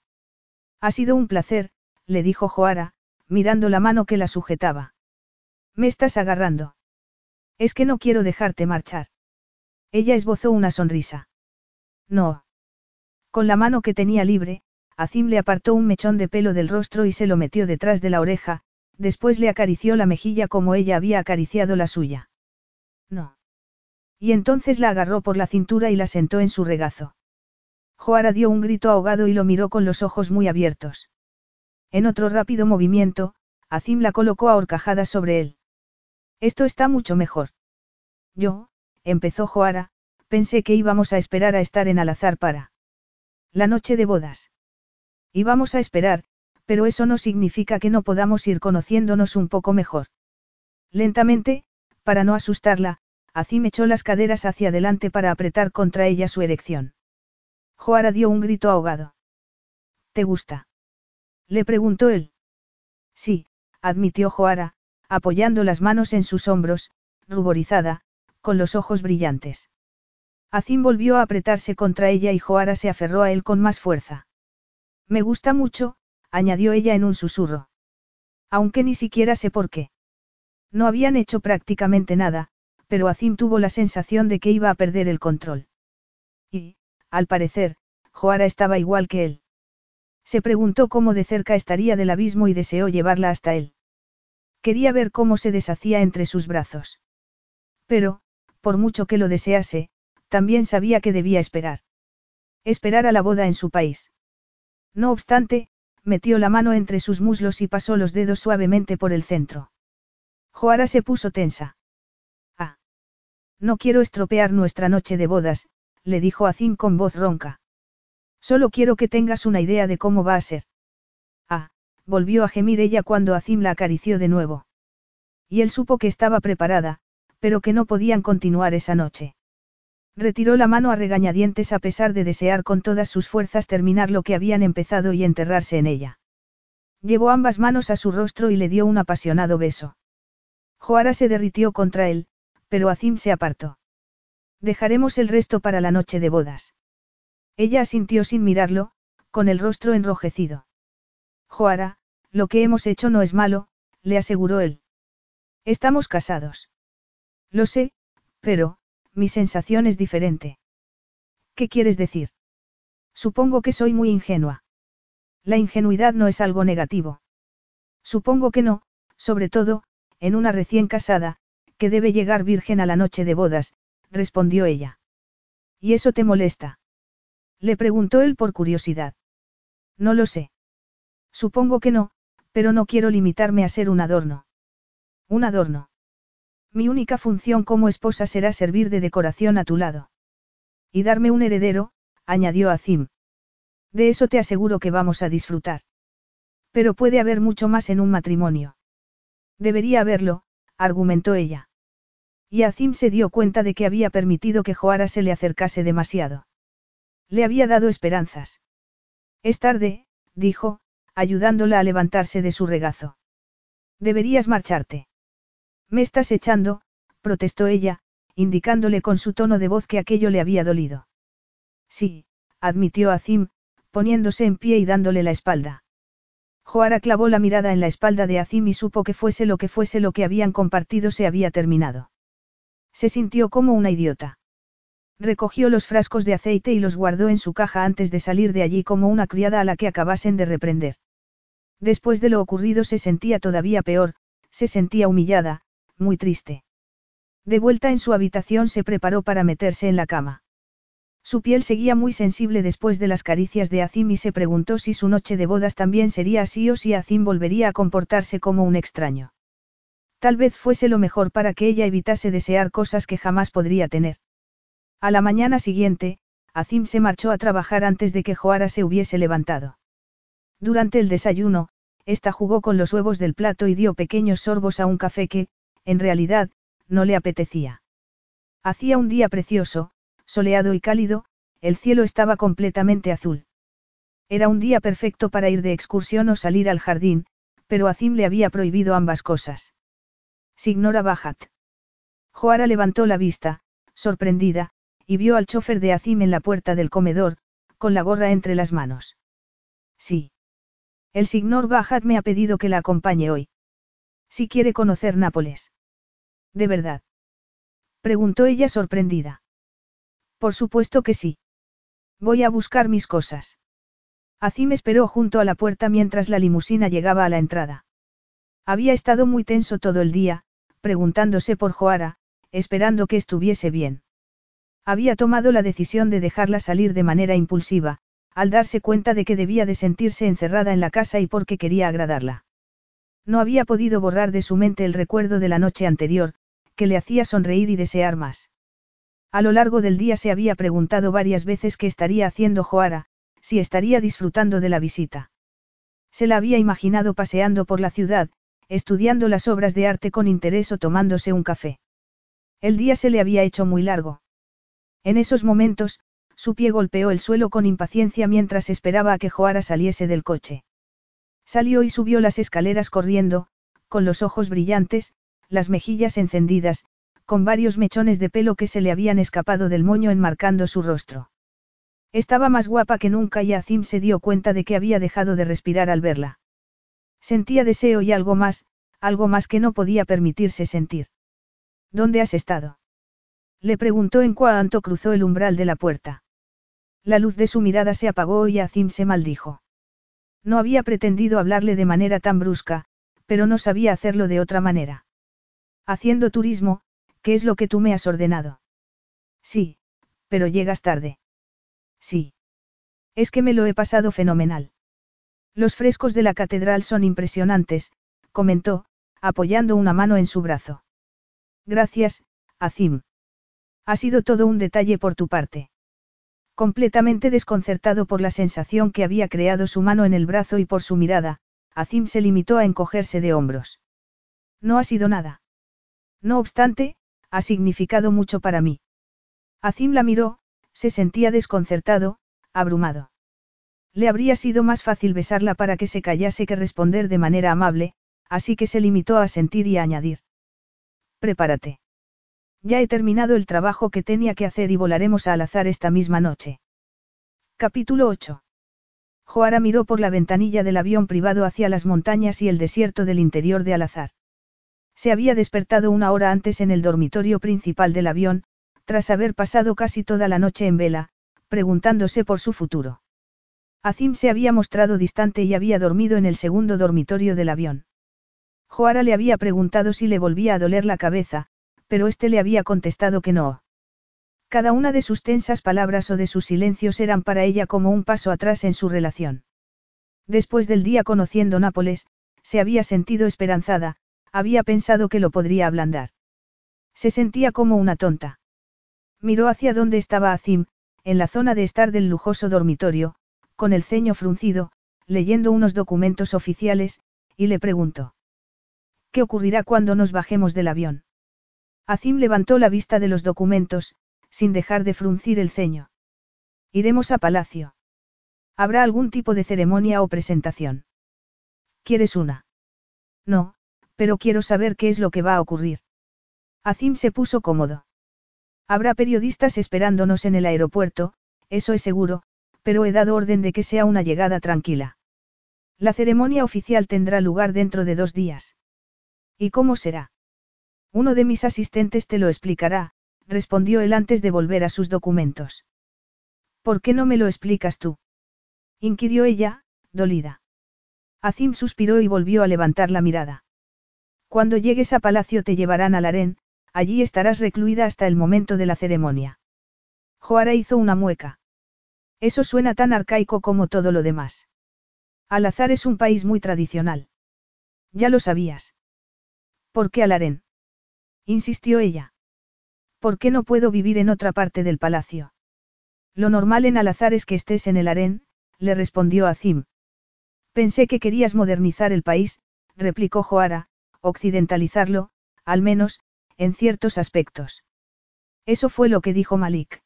Ha sido un placer, le dijo Joara, mirando la mano que la sujetaba. Me estás agarrando. Es que no quiero dejarte marchar. Ella esbozó una sonrisa. No. Con la mano que tenía libre, Azim le apartó un mechón de pelo del rostro y se lo metió detrás de la oreja, después le acarició la mejilla como ella había acariciado la suya. No. Y entonces la agarró por la cintura y la sentó en su regazo. Joara dio un grito ahogado y lo miró con los ojos muy abiertos. En otro rápido movimiento, Azim la colocó a horcajadas sobre él. Esto está mucho mejor. Yo, empezó Joara, pensé que íbamos a esperar a estar en Alazar para. La noche de bodas. Íbamos a esperar, pero eso no significa que no podamos ir conociéndonos un poco mejor. Lentamente, para no asustarla, Azim echó las caderas hacia adelante para apretar contra ella su erección. Joara dio un grito ahogado. ¿Te gusta? Le preguntó él. Sí, admitió Joara, apoyando las manos en sus hombros, ruborizada, con los ojos brillantes. Azim volvió a apretarse contra ella y Joara se aferró a él con más fuerza. Me gusta mucho, añadió ella en un susurro. Aunque ni siquiera sé por qué. No habían hecho prácticamente nada, pero Azim tuvo la sensación de que iba a perder el control. Y, al parecer, Joara estaba igual que él. Se preguntó cómo de cerca estaría del abismo y deseó llevarla hasta él. Quería ver cómo se deshacía entre sus brazos. Pero, por mucho que lo desease, también sabía que debía esperar. Esperar a la boda en su país. No obstante, metió la mano entre sus muslos y pasó los dedos suavemente por el centro. Joara se puso tensa. Ah. No quiero estropear nuestra noche de bodas, le dijo Azim con voz ronca. Solo quiero que tengas una idea de cómo va a ser. Volvió a gemir ella cuando Azim la acarició de nuevo. Y él supo que estaba preparada, pero que no podían continuar esa noche. Retiró la mano a regañadientes a pesar de desear con todas sus fuerzas terminar lo que habían empezado y enterrarse en ella. Llevó ambas manos a su rostro y le dio un apasionado beso. Joara se derritió contra él, pero Azim se apartó. Dejaremos el resto para la noche de bodas. Ella asintió sin mirarlo, con el rostro enrojecido. Joara, lo que hemos hecho no es malo, le aseguró él. Estamos casados. Lo sé, pero, mi sensación es diferente. ¿Qué quieres decir? Supongo que soy muy ingenua. La ingenuidad no es algo negativo. Supongo que no, sobre todo, en una recién casada, que debe llegar virgen a la noche de bodas, respondió ella. ¿Y eso te molesta? Le preguntó él por curiosidad. No lo sé. Supongo que no, pero no quiero limitarme a ser un adorno. Un adorno. Mi única función como esposa será servir de decoración a tu lado. Y darme un heredero, añadió Azim. De eso te aseguro que vamos a disfrutar. Pero puede haber mucho más en un matrimonio. Debería haberlo, argumentó ella. Y Azim se dio cuenta de que había permitido que Joara se le acercase demasiado. Le había dado esperanzas. Es tarde, dijo, ayudándola a levantarse de su regazo. Deberías marcharte. Me estás echando, protestó ella, indicándole con su tono de voz que aquello le había dolido. Sí, admitió Azim, poniéndose en pie y dándole la espalda. Joara clavó la mirada en la espalda de Azim y supo que fuese lo que fuese lo que habían compartido se había terminado. Se sintió como una idiota. Recogió los frascos de aceite y los guardó en su caja antes de salir de allí como una criada a la que acabasen de reprender. Después de lo ocurrido se sentía todavía peor, se sentía humillada, muy triste. De vuelta en su habitación se preparó para meterse en la cama. Su piel seguía muy sensible después de las caricias de Azim y se preguntó si su noche de bodas también sería así o si Azim volvería a comportarse como un extraño. Tal vez fuese lo mejor para que ella evitase desear cosas que jamás podría tener. A la mañana siguiente, Azim se marchó a trabajar antes de que Joara se hubiese levantado. Durante el desayuno, ésta jugó con los huevos del plato y dio pequeños sorbos a un café que, en realidad, no le apetecía. Hacía un día precioso, soleado y cálido, el cielo estaba completamente azul. Era un día perfecto para ir de excursión o salir al jardín, pero Azim le había prohibido ambas cosas. Signora Bajat. Joara levantó la vista, sorprendida, y vio al chofer de Azim en la puerta del comedor, con la gorra entre las manos. Sí. El signor Bajat me ha pedido que la acompañe hoy. Si quiere conocer Nápoles. ¿De verdad? Preguntó ella sorprendida. Por supuesto que sí. Voy a buscar mis cosas. me esperó junto a la puerta mientras la limusina llegaba a la entrada. Había estado muy tenso todo el día, preguntándose por Joara, esperando que estuviese bien. Había tomado la decisión de dejarla salir de manera impulsiva, al darse cuenta de que debía de sentirse encerrada en la casa y porque quería agradarla. No había podido borrar de su mente el recuerdo de la noche anterior, que le hacía sonreír y desear más. A lo largo del día se había preguntado varias veces qué estaría haciendo Joara, si estaría disfrutando de la visita. Se la había imaginado paseando por la ciudad, estudiando las obras de arte con interés o tomándose un café. El día se le había hecho muy largo. En esos momentos, su pie golpeó el suelo con impaciencia mientras esperaba a que Joara saliese del coche. Salió y subió las escaleras corriendo, con los ojos brillantes, las mejillas encendidas, con varios mechones de pelo que se le habían escapado del moño enmarcando su rostro. Estaba más guapa que nunca y Azim se dio cuenta de que había dejado de respirar al verla. Sentía deseo y algo más, algo más que no podía permitirse sentir. ¿Dónde has estado? Le preguntó en cuanto cruzó el umbral de la puerta. La luz de su mirada se apagó y Azim se maldijo. No había pretendido hablarle de manera tan brusca, pero no sabía hacerlo de otra manera. Haciendo turismo, ¿qué es lo que tú me has ordenado? Sí, pero llegas tarde. Sí. Es que me lo he pasado fenomenal. Los frescos de la catedral son impresionantes, comentó, apoyando una mano en su brazo. Gracias, Azim. Ha sido todo un detalle por tu parte. Completamente desconcertado por la sensación que había creado su mano en el brazo y por su mirada, Azim se limitó a encogerse de hombros. No ha sido nada. No obstante, ha significado mucho para mí. Azim la miró, se sentía desconcertado, abrumado. Le habría sido más fácil besarla para que se callase que responder de manera amable, así que se limitó a sentir y a añadir. Prepárate. Ya he terminado el trabajo que tenía que hacer y volaremos a Alazar esta misma noche. Capítulo 8. Joara miró por la ventanilla del avión privado hacia las montañas y el desierto del interior de Alazar. Se había despertado una hora antes en el dormitorio principal del avión, tras haber pasado casi toda la noche en vela, preguntándose por su futuro. Azim se había mostrado distante y había dormido en el segundo dormitorio del avión. Joara le había preguntado si le volvía a doler la cabeza, pero éste le había contestado que no. Cada una de sus tensas palabras o de sus silencios eran para ella como un paso atrás en su relación. Después del día conociendo Nápoles, se había sentido esperanzada, había pensado que lo podría ablandar. Se sentía como una tonta. Miró hacia donde estaba Azim, en la zona de estar del lujoso dormitorio, con el ceño fruncido, leyendo unos documentos oficiales, y le preguntó. ¿Qué ocurrirá cuando nos bajemos del avión? Azim levantó la vista de los documentos, sin dejar de fruncir el ceño. Iremos a palacio. ¿Habrá algún tipo de ceremonia o presentación? ¿Quieres una? No, pero quiero saber qué es lo que va a ocurrir. Azim se puso cómodo. Habrá periodistas esperándonos en el aeropuerto, eso es seguro, pero he dado orden de que sea una llegada tranquila. La ceremonia oficial tendrá lugar dentro de dos días. ¿Y cómo será? Uno de mis asistentes te lo explicará, respondió él antes de volver a sus documentos. ¿Por qué no me lo explicas tú? inquirió ella, dolida. Azim suspiró y volvió a levantar la mirada. Cuando llegues a palacio te llevarán al harén, allí estarás recluida hasta el momento de la ceremonia. Joara hizo una mueca. Eso suena tan arcaico como todo lo demás. Al-Azhar es un país muy tradicional. Ya lo sabías. ¿Por qué al harén? Insistió ella. ¿Por qué no puedo vivir en otra parte del palacio? Lo normal en Al-Azhar es que estés en el harén, le respondió Azim. Pensé que querías modernizar el país, replicó Joara, occidentalizarlo, al menos, en ciertos aspectos. Eso fue lo que dijo Malik.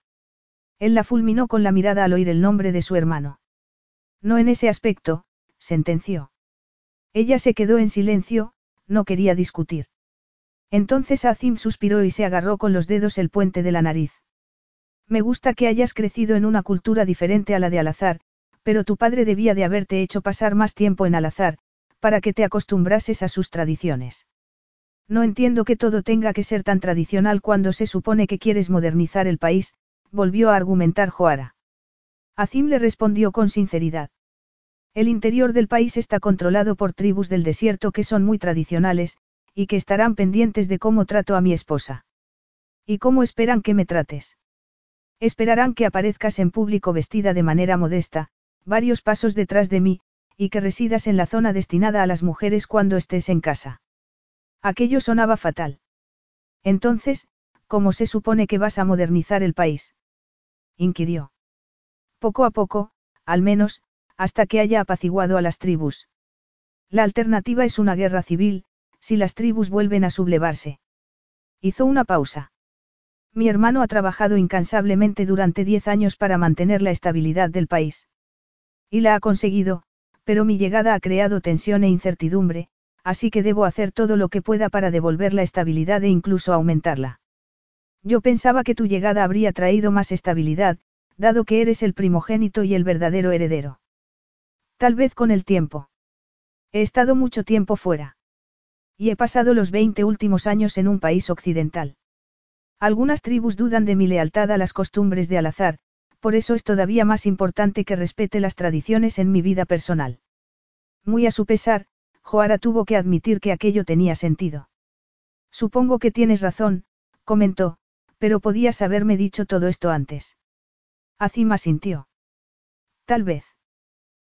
Él la fulminó con la mirada al oír el nombre de su hermano. No en ese aspecto, sentenció. Ella se quedó en silencio, no quería discutir. Entonces Azim suspiró y se agarró con los dedos el puente de la nariz. Me gusta que hayas crecido en una cultura diferente a la de Alazar, pero tu padre debía de haberte hecho pasar más tiempo en Alazar, para que te acostumbrases a sus tradiciones. No entiendo que todo tenga que ser tan tradicional cuando se supone que quieres modernizar el país, volvió a argumentar Joara. Azim le respondió con sinceridad. El interior del país está controlado por tribus del desierto que son muy tradicionales, y que estarán pendientes de cómo trato a mi esposa. ¿Y cómo esperan que me trates? Esperarán que aparezcas en público vestida de manera modesta, varios pasos detrás de mí, y que residas en la zona destinada a las mujeres cuando estés en casa. Aquello sonaba fatal. Entonces, ¿cómo se supone que vas a modernizar el país? inquirió. Poco a poco, al menos, hasta que haya apaciguado a las tribus. La alternativa es una guerra civil, si las tribus vuelven a sublevarse. Hizo una pausa. Mi hermano ha trabajado incansablemente durante diez años para mantener la estabilidad del país. Y la ha conseguido, pero mi llegada ha creado tensión e incertidumbre, así que debo hacer todo lo que pueda para devolver la estabilidad e incluso aumentarla. Yo pensaba que tu llegada habría traído más estabilidad, dado que eres el primogénito y el verdadero heredero. Tal vez con el tiempo. He estado mucho tiempo fuera. Y he pasado los 20 últimos años en un país occidental. Algunas tribus dudan de mi lealtad a las costumbres de Al-Azhar, por eso es todavía más importante que respete las tradiciones en mi vida personal. Muy a su pesar, Joara tuvo que admitir que aquello tenía sentido. Supongo que tienes razón, Comentó, pero podías haberme dicho todo esto antes. Azim sintió. Tal vez.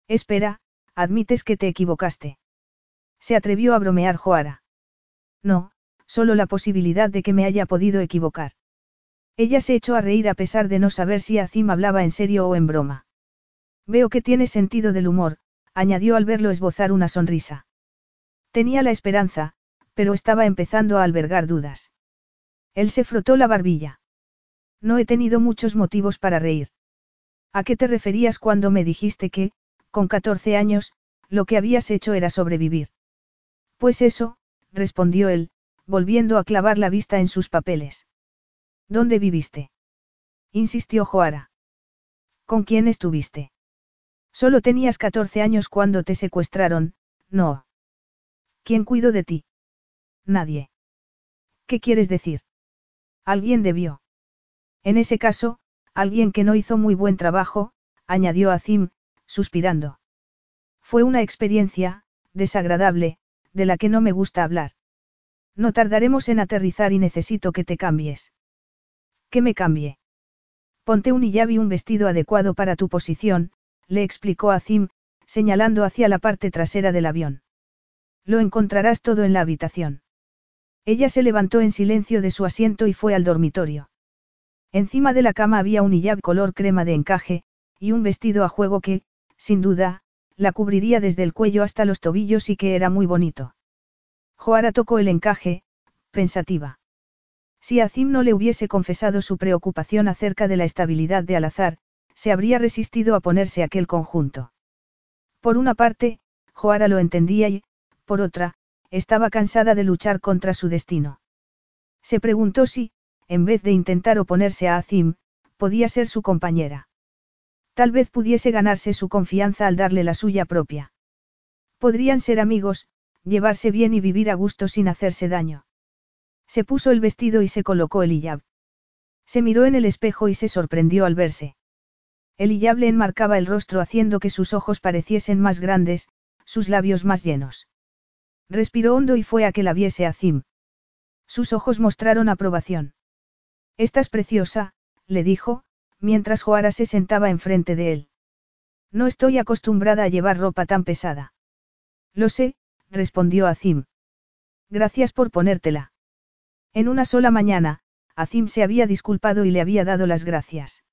Espera, admites que te equivocaste. Se atrevió a bromear Joara. No, solo la posibilidad de que me haya podido equivocar. Ella se echó a reír a pesar de no saber si Azim hablaba en serio o en broma. Veo que tiene sentido del humor, añadió al verlo esbozar una sonrisa. Tenía la esperanza, pero estaba empezando a albergar dudas. Él se frotó la barbilla. No he tenido muchos motivos para reír. ¿A qué te referías cuando me dijiste que, con 14 años, lo que habías hecho era sobrevivir? Pues eso, respondió él, volviendo a clavar la vista en sus papeles. ¿Dónde viviste? insistió Joara. ¿Con quién estuviste? Solo tenías 14 años cuando te secuestraron, no. ¿Quién cuidó de ti? Nadie. ¿Qué quieres decir? Alguien debió. En ese caso, alguien que no hizo muy buen trabajo, añadió Azim, suspirando. Fue una experiencia, desagradable, de la que no me gusta hablar. No tardaremos en aterrizar y necesito que te cambies. ¿Que me cambie? Ponte un hijab y un vestido adecuado para tu posición, le explicó Azim, señalando hacia la parte trasera del avión. Lo encontrarás todo en la habitación. Ella se levantó en silencio de su asiento y fue al dormitorio. Encima de la cama había un hijab color crema de encaje, y un vestido a juego que, sin duda, la cubriría desde el cuello hasta los tobillos y que era muy bonito. Joara tocó el encaje, pensativa. Si Azim no le hubiese confesado su preocupación acerca de la estabilidad de Alazar, se habría resistido a ponerse aquel conjunto. Por una parte, Joara lo entendía y, por otra, estaba cansada de luchar contra su destino. Se preguntó si, en vez de intentar oponerse a Azim, podía ser su compañera. Tal vez pudiese ganarse su confianza al darle la suya propia. Podrían ser amigos, llevarse bien y vivir a gusto sin hacerse daño. Se puso el vestido y se colocó el hijab. Se miró en el espejo y se sorprendió al verse. El hijab le enmarcaba el rostro haciendo que sus ojos pareciesen más grandes, sus labios más llenos. Respiró hondo y fue a que la viese a Zim. Sus ojos mostraron aprobación. Estás preciosa, le dijo, mientras Joara se sentaba enfrente de él. No estoy acostumbrada a llevar ropa tan pesada. Lo sé, respondió Azim. Gracias por ponértela. En una sola mañana, Azim se había disculpado y le había dado las gracias.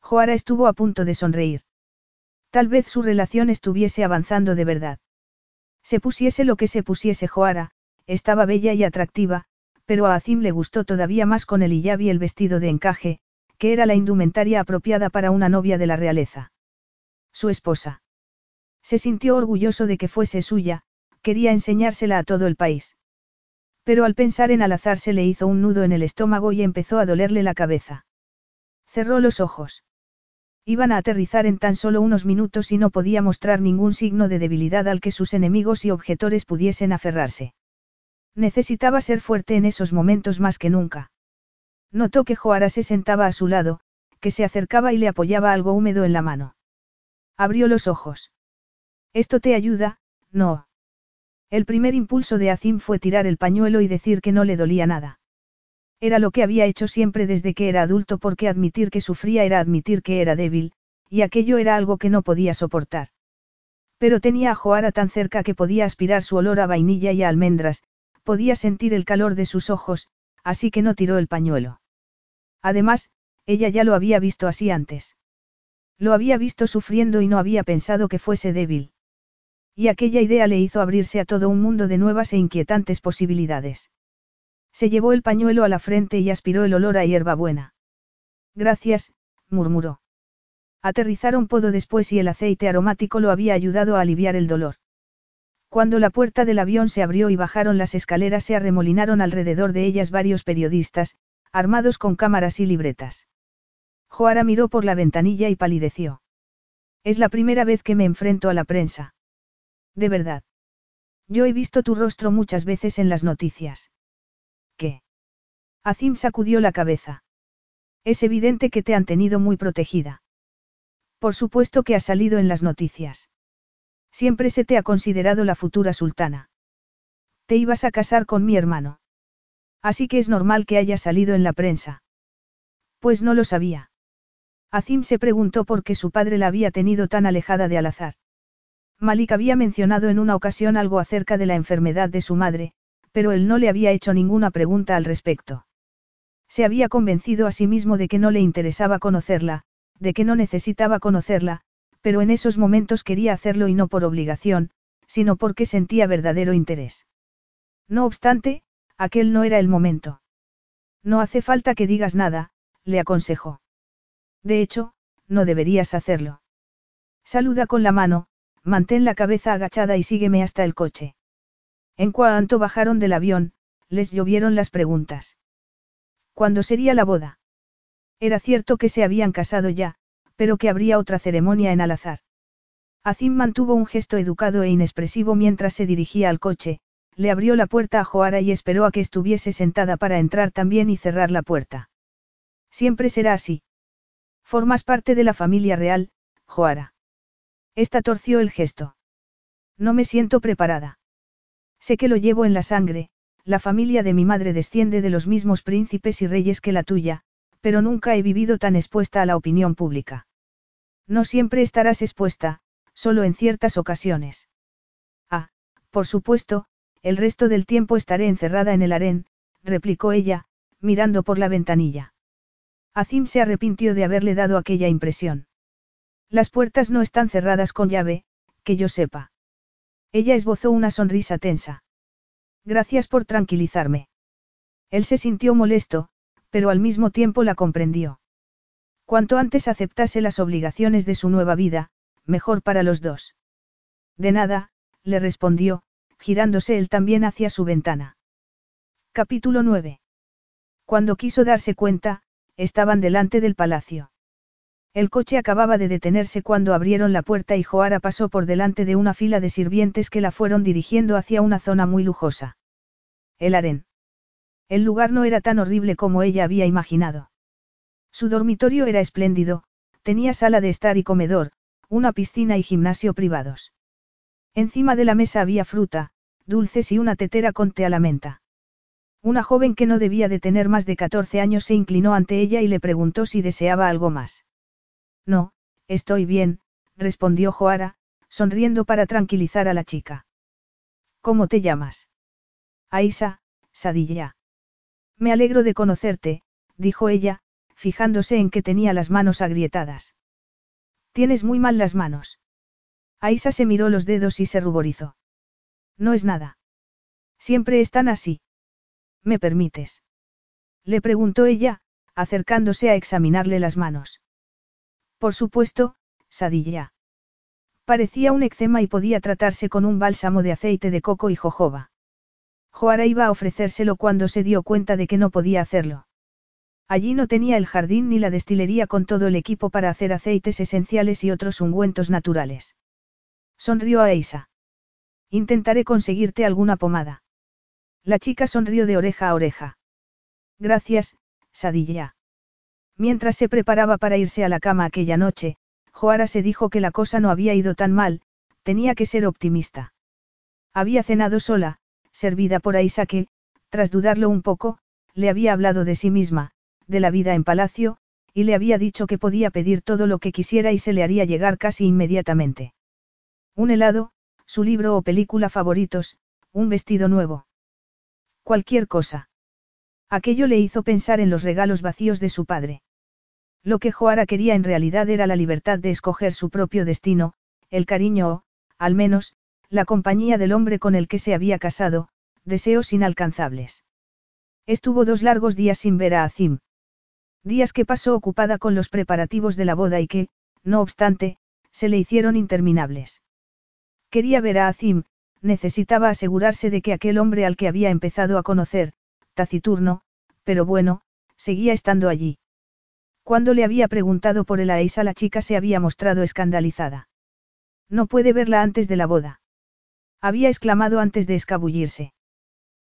Joara estuvo a punto de sonreír. Tal vez su relación estuviese avanzando de verdad. Se pusiese lo que se pusiese Joara, estaba bella y atractiva, pero a Azim le gustó todavía más con el hijab y el vestido de encaje, que era la indumentaria apropiada para una novia de la realeza. Su esposa. Se sintió orgulloso de que fuese suya, quería enseñársela a todo el país. Pero al pensar en Alazar se le hizo un nudo en el estómago y empezó a dolerle la cabeza. Cerró los ojos. Iban a aterrizar en tan solo unos minutos y no podía mostrar ningún signo de debilidad al que sus enemigos y objetores pudiesen aferrarse. Necesitaba ser fuerte en esos momentos más que nunca. Notó que Joara se sentaba a su lado, que se acercaba y le apoyaba algo húmedo en la mano. Abrió los ojos. Esto te ayuda, no. El primer impulso de Azim fue tirar el pañuelo y decir que no le dolía nada. Era lo que había hecho siempre desde que era adulto porque admitir que sufría era admitir que era débil, y aquello era algo que no podía soportar. Pero tenía a Joara tan cerca que podía aspirar su olor a vainilla y a almendras, podía sentir el calor de sus ojos, así que no tiró el pañuelo. Además, ella ya lo había visto así antes. Lo había visto sufriendo y no había pensado que fuese débil. Y aquella idea le hizo abrirse a todo un mundo de nuevas e inquietantes posibilidades. Se llevó el pañuelo a la frente y aspiró el olor a hierbabuena. Gracias, murmuró. Aterrizaron podo después y el aceite aromático lo había ayudado a aliviar el dolor. Cuando la puerta del avión se abrió y bajaron las escaleras se arremolinaron alrededor de ellas varios periodistas, armados con cámaras y libretas. Joara miró por la ventanilla y palideció. Es la primera vez que me enfrento a la prensa. De verdad. Yo he visto tu rostro muchas veces en las noticias. ¿Qué? Azim sacudió la cabeza. Es evidente que te han tenido muy protegida. Por supuesto que ha salido en las noticias. Siempre se te ha considerado la futura sultana. Te ibas a casar con mi hermano. Así que es normal que haya salido en la prensa. Pues no lo sabía. Azim se preguntó por qué su padre la había tenido tan alejada de Alazar. Malik había mencionado en una ocasión algo acerca de la enfermedad de su madre, pero él no le había hecho ninguna pregunta al respecto. Se había convencido a sí mismo de que no le interesaba conocerla, de que no necesitaba conocerla, pero en esos momentos quería hacerlo y no por obligación, sino porque sentía verdadero interés. No obstante, aquel no era el momento. No hace falta que digas nada, le aconsejó. De hecho, no deberías hacerlo. Saluda con la mano, mantén la cabeza agachada y sígueme hasta el coche. En cuanto bajaron del avión, les llovieron las preguntas. ¿Cuándo sería la boda? Era cierto que se habían casado ya, pero que habría otra ceremonia en Al-Azhar. Azim mantuvo un gesto educado e inexpresivo mientras se dirigía al coche, le abrió la puerta a Joara y esperó a que estuviese sentada para entrar también y cerrar la puerta. Siempre será así. Formas parte de la familia real, Joara. Esta torció el gesto. No me siento preparada. Sé que lo llevo en la sangre, la familia de mi madre desciende de los mismos príncipes y reyes que la tuya, pero nunca he vivido tan expuesta a la opinión pública. No siempre estarás expuesta, solo en ciertas ocasiones. Ah, por supuesto, el resto del tiempo estaré encerrada en el harén, replicó ella, mirando por la ventanilla. Azim se arrepintió de haberle dado aquella impresión. Las puertas no están cerradas con llave, que yo sepa. Ella esbozó una sonrisa tensa. Gracias por tranquilizarme. Él se sintió molesto, pero al mismo tiempo la comprendió. Cuanto antes aceptase las obligaciones de su nueva vida, mejor para los dos. De nada, le respondió, girándose él también hacia su ventana. Capítulo 9. Cuando quiso darse cuenta, estaban delante del palacio. El coche acababa de detenerse cuando abrieron la puerta y Joara pasó por delante de una fila de sirvientes que la fueron dirigiendo hacia una zona muy lujosa. El harén. El lugar no era tan horrible como ella había imaginado. Su dormitorio era espléndido, tenía sala de estar y comedor, una piscina y gimnasio privados. Encima de la mesa había fruta, dulces y una tetera con té a la menta. Una joven que no debía de tener más de 14 años se inclinó ante ella y le preguntó si deseaba algo más. No, estoy bien, respondió Joara, sonriendo para tranquilizar a la chica. ¿Cómo te llamas? Aisa, Sadilla. Me alegro de conocerte, dijo ella, fijándose en que tenía las manos agrietadas. Tienes muy mal las manos. Aisa se miró los dedos y se ruborizó. No es nada. Siempre están así. ¿Me permites? Le preguntó ella, acercándose a examinarle las manos. Por supuesto, Sadilla. Parecía un eczema y podía tratarse con un bálsamo de aceite de coco y jojoba. Joara iba a ofrecérselo cuando se dio cuenta de que no podía hacerlo. Allí no tenía el jardín ni la destilería con todo el equipo para hacer aceites esenciales y otros ungüentos naturales. Sonrió a Eisa. Intentaré conseguirte alguna pomada. La chica sonrió de oreja a oreja. Gracias, Sadilla. Mientras se preparaba para irse a la cama aquella noche, Joara se dijo que la cosa no había ido tan mal, tenía que ser optimista. Había cenado sola, servida por Aisa que, tras dudarlo un poco, le había hablado de sí misma, de la vida en palacio, y le había dicho que podía pedir todo lo que quisiera y se le haría llegar casi inmediatamente. Un helado, su libro o película favoritos, un vestido nuevo. Cualquier cosa. Aquello le hizo pensar en los regalos vacíos de su padre. Lo que Joara quería en realidad era la libertad de escoger su propio destino, el cariño o, al menos, la compañía del hombre con el que se había casado, deseos inalcanzables. Estuvo dos largos días sin ver a Azim. Días que pasó ocupada con los preparativos de la boda y que, no obstante, se le hicieron interminables. Quería ver a Azim, necesitaba asegurarse de que aquel hombre al que había empezado a conocer, taciturno, pero bueno, seguía estando allí. Cuando le había preguntado por el Aisa la chica se había mostrado escandalizada. No puede verla antes de la boda. Había exclamado antes de escabullirse.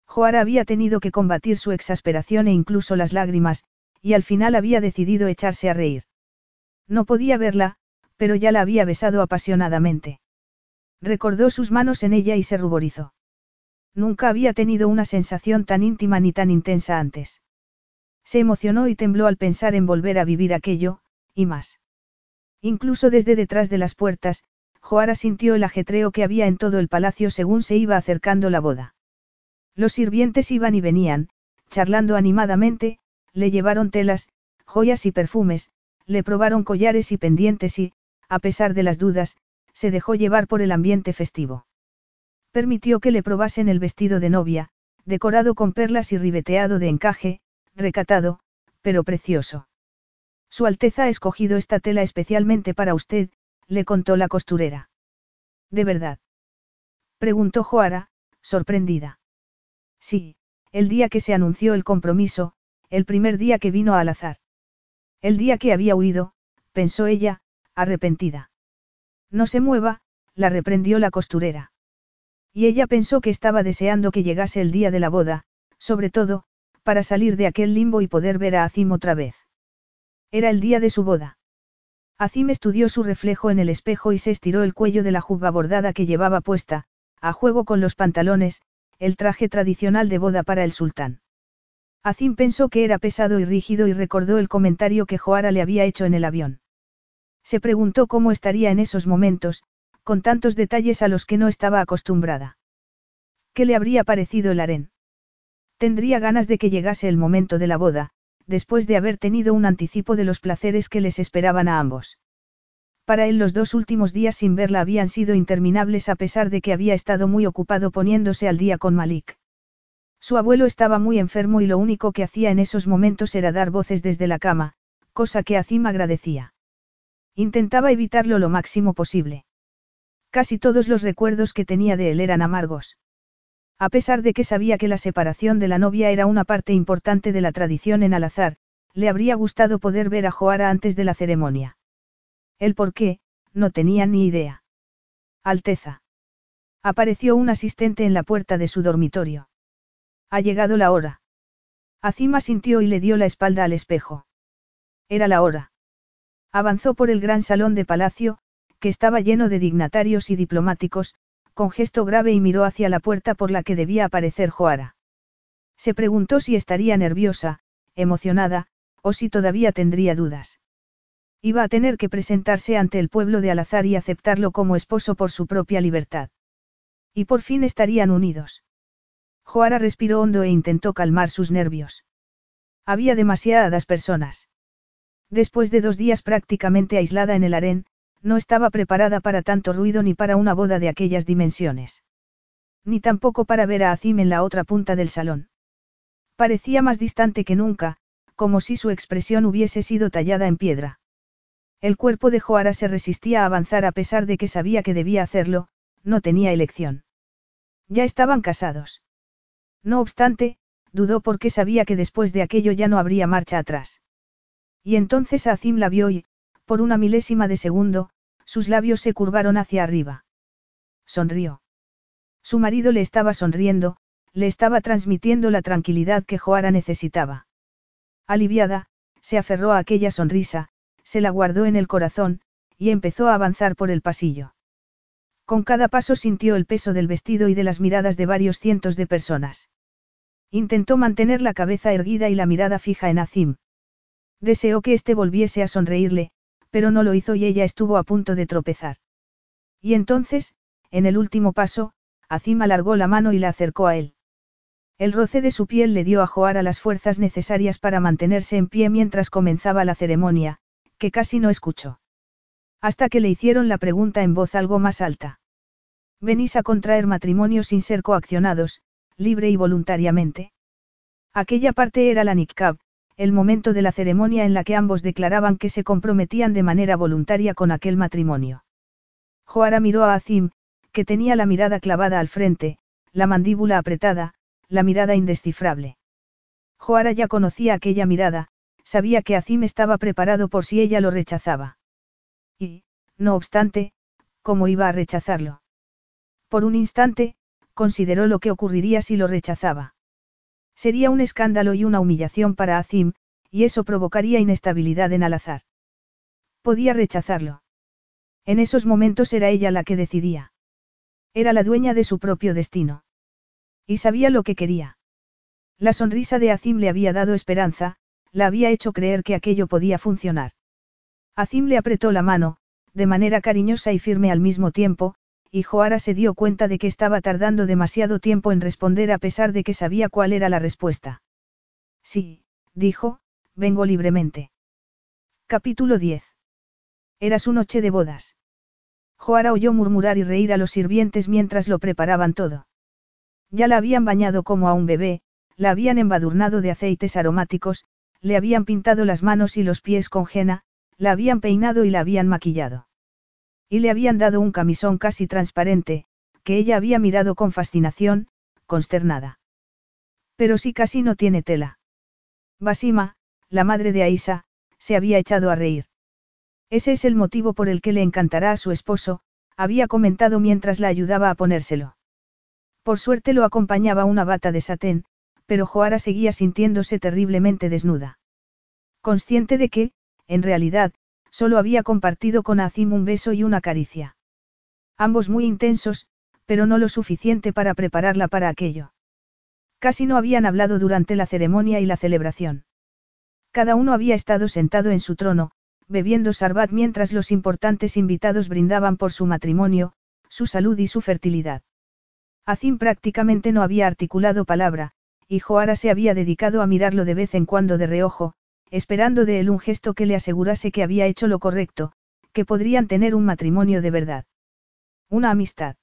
Joara había tenido que combatir su exasperación e incluso las lágrimas, y al final había decidido echarse a reír. No podía verla, pero ya la había besado apasionadamente. Recordó sus manos en ella y se ruborizó. Nunca había tenido una sensación tan íntima ni tan intensa antes. Se emocionó y tembló al pensar en volver a vivir aquello, y más. Incluso desde detrás de las puertas, Joara sintió el ajetreo que había en todo el palacio según se iba acercando la boda. Los sirvientes iban y venían, charlando animadamente, le llevaron telas, joyas y perfumes, le probaron collares y pendientes y, a pesar de las dudas, se dejó llevar por el ambiente festivo. Permitió que le probasen el vestido de novia, decorado con perlas y ribeteado de encaje, recatado, pero precioso. Su Alteza ha escogido esta tela especialmente para usted, le contó la costurera. ¿De verdad? Preguntó Joara, sorprendida. Sí, el día que se anunció el compromiso, el primer día que vino al azar. El día que había huido, pensó ella, arrepentida. No se mueva, la reprendió la costurera. Y ella pensó que estaba deseando que llegase el día de la boda, sobre todo, para salir de aquel limbo y poder ver a Azim otra vez. Era el día de su boda. Azim estudió su reflejo en el espejo y se estiró el cuello de la juba bordada que llevaba puesta, a juego con los pantalones, el traje tradicional de boda para el sultán. Azim pensó que era pesado y rígido y recordó el comentario que Joara le había hecho en el avión. Se preguntó cómo estaría en esos momentos, con tantos detalles a los que no estaba acostumbrada. ¿Qué le habría parecido el harén? Tendría ganas de que llegase el momento de la boda, después de haber tenido un anticipo de los placeres que les esperaban a ambos. Para él los dos últimos días sin verla habían sido interminables a pesar de que había estado muy ocupado poniéndose al día con Malik. Su abuelo estaba muy enfermo y lo único que hacía en esos momentos era dar voces desde la cama, cosa que Azim agradecía. Intentaba evitarlo lo máximo posible. Casi todos los recuerdos que tenía de él eran amargos. A pesar de que sabía que la separación de la novia era una parte importante de la tradición en Al-Azhar, le habría gustado poder ver a Joara antes de la ceremonia. El por qué, no tenía ni idea. Alteza. Apareció un asistente en la puerta de su dormitorio. Ha llegado la hora. Azima sintió y le dio la espalda al espejo. Era la hora. Avanzó por el gran salón de palacio, que estaba lleno de dignatarios y diplomáticos, con gesto grave y miró hacia la puerta por la que debía aparecer Joara. Se preguntó si estaría nerviosa, emocionada, o si todavía tendría dudas. Iba a tener que presentarse ante el pueblo de Alazar y aceptarlo como esposo por su propia libertad. Y por fin estarían unidos. Joara respiró hondo e intentó calmar sus nervios. Había demasiadas personas. Después de dos días prácticamente aislada en el harén, no estaba preparada para tanto ruido ni para una boda de aquellas dimensiones. Ni tampoco para ver a Azim en la otra punta del salón. Parecía más distante que nunca, como si su expresión hubiese sido tallada en piedra. El cuerpo de Joara se resistía a avanzar a pesar de que sabía que debía hacerlo, no tenía elección. Ya estaban casados. No obstante, dudó porque sabía que después de aquello ya no habría marcha atrás. Y entonces Azim la vio y, por una milésima de segundo, sus labios se curvaron hacia arriba. Sonrió. Su marido le estaba sonriendo, le estaba transmitiendo la tranquilidad que Joara necesitaba. Aliviada, se aferró a aquella sonrisa, se la guardó en el corazón, y empezó a avanzar por el pasillo. Con cada paso sintió el peso del vestido y de las miradas de varios cientos de personas. Intentó mantener la cabeza erguida y la mirada fija en Azim. Deseó que éste volviese a sonreírle, pero no lo hizo y ella estuvo a punto de tropezar. Y entonces, en el último paso, Azim alargó la mano y la acercó a él. El roce de su piel le dio a Joara las fuerzas necesarias para mantenerse en pie mientras comenzaba la ceremonia, que casi no escuchó. Hasta que le hicieron la pregunta en voz algo más alta. ¿Venís a contraer matrimonio sin ser coaccionados, libre y voluntariamente? Aquella parte era la Nikab, el momento de la ceremonia en la que ambos declaraban que se comprometían de manera voluntaria con aquel matrimonio. Joara miró a Azim, que tenía la mirada clavada al frente, la mandíbula apretada, la mirada indescifrable. Joara ya conocía aquella mirada, sabía que Azim estaba preparado por si ella lo rechazaba. Y, no obstante, ¿cómo iba a rechazarlo? Por un instante, consideró lo que ocurriría si lo rechazaba. Sería un escándalo y una humillación para Azim, y eso provocaría inestabilidad en Al-Azhar. Podía rechazarlo. En esos momentos era ella la que decidía. Era la dueña de su propio destino. Y sabía lo que quería. La sonrisa de Azim le había dado esperanza, la había hecho creer que aquello podía funcionar. Azim le apretó la mano, de manera cariñosa y firme al mismo tiempo, y Joara se dio cuenta de que estaba tardando demasiado tiempo en responder a pesar de que sabía cuál era la respuesta. Sí, dijo, vengo libremente. Capítulo 10. Era su noche de bodas. Joara oyó murmurar y reír a los sirvientes mientras lo preparaban todo. Ya la habían bañado como a un bebé, la habían embadurnado de aceites aromáticos, le habían pintado las manos y los pies con jena, la habían peinado y la habían maquillado. Y le habían dado un camisón casi transparente, que ella había mirado con fascinación, consternada. Pero sí casi no tiene tela. Basima, la madre de Aisa, se había echado a reír. Ese es el motivo por el que le encantará a su esposo, había comentado mientras la ayudaba a ponérselo. Por suerte lo acompañaba una bata de satén, pero Joara seguía sintiéndose terriblemente desnuda. Consciente de que, en realidad, Solo había compartido con Azim un beso y una caricia. Ambos muy intensos, pero no lo suficiente para prepararla para aquello. Casi no habían hablado durante la ceremonia y la celebración. Cada uno había estado sentado en su trono, bebiendo sarbat mientras los importantes invitados brindaban por su matrimonio, su salud y su fertilidad. Azim prácticamente no había articulado palabra, y Joara se había dedicado a mirarlo de vez en cuando de reojo, esperando de él un gesto que le asegurase que había hecho lo correcto, que podrían tener un matrimonio de verdad. Una amistad.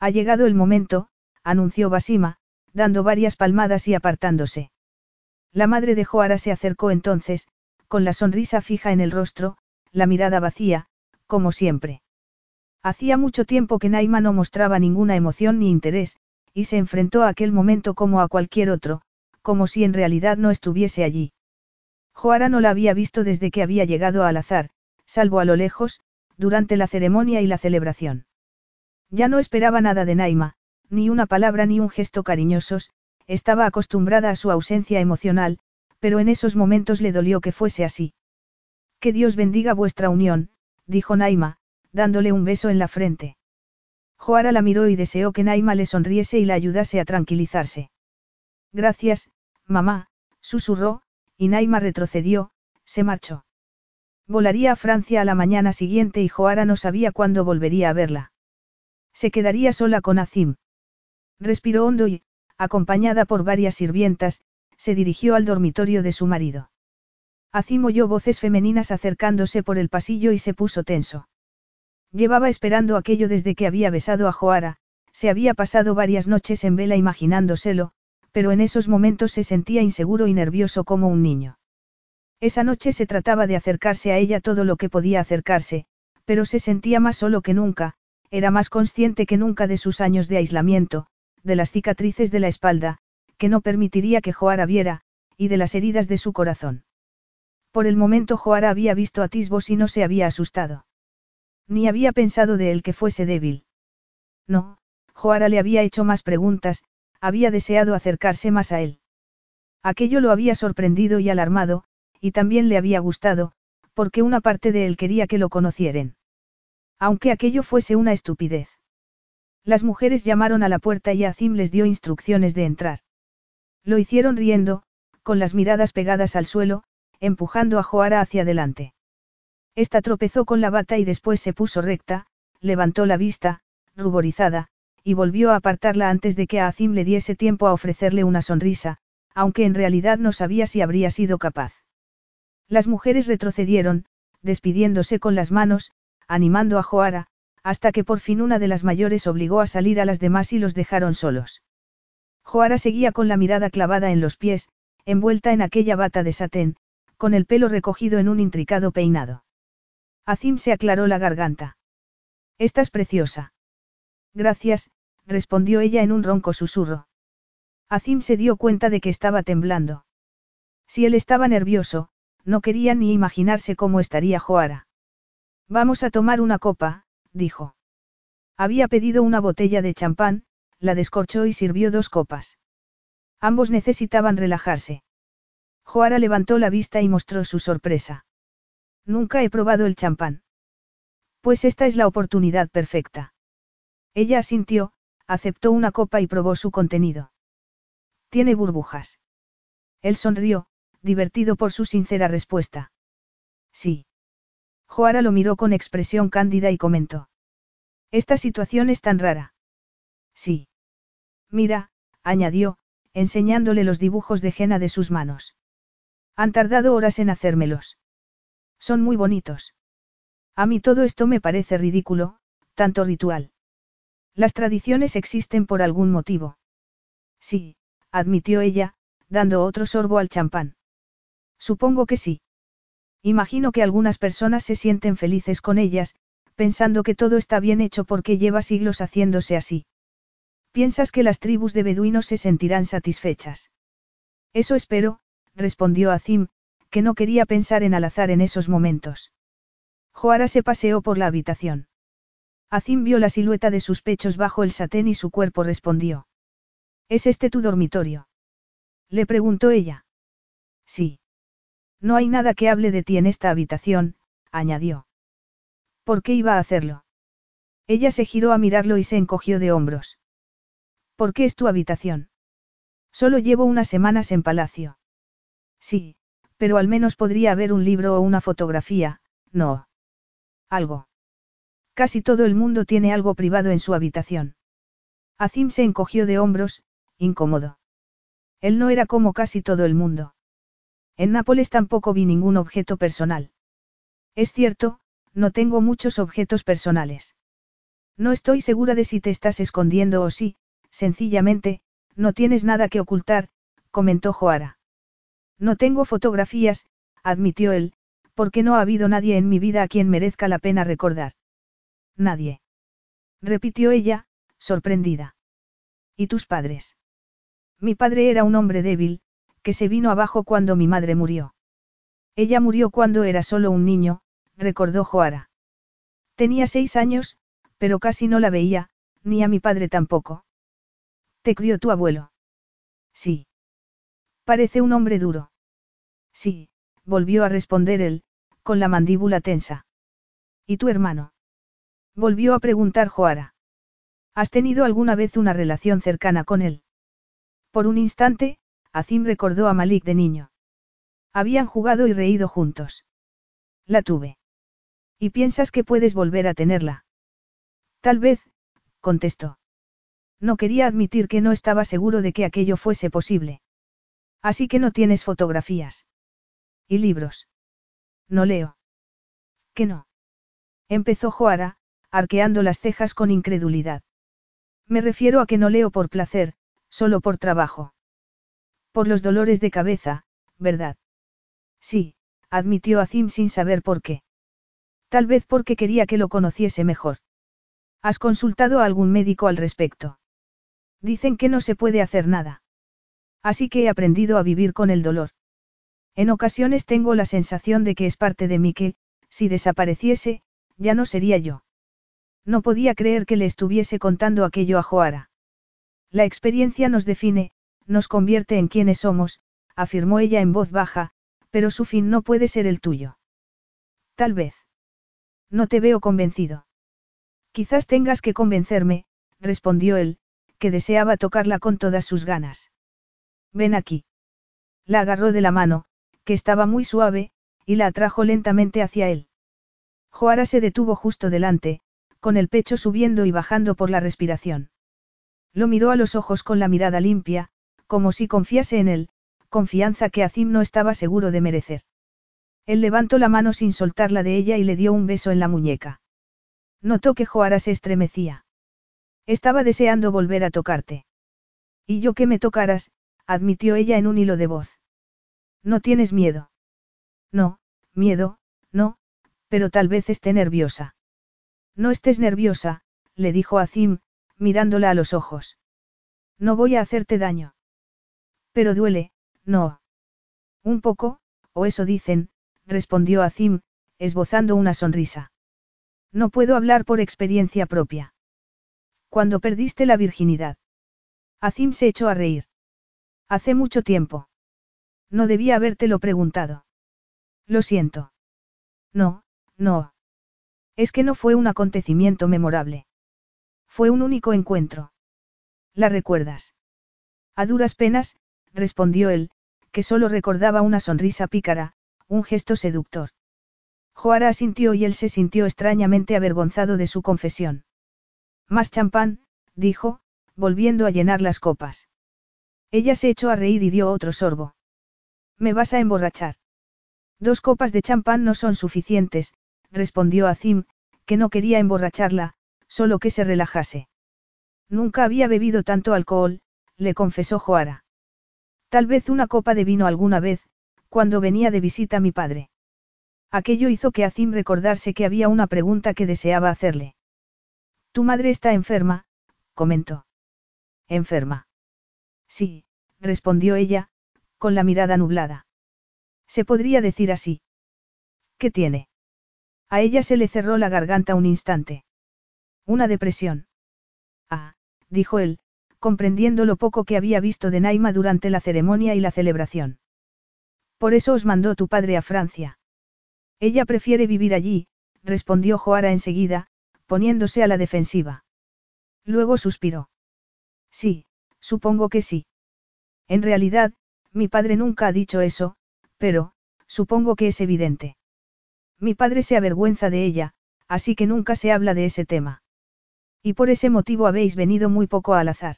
Ha llegado el momento, anunció Basima, dando varias palmadas y apartándose. La madre de Joara se acercó entonces, con la sonrisa fija en el rostro, la mirada vacía, como siempre. Hacía mucho tiempo que Naima no mostraba ninguna emoción ni interés, y se enfrentó a aquel momento como a cualquier otro, como si en realidad no estuviese allí. Joara no la había visto desde que había llegado al azar, salvo a lo lejos, durante la ceremonia y la celebración. Ya no esperaba nada de Naima, ni una palabra ni un gesto cariñosos, estaba acostumbrada a su ausencia emocional, pero en esos momentos le dolió que fuese así. Que Dios bendiga vuestra unión, dijo Naima, dándole un beso en la frente. Joara la miró y deseó que Naima le sonriese y la ayudase a tranquilizarse. Gracias, mamá, susurró, y Naima retrocedió, se marchó. Volaría a Francia a la mañana siguiente y Joara no sabía cuándo volvería a verla. Se quedaría sola con Azim. Respiró hondo y, acompañada por varias sirvientas, se dirigió al dormitorio de su marido. Azim oyó voces femeninas acercándose por el pasillo y se puso tenso. Llevaba esperando aquello desde que había besado a Joara, se había pasado varias noches en vela imaginándoselo, pero en esos momentos se sentía inseguro y nervioso como un niño. Esa noche se trataba de acercarse a ella todo lo que podía acercarse, pero se sentía más solo que nunca, era más consciente que nunca de sus años de aislamiento, de las cicatrices de la espalda, que no permitiría que Joara viera, y de las heridas de su corazón. Por el momento Joara había visto atisbos y no se había asustado. Ni había pensado de él que fuese débil. No, Joara le había hecho más preguntas, había deseado acercarse más a él. Aquello lo había sorprendido y alarmado, y también le había gustado, porque una parte de él quería que lo conocieren. Aunque aquello fuese una estupidez. Las mujeres llamaron a la puerta y Azim les dio instrucciones de entrar. Lo hicieron riendo, con las miradas pegadas al suelo, empujando a Joara hacia adelante. Esta tropezó con la bata y después se puso recta, levantó la vista, ruborizada, y volvió a apartarla antes de que a Azim le diese tiempo a ofrecerle una sonrisa, aunque en realidad no sabía si habría sido capaz. Las mujeres retrocedieron, despidiéndose con las manos, animando a Joara, hasta que por fin una de las mayores obligó a salir a las demás y los dejaron solos. Joara seguía con la mirada clavada en los pies, envuelta en aquella bata de satén, con el pelo recogido en un intricado peinado. Azim se aclaró la garganta. Estás preciosa. Gracias, respondió ella en un ronco susurro. Azim se dio cuenta de que estaba temblando. Si él estaba nervioso, no quería ni imaginarse cómo estaría Joara. Vamos a tomar una copa, dijo. Había pedido una botella de champán, la descorchó y sirvió dos copas. Ambos necesitaban relajarse. Joara levantó la vista y mostró su sorpresa. Nunca he probado el champán. Pues esta es la oportunidad perfecta. Ella asintió, aceptó una copa y probó su contenido. Tiene burbujas. Él sonrió, divertido por su sincera respuesta. Sí. Joara lo miró con expresión cándida y comentó. Esta situación es tan rara. Sí. Mira, añadió, enseñándole los dibujos de Jena de sus manos. Han tardado horas en hacérmelos. Son muy bonitos. A mí todo esto me parece ridículo, tanto ritual. Las tradiciones existen por algún motivo. Sí, admitió ella, dando otro sorbo al champán. Supongo que sí. Imagino que algunas personas se sienten felices con ellas, pensando que todo está bien hecho porque lleva siglos haciéndose así. ¿Piensas que las tribus de beduinos se sentirán satisfechas? Eso espero, respondió Azim, que no quería pensar en al azar en esos momentos. Joara se paseó por la habitación. Azim vio la silueta de sus pechos bajo el satén y su cuerpo respondió. ¿Es este tu dormitorio? Le preguntó ella. Sí. No hay nada que hable de ti en esta habitación, añadió. ¿Por qué iba a hacerlo? Ella se giró a mirarlo y se encogió de hombros. ¿Por qué es tu habitación? Solo llevo unas semanas en palacio. Sí, pero al menos podría haber un libro o una fotografía, no. Algo. Casi todo el mundo tiene algo privado en su habitación. Azim se encogió de hombros, incómodo. Él no era como casi todo el mundo. En Nápoles tampoco vi ningún objeto personal. Es cierto, no tengo muchos objetos personales. No estoy segura de si te estás escondiendo o si, sencillamente, no tienes nada que ocultar, comentó Joara. No tengo fotografías, admitió él, porque no ha habido nadie en mi vida a quien merezca la pena recordar. Nadie. Repitió ella, sorprendida. ¿Y tus padres? Mi padre era un hombre débil, que se vino abajo cuando mi madre murió. Ella murió cuando era solo un niño, recordó Joara. Tenía seis años, pero casi no la veía, ni a mi padre tampoco. ¿Te crió tu abuelo? Sí. Parece un hombre duro. Sí, volvió a responder él, con la mandíbula tensa. ¿Y tu hermano? Volvió a preguntar Joara. ¿Has tenido alguna vez una relación cercana con él? Por un instante, Azim recordó a Malik de niño. Habían jugado y reído juntos. La tuve. ¿Y piensas que puedes volver a tenerla? Tal vez, contestó. No quería admitir que no estaba seguro de que aquello fuese posible. Así que no tienes fotografías. ¿Y libros? No leo. ¿Qué no? Empezó Joara, arqueando las cejas con incredulidad. Me refiero a que no leo por placer, solo por trabajo. Por los dolores de cabeza, ¿verdad? Sí, admitió Azim sin saber por qué. Tal vez porque quería que lo conociese mejor. ¿Has consultado a algún médico al respecto? Dicen que no se puede hacer nada. Así que he aprendido a vivir con el dolor. En ocasiones tengo la sensación de que es parte de mí que, si desapareciese, ya no sería yo. No podía creer que le estuviese contando aquello a Joara. La experiencia nos define, nos convierte en quienes somos, afirmó ella en voz baja, pero su fin no puede ser el tuyo. Tal vez. No te veo convencido. Quizás tengas que convencerme, respondió él, que deseaba tocarla con todas sus ganas. Ven aquí. La agarró de la mano, que estaba muy suave, y la atrajo lentamente hacia él. Joara se detuvo justo delante, con el pecho subiendo y bajando por la respiración. Lo miró a los ojos con la mirada limpia, como si confiase en él, confianza que Azim no estaba seguro de merecer. Él levantó la mano sin soltarla de ella y le dio un beso en la muñeca. Notó que Joara se estremecía. Estaba deseando volver a tocarte. Y yo que me tocaras, admitió ella en un hilo de voz. ¿No tienes miedo? No, miedo, no, pero tal vez esté nerviosa. No estés nerviosa, le dijo Azim, mirándola a los ojos. No voy a hacerte daño. Pero duele, no. Un poco, o eso dicen, respondió Azim, esbozando una sonrisa. No puedo hablar por experiencia propia. Cuando perdiste la virginidad. Azim se echó a reír. Hace mucho tiempo. No debía habértelo preguntado. Lo siento. No, no. Es que no fue un acontecimiento memorable. Fue un único encuentro. ¿La recuerdas? A duras penas, respondió él, que solo recordaba una sonrisa pícara, un gesto seductor. Joara asintió y él se sintió extrañamente avergonzado de su confesión. Más champán, dijo, volviendo a llenar las copas. Ella se echó a reír y dio otro sorbo. ¿Me vas a emborrachar? Dos copas de champán no son suficientes, respondió Azim, que no quería emborracharla, solo que se relajase. Nunca había bebido tanto alcohol, le confesó Joara. Tal vez una copa de vino alguna vez, cuando venía de visita mi padre. Aquello hizo que Azim recordarse que había una pregunta que deseaba hacerle. Tu madre está enferma, comentó. ¿Enferma? Sí, respondió ella, con la mirada nublada. Se podría decir así. ¿Qué tiene? A ella se le cerró la garganta un instante. Una depresión. Ah, dijo él, comprendiendo lo poco que había visto de Naima durante la ceremonia y la celebración. Por eso os mandó tu padre a Francia. Ella prefiere vivir allí, respondió Joara enseguida, poniéndose a la defensiva. Luego suspiró. Sí, supongo que sí. En realidad, mi padre nunca ha dicho eso, pero, supongo que es evidente. Mi padre se avergüenza de ella, así que nunca se habla de ese tema. Y por ese motivo habéis venido muy poco al azar.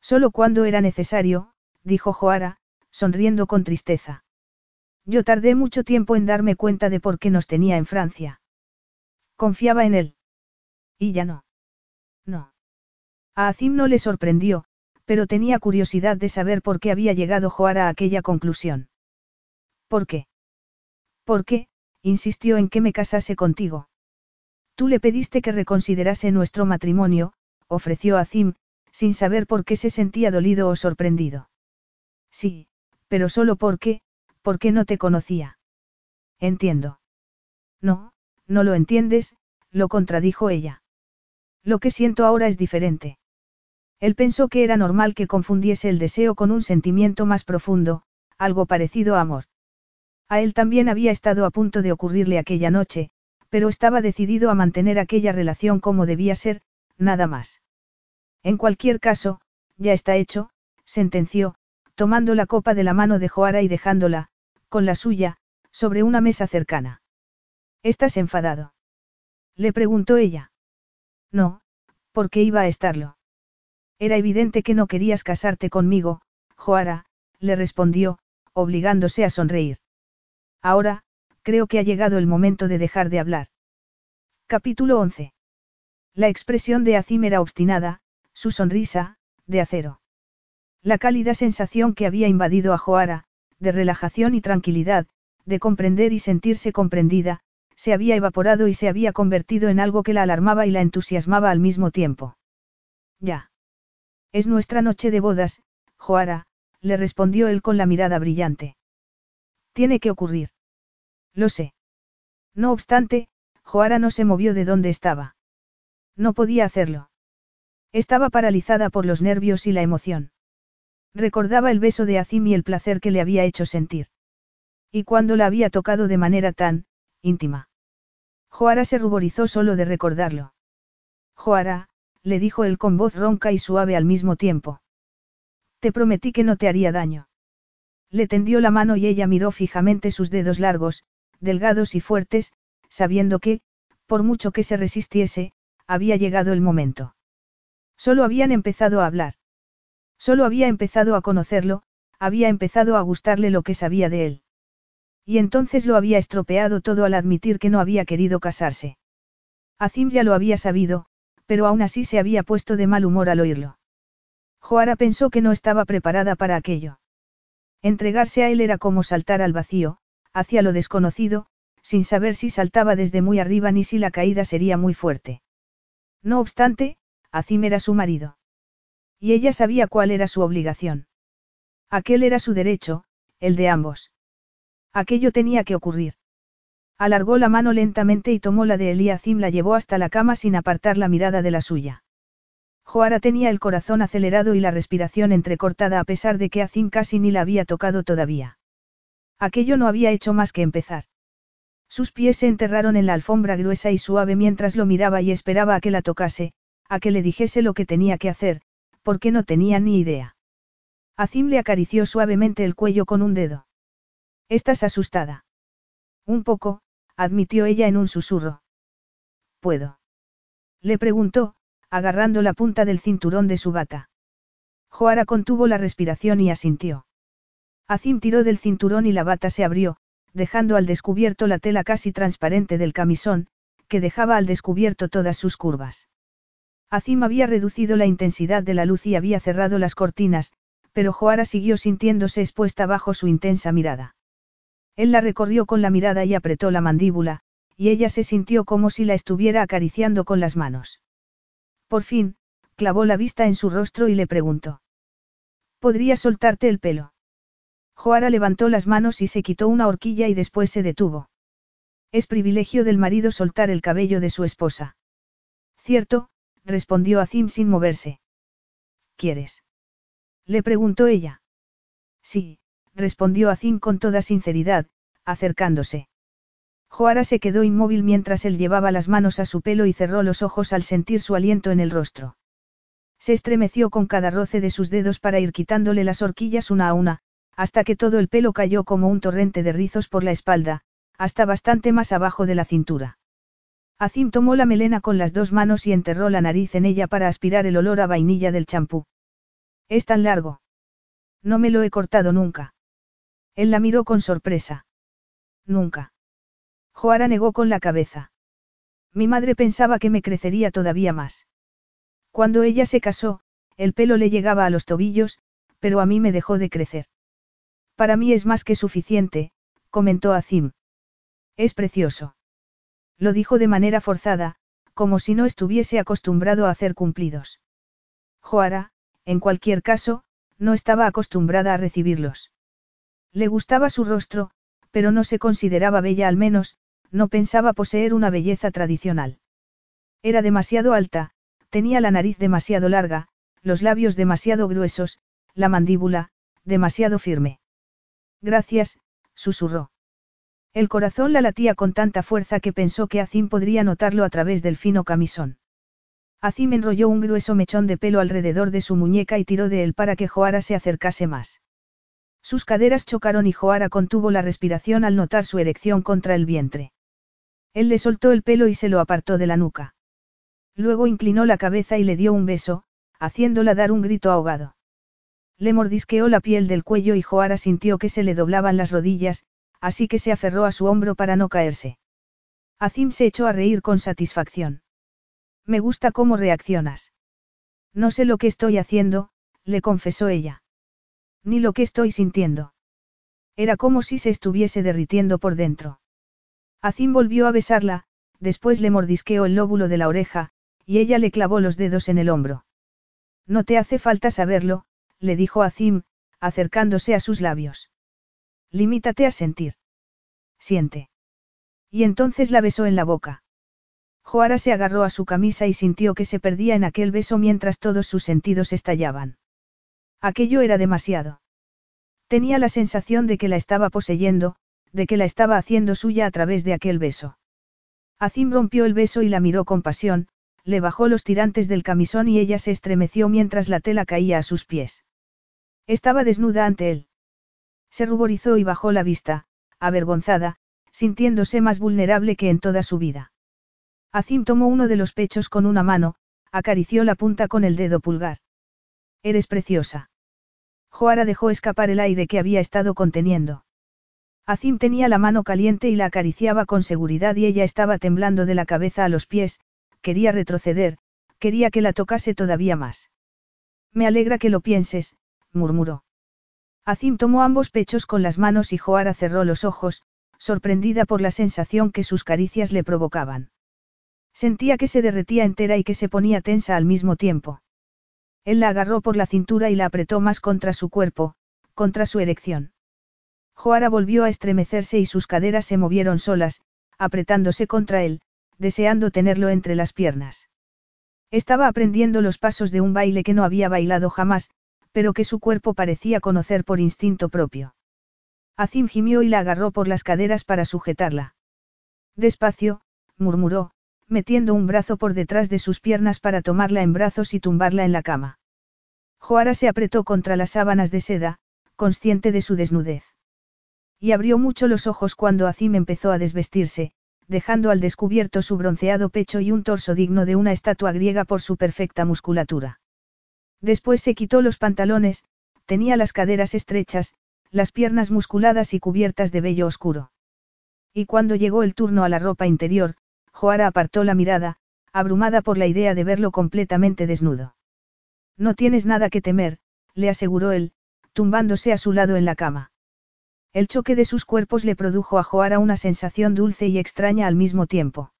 Solo cuando era necesario, dijo Joara, sonriendo con tristeza. Yo tardé mucho tiempo en darme cuenta de por qué nos tenía en Francia. Confiaba en él. Y ya no. No. A Azim no le sorprendió, pero tenía curiosidad de saber por qué había llegado Joara a aquella conclusión. ¿Por qué? ¿Por qué? Insistió en que me casase contigo. Tú le pediste que reconsiderase nuestro matrimonio, ofreció Azim, sin saber por qué se sentía dolido o sorprendido. Sí, pero solo porque, porque no te conocía. Entiendo. No, no lo entiendes, lo contradijo ella. Lo que siento ahora es diferente. Él pensó que era normal que confundiese el deseo con un sentimiento más profundo, algo parecido a amor. A él también había estado a punto de ocurrirle aquella noche, pero estaba decidido a mantener aquella relación como debía ser, nada más. En cualquier caso, ya está hecho, sentenció, tomando la copa de la mano de Joara y dejándola, con la suya, sobre una mesa cercana. ¿Estás enfadado? Le preguntó ella. No, porque iba a estarlo. Era evidente que no querías casarte conmigo, Joara, le respondió, obligándose a sonreír. Ahora, creo que ha llegado el momento de dejar de hablar. Capítulo 11. La expresión de Azim era obstinada, su sonrisa, de acero. La cálida sensación que había invadido a Joara, de relajación y tranquilidad, de comprender y sentirse comprendida, se había evaporado y se había convertido en algo que la alarmaba y la entusiasmaba al mismo tiempo. Ya. Es nuestra noche de bodas, Joara, le respondió él con la mirada brillante. Tiene que ocurrir. Lo sé. No obstante, Joara no se movió de donde estaba. No podía hacerlo. Estaba paralizada por los nervios y la emoción. Recordaba el beso de Azim y el placer que le había hecho sentir. Y cuando la había tocado de manera tan, íntima. Joara se ruborizó solo de recordarlo. Joara, le dijo él con voz ronca y suave al mismo tiempo. Te prometí que no te haría daño. Le tendió la mano y ella miró fijamente sus dedos largos, delgados y fuertes, sabiendo que, por mucho que se resistiese, había llegado el momento. Solo habían empezado a hablar. Solo había empezado a conocerlo, había empezado a gustarle lo que sabía de él. Y entonces lo había estropeado todo al admitir que no había querido casarse. Azim ya lo había sabido, pero aún así se había puesto de mal humor al oírlo. Joara pensó que no estaba preparada para aquello. Entregarse a él era como saltar al vacío, hacia lo desconocido, sin saber si saltaba desde muy arriba ni si la caída sería muy fuerte. No obstante, Azim era su marido. Y ella sabía cuál era su obligación. Aquel era su derecho, el de ambos. Aquello tenía que ocurrir. Alargó la mano lentamente y tomó la de y Azim la llevó hasta la cama sin apartar la mirada de la suya. Joara tenía el corazón acelerado y la respiración entrecortada a pesar de que Azim casi ni la había tocado todavía. Aquello no había hecho más que empezar. Sus pies se enterraron en la alfombra gruesa y suave mientras lo miraba y esperaba a que la tocase, a que le dijese lo que tenía que hacer, porque no tenía ni idea. Azim le acarició suavemente el cuello con un dedo. ¿Estás asustada? Un poco, admitió ella en un susurro. ¿Puedo? Le preguntó, agarrando la punta del cinturón de su bata. Joara contuvo la respiración y asintió. Azim tiró del cinturón y la bata se abrió, dejando al descubierto la tela casi transparente del camisón, que dejaba al descubierto todas sus curvas. Azim había reducido la intensidad de la luz y había cerrado las cortinas, pero Joara siguió sintiéndose expuesta bajo su intensa mirada. Él la recorrió con la mirada y apretó la mandíbula, y ella se sintió como si la estuviera acariciando con las manos. Por fin, clavó la vista en su rostro y le preguntó. ¿Podría soltarte el pelo? Joara levantó las manos y se quitó una horquilla y después se detuvo. Es privilegio del marido soltar el cabello de su esposa. Cierto, respondió Azim sin moverse. ¿Quieres? Le preguntó ella. Sí, respondió Azim con toda sinceridad, acercándose. Joara se quedó inmóvil mientras él llevaba las manos a su pelo y cerró los ojos al sentir su aliento en el rostro. Se estremeció con cada roce de sus dedos para ir quitándole las horquillas una a una, hasta que todo el pelo cayó como un torrente de rizos por la espalda, hasta bastante más abajo de la cintura. Azim tomó la melena con las dos manos y enterró la nariz en ella para aspirar el olor a vainilla del champú. Es tan largo. No me lo he cortado nunca. Él la miró con sorpresa. Nunca. Joara negó con la cabeza. Mi madre pensaba que me crecería todavía más. Cuando ella se casó, el pelo le llegaba a los tobillos, pero a mí me dejó de crecer. Para mí es más que suficiente, comentó Azim. Es precioso. Lo dijo de manera forzada, como si no estuviese acostumbrado a hacer cumplidos. Joara, en cualquier caso, no estaba acostumbrada a recibirlos. Le gustaba su rostro, pero no se consideraba bella al menos, no pensaba poseer una belleza tradicional. Era demasiado alta, tenía la nariz demasiado larga, los labios demasiado gruesos, la mandíbula, demasiado firme. Gracias, susurró. El corazón la latía con tanta fuerza que pensó que Azim podría notarlo a través del fino camisón. Azim enrolló un grueso mechón de pelo alrededor de su muñeca y tiró de él para que Joara se acercase más. Sus caderas chocaron y Joara contuvo la respiración al notar su erección contra el vientre. Él le soltó el pelo y se lo apartó de la nuca. Luego inclinó la cabeza y le dio un beso, haciéndola dar un grito ahogado. Le mordisqueó la piel del cuello y Joara sintió que se le doblaban las rodillas, así que se aferró a su hombro para no caerse. Azim se echó a reír con satisfacción. Me gusta cómo reaccionas. No sé lo que estoy haciendo, le confesó ella. Ni lo que estoy sintiendo. Era como si se estuviese derritiendo por dentro. Azim volvió a besarla, después le mordisqueó el lóbulo de la oreja, y ella le clavó los dedos en el hombro. No te hace falta saberlo, le dijo Azim, acercándose a sus labios. Limítate a sentir. Siente. Y entonces la besó en la boca. Joara se agarró a su camisa y sintió que se perdía en aquel beso mientras todos sus sentidos estallaban. Aquello era demasiado. Tenía la sensación de que la estaba poseyendo, de que la estaba haciendo suya a través de aquel beso. Azim rompió el beso y la miró con pasión, le bajó los tirantes del camisón y ella se estremeció mientras la tela caía a sus pies. Estaba desnuda ante él. Se ruborizó y bajó la vista, avergonzada, sintiéndose más vulnerable que en toda su vida. Azim tomó uno de los pechos con una mano, acarició la punta con el dedo pulgar. Eres preciosa. Joara dejó escapar el aire que había estado conteniendo. Azim tenía la mano caliente y la acariciaba con seguridad y ella estaba temblando de la cabeza a los pies, quería retroceder, quería que la tocase todavía más. Me alegra que lo pienses, murmuró. Azim tomó ambos pechos con las manos y Joara cerró los ojos, sorprendida por la sensación que sus caricias le provocaban. Sentía que se derretía entera y que se ponía tensa al mismo tiempo. Él la agarró por la cintura y la apretó más contra su cuerpo, contra su erección. Joara volvió a estremecerse y sus caderas se movieron solas, apretándose contra él, deseando tenerlo entre las piernas. Estaba aprendiendo los pasos de un baile que no había bailado jamás, pero que su cuerpo parecía conocer por instinto propio. Azim gimió y la agarró por las caderas para sujetarla. Despacio, murmuró, metiendo un brazo por detrás de sus piernas para tomarla en brazos y tumbarla en la cama. Joara se apretó contra las sábanas de seda, consciente de su desnudez. Y abrió mucho los ojos cuando Azim empezó a desvestirse, dejando al descubierto su bronceado pecho y un torso digno de una estatua griega por su perfecta musculatura. Después se quitó los pantalones, tenía las caderas estrechas, las piernas musculadas y cubiertas de vello oscuro. Y cuando llegó el turno a la ropa interior, Joara apartó la mirada, abrumada por la idea de verlo completamente desnudo. No tienes nada que temer, le aseguró él, tumbándose a su lado en la cama. El choque de sus cuerpos le produjo a Joara una sensación dulce y extraña al mismo tiempo.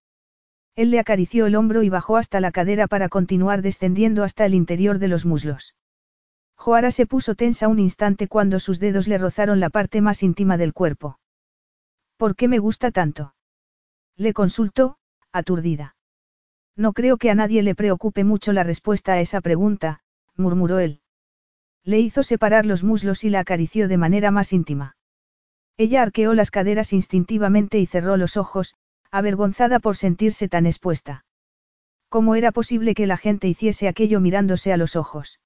Él le acarició el hombro y bajó hasta la cadera para continuar descendiendo hasta el interior de los muslos. Joara se puso tensa un instante cuando sus dedos le rozaron la parte más íntima del cuerpo. ¿Por qué me gusta tanto? Le consultó, aturdida. No creo que a nadie le preocupe mucho la respuesta a esa pregunta, murmuró él. Le hizo separar los muslos y la acarició de manera más íntima. Ella arqueó las caderas instintivamente y cerró los ojos, avergonzada por sentirse tan expuesta. ¿Cómo era posible que la gente hiciese aquello mirándose a los ojos?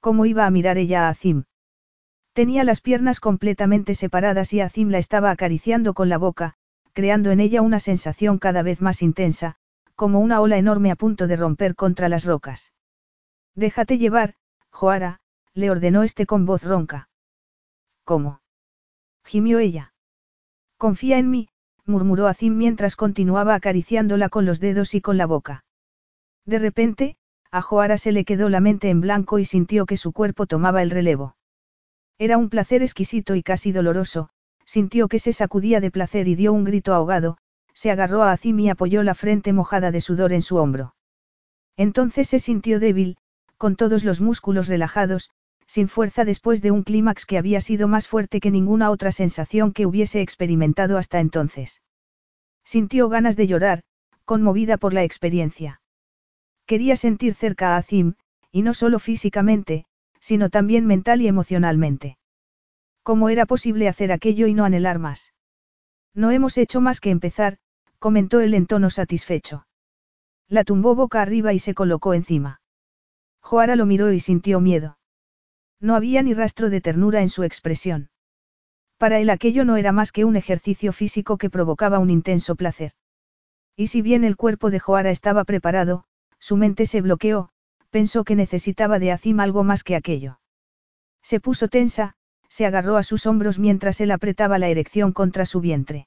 ¿Cómo iba a mirar ella a Azim? Tenía las piernas completamente separadas y Azim la estaba acariciando con la boca, creando en ella una sensación cada vez más intensa, como una ola enorme a punto de romper contra las rocas. Déjate llevar, Joara, le ordenó este con voz ronca. ¿Cómo? Gimió ella. Confía en mí, murmuró Azim mientras continuaba acariciándola con los dedos y con la boca. De repente, a Joara se le quedó la mente en blanco y sintió que su cuerpo tomaba el relevo. Era un placer exquisito y casi doloroso, sintió que se sacudía de placer y dio un grito ahogado, se agarró a Azim y apoyó la frente mojada de sudor en su hombro. Entonces se sintió débil, con todos los músculos relajados, sin fuerza después de un clímax que había sido más fuerte que ninguna otra sensación que hubiese experimentado hasta entonces. Sintió ganas de llorar, conmovida por la experiencia. Quería sentir cerca a Azim, y no solo físicamente, sino también mental y emocionalmente. ¿Cómo era posible hacer aquello y no anhelar más? No hemos hecho más que empezar, comentó él en tono satisfecho. La tumbó boca arriba y se colocó encima. Joara lo miró y sintió miedo. No había ni rastro de ternura en su expresión. Para él aquello no era más que un ejercicio físico que provocaba un intenso placer. Y si bien el cuerpo de Joara estaba preparado, su mente se bloqueó, pensó que necesitaba de Azim algo más que aquello. Se puso tensa, se agarró a sus hombros mientras él apretaba la erección contra su vientre.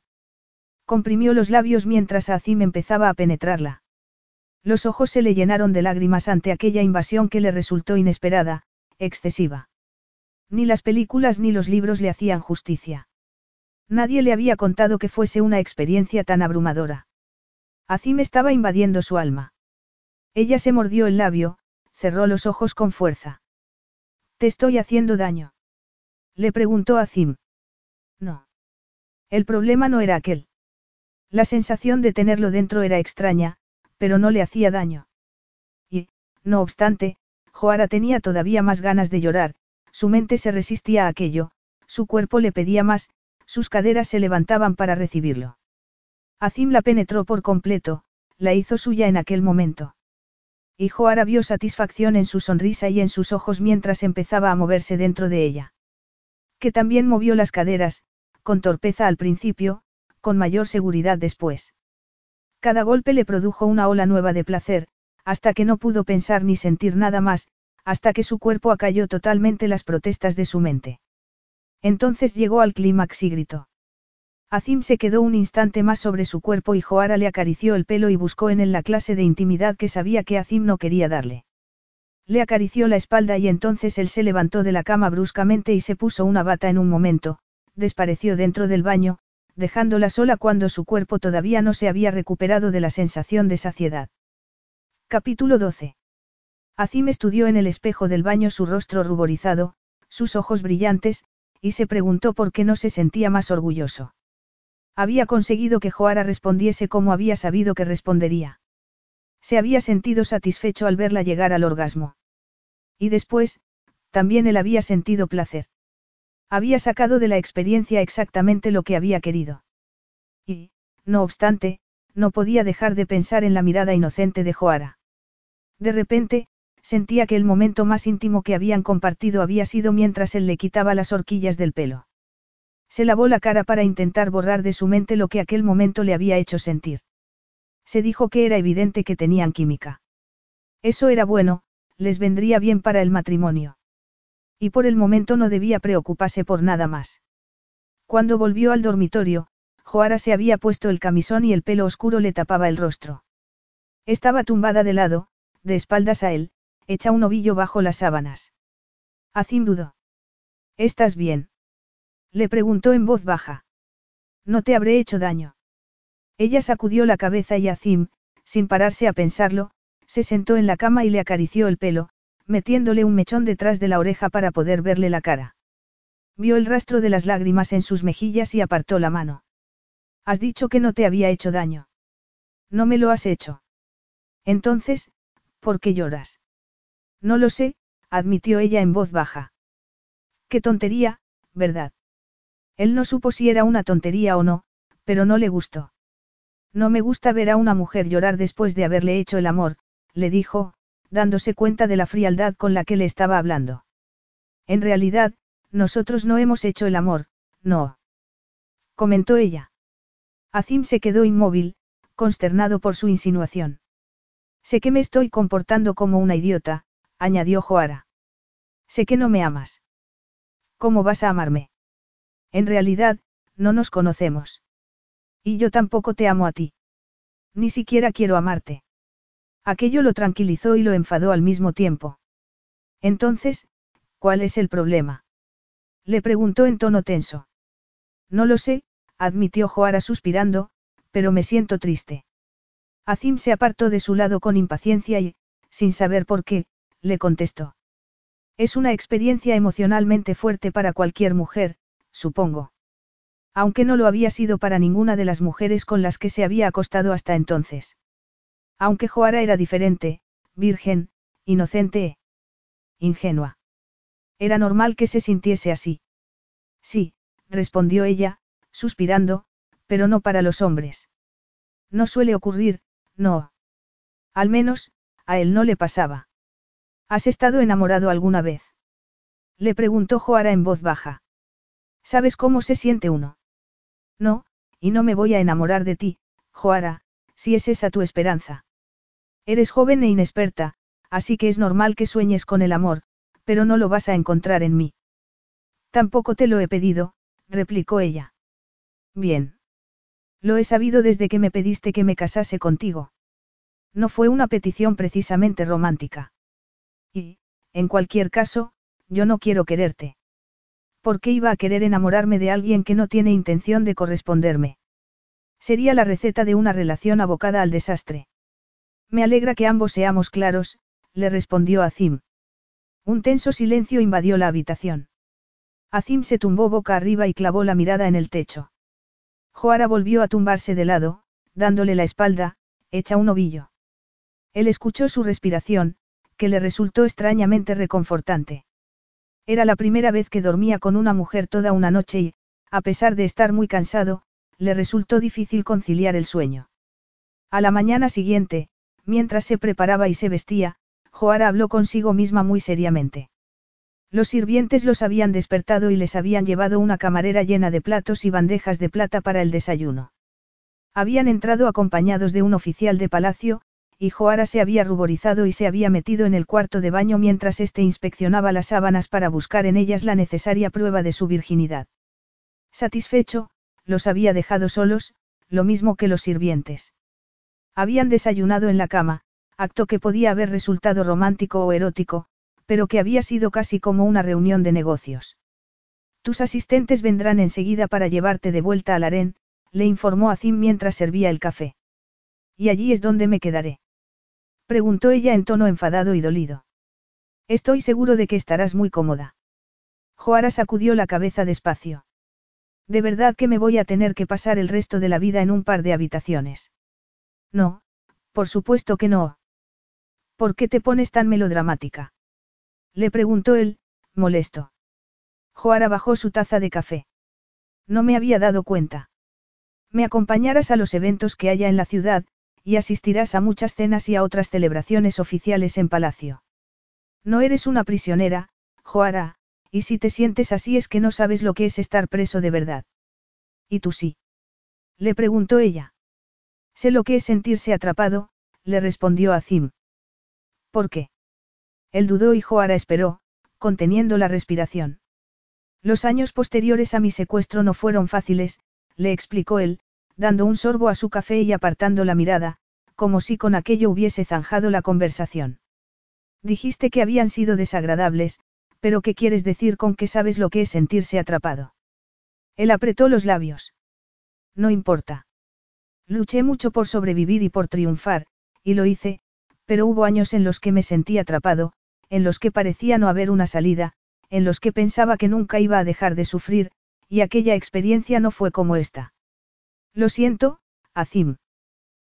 Comprimió los labios mientras Azim empezaba a penetrarla. Los ojos se le llenaron de lágrimas ante aquella invasión que le resultó inesperada, excesiva. Ni las películas ni los libros le hacían justicia. Nadie le había contado que fuese una experiencia tan abrumadora. Azim estaba invadiendo su alma. Ella se mordió el labio, cerró los ojos con fuerza. ¿Te estoy haciendo daño? Le preguntó Azim. No. El problema no era aquel. La sensación de tenerlo dentro era extraña, pero no le hacía daño. Y, no obstante, Joara tenía todavía más ganas de llorar, su mente se resistía a aquello, su cuerpo le pedía más, sus caderas se levantaban para recibirlo. Azim la penetró por completo, la hizo suya en aquel momento. Y Joara vio satisfacción en su sonrisa y en sus ojos mientras empezaba a moverse dentro de ella. Que también movió las caderas, con torpeza al principio, con mayor seguridad después. Cada golpe le produjo una ola nueva de placer, hasta que no pudo pensar ni sentir nada más, hasta que su cuerpo acalló totalmente las protestas de su mente. Entonces llegó al clímax y gritó. Azim se quedó un instante más sobre su cuerpo y Joara le acarició el pelo y buscó en él la clase de intimidad que sabía que Azim no quería darle. Le acarició la espalda y entonces él se levantó de la cama bruscamente y se puso una bata en un momento, despareció dentro del baño, dejándola sola cuando su cuerpo todavía no se había recuperado de la sensación de saciedad. Capítulo 12. Azim estudió en el espejo del baño su rostro ruborizado, sus ojos brillantes, y se preguntó por qué no se sentía más orgulloso. Había conseguido que Joara respondiese como había sabido que respondería. Se había sentido satisfecho al verla llegar al orgasmo. Y después, también él había sentido placer. Había sacado de la experiencia exactamente lo que había querido. Y, no obstante, no podía dejar de pensar en la mirada inocente de Joara. De repente, sentía que el momento más íntimo que habían compartido había sido mientras él le quitaba las horquillas del pelo. Se lavó la cara para intentar borrar de su mente lo que aquel momento le había hecho sentir. Se dijo que era evidente que tenían química. Eso era bueno, les vendría bien para el matrimonio. Y por el momento no debía preocuparse por nada más. Cuando volvió al dormitorio, Joara se había puesto el camisón y el pelo oscuro le tapaba el rostro. Estaba tumbada de lado, de espaldas a él, hecha un ovillo bajo las sábanas. Azim dudó. ¿Estás bien? Le preguntó en voz baja. No te habré hecho daño. Ella sacudió la cabeza y Azim, sin pararse a pensarlo, se sentó en la cama y le acarició el pelo, metiéndole un mechón detrás de la oreja para poder verle la cara. Vio el rastro de las lágrimas en sus mejillas y apartó la mano. Has dicho que no te había hecho daño. No me lo has hecho. Entonces, ¿por qué lloras? No lo sé, admitió ella en voz baja. Qué tontería, ¿verdad? Él no supo si era una tontería o no, pero no le gustó. No me gusta ver a una mujer llorar después de haberle hecho el amor, le dijo, dándose cuenta de la frialdad con la que le estaba hablando. En realidad, nosotros no hemos hecho el amor, no. Comentó ella. Azim se quedó inmóvil, consternado por su insinuación. Sé que me estoy comportando como una idiota, añadió Joara. Sé que no me amas. ¿Cómo vas a amarme? En realidad, no nos conocemos. Y yo tampoco te amo a ti. Ni siquiera quiero amarte. Aquello lo tranquilizó y lo enfadó al mismo tiempo. Entonces, ¿cuál es el problema? Le preguntó en tono tenso. No lo sé, admitió Joara suspirando, pero me siento triste. Azim se apartó de su lado con impaciencia y, sin saber por qué, le contestó. Es una experiencia emocionalmente fuerte para cualquier mujer, supongo. Aunque no lo había sido para ninguna de las mujeres con las que se había acostado hasta entonces. Aunque Joara era diferente, virgen, inocente e ingenua. Era normal que se sintiese así. Sí, respondió ella, suspirando, pero no para los hombres. No suele ocurrir, no. Al menos, a él no le pasaba. ¿Has estado enamorado alguna vez? Le preguntó Joara en voz baja. ¿Sabes cómo se siente uno? No, y no me voy a enamorar de ti, Joara, si es esa tu esperanza. Eres joven e inexperta, así que es normal que sueñes con el amor, pero no lo vas a encontrar en mí. Tampoco te lo he pedido, replicó ella. Bien. Lo he sabido desde que me pediste que me casase contigo. No fue una petición precisamente romántica. Y, en cualquier caso, yo no quiero quererte. ¿Por qué iba a querer enamorarme de alguien que no tiene intención de corresponderme? Sería la receta de una relación abocada al desastre. Me alegra que ambos seamos claros, le respondió Azim. Un tenso silencio invadió la habitación. Azim se tumbó boca arriba y clavó la mirada en el techo. Joara volvió a tumbarse de lado, dándole la espalda, hecha un ovillo. Él escuchó su respiración, que le resultó extrañamente reconfortante. Era la primera vez que dormía con una mujer toda una noche y, a pesar de estar muy cansado, le resultó difícil conciliar el sueño. A la mañana siguiente, mientras se preparaba y se vestía, Joara habló consigo misma muy seriamente. Los sirvientes los habían despertado y les habían llevado una camarera llena de platos y bandejas de plata para el desayuno. Habían entrado acompañados de un oficial de palacio, y Joara se había ruborizado y se había metido en el cuarto de baño mientras éste inspeccionaba las sábanas para buscar en ellas la necesaria prueba de su virginidad. Satisfecho, los había dejado solos, lo mismo que los sirvientes. Habían desayunado en la cama, acto que podía haber resultado romántico o erótico, pero que había sido casi como una reunión de negocios. Tus asistentes vendrán enseguida para llevarte de vuelta al harén, le informó Azim mientras servía el café. ¿Y allí es donde me quedaré? Preguntó ella en tono enfadado y dolido. Estoy seguro de que estarás muy cómoda. Joara sacudió la cabeza despacio. De verdad que me voy a tener que pasar el resto de la vida en un par de habitaciones. No, por supuesto que no. ¿Por qué te pones tan melodramática? Le preguntó él, molesto. Joara bajó su taza de café. No me había dado cuenta. Me acompañarás a los eventos que haya en la ciudad, y asistirás a muchas cenas y a otras celebraciones oficiales en palacio. No eres una prisionera, Joara, y si te sientes así es que no sabes lo que es estar preso de verdad. ¿Y tú sí? Le preguntó ella. Sé lo que es sentirse atrapado, le respondió Azim. ¿Por qué? Él dudó y Joara esperó, conteniendo la respiración. Los años posteriores a mi secuestro no fueron fáciles, le explicó él, dando un sorbo a su café y apartando la mirada, como si con aquello hubiese zanjado la conversación. Dijiste que habían sido desagradables, pero ¿qué quieres decir con que sabes lo que es sentirse atrapado? Él apretó los labios. No importa. Luché mucho por sobrevivir y por triunfar, y lo hice, pero hubo años en los que me sentí atrapado, en los que parecía no haber una salida, en los que pensaba que nunca iba a dejar de sufrir, y aquella experiencia no fue como esta. Lo siento, Azim.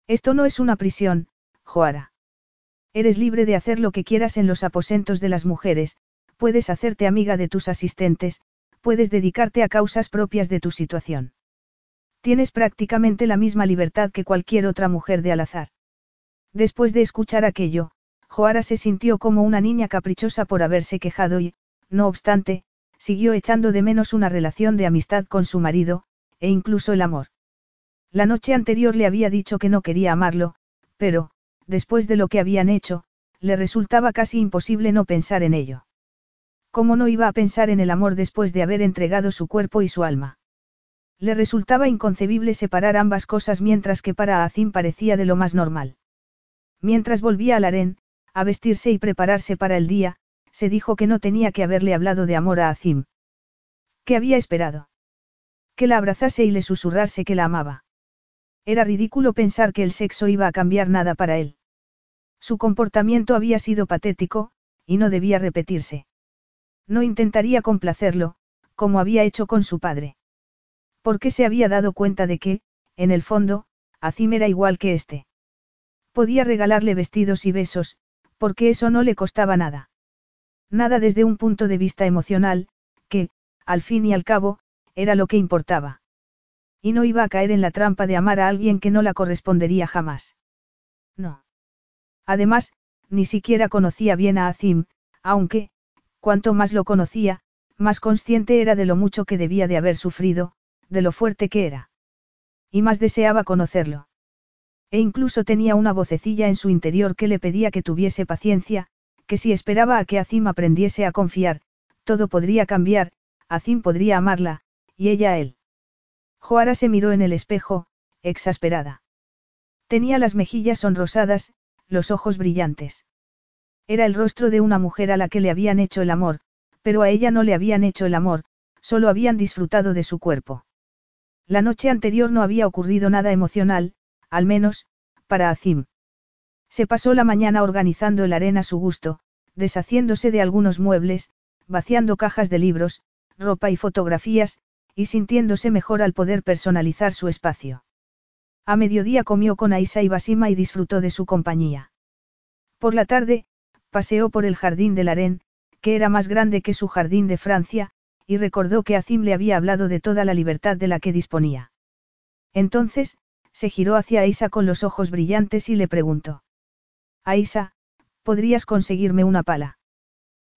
Esto no es una prisión, Joara. Eres libre de hacer lo que quieras en los aposentos de las mujeres, puedes hacerte amiga de tus asistentes, puedes dedicarte a causas propias de tu situación. Tienes prácticamente la misma libertad que cualquier otra mujer de al azar. Después de escuchar aquello, Joara se sintió como una niña caprichosa por haberse quejado y, no obstante, siguió echando de menos una relación de amistad con su marido, e incluso el amor. La noche anterior le había dicho que no quería amarlo, pero, después de lo que habían hecho, le resultaba casi imposible no pensar en ello. ¿Cómo no iba a pensar en el amor después de haber entregado su cuerpo y su alma? Le resultaba inconcebible separar ambas cosas mientras que para Azim parecía de lo más normal. Mientras volvía al harén, a vestirse y prepararse para el día, se dijo que no tenía que haberle hablado de amor a Azim. ¿Qué había esperado? Que la abrazase y le susurrase que la amaba. Era ridículo pensar que el sexo iba a cambiar nada para él. Su comportamiento había sido patético, y no debía repetirse. No intentaría complacerlo, como había hecho con su padre. Porque se había dado cuenta de que, en el fondo, Azim era igual que este. Podía regalarle vestidos y besos, porque eso no le costaba nada. Nada desde un punto de vista emocional, que, al fin y al cabo, era lo que importaba. Y no iba a caer en la trampa de amar a alguien que no la correspondería jamás. No. Además, ni siquiera conocía bien a Azim, aunque, cuanto más lo conocía, más consciente era de lo mucho que debía de haber sufrido, de lo fuerte que era. Y más deseaba conocerlo. E incluso tenía una vocecilla en su interior que le pedía que tuviese paciencia, que si esperaba a que Azim aprendiese a confiar, todo podría cambiar, Azim podría amarla, y ella a él. Joara se miró en el espejo, exasperada. Tenía las mejillas sonrosadas, los ojos brillantes. Era el rostro de una mujer a la que le habían hecho el amor, pero a ella no le habían hecho el amor, solo habían disfrutado de su cuerpo. La noche anterior no había ocurrido nada emocional, al menos, para Azim. Se pasó la mañana organizando el arena a su gusto, deshaciéndose de algunos muebles, vaciando cajas de libros, ropa y fotografías, y sintiéndose mejor al poder personalizar su espacio. A mediodía comió con Aisa y Basima y disfrutó de su compañía. Por la tarde, paseó por el jardín del Arén, que era más grande que su jardín de Francia, y recordó que Azim le había hablado de toda la libertad de la que disponía. Entonces, se giró hacia Aisa con los ojos brillantes y le preguntó. Aisa, ¿podrías conseguirme una pala?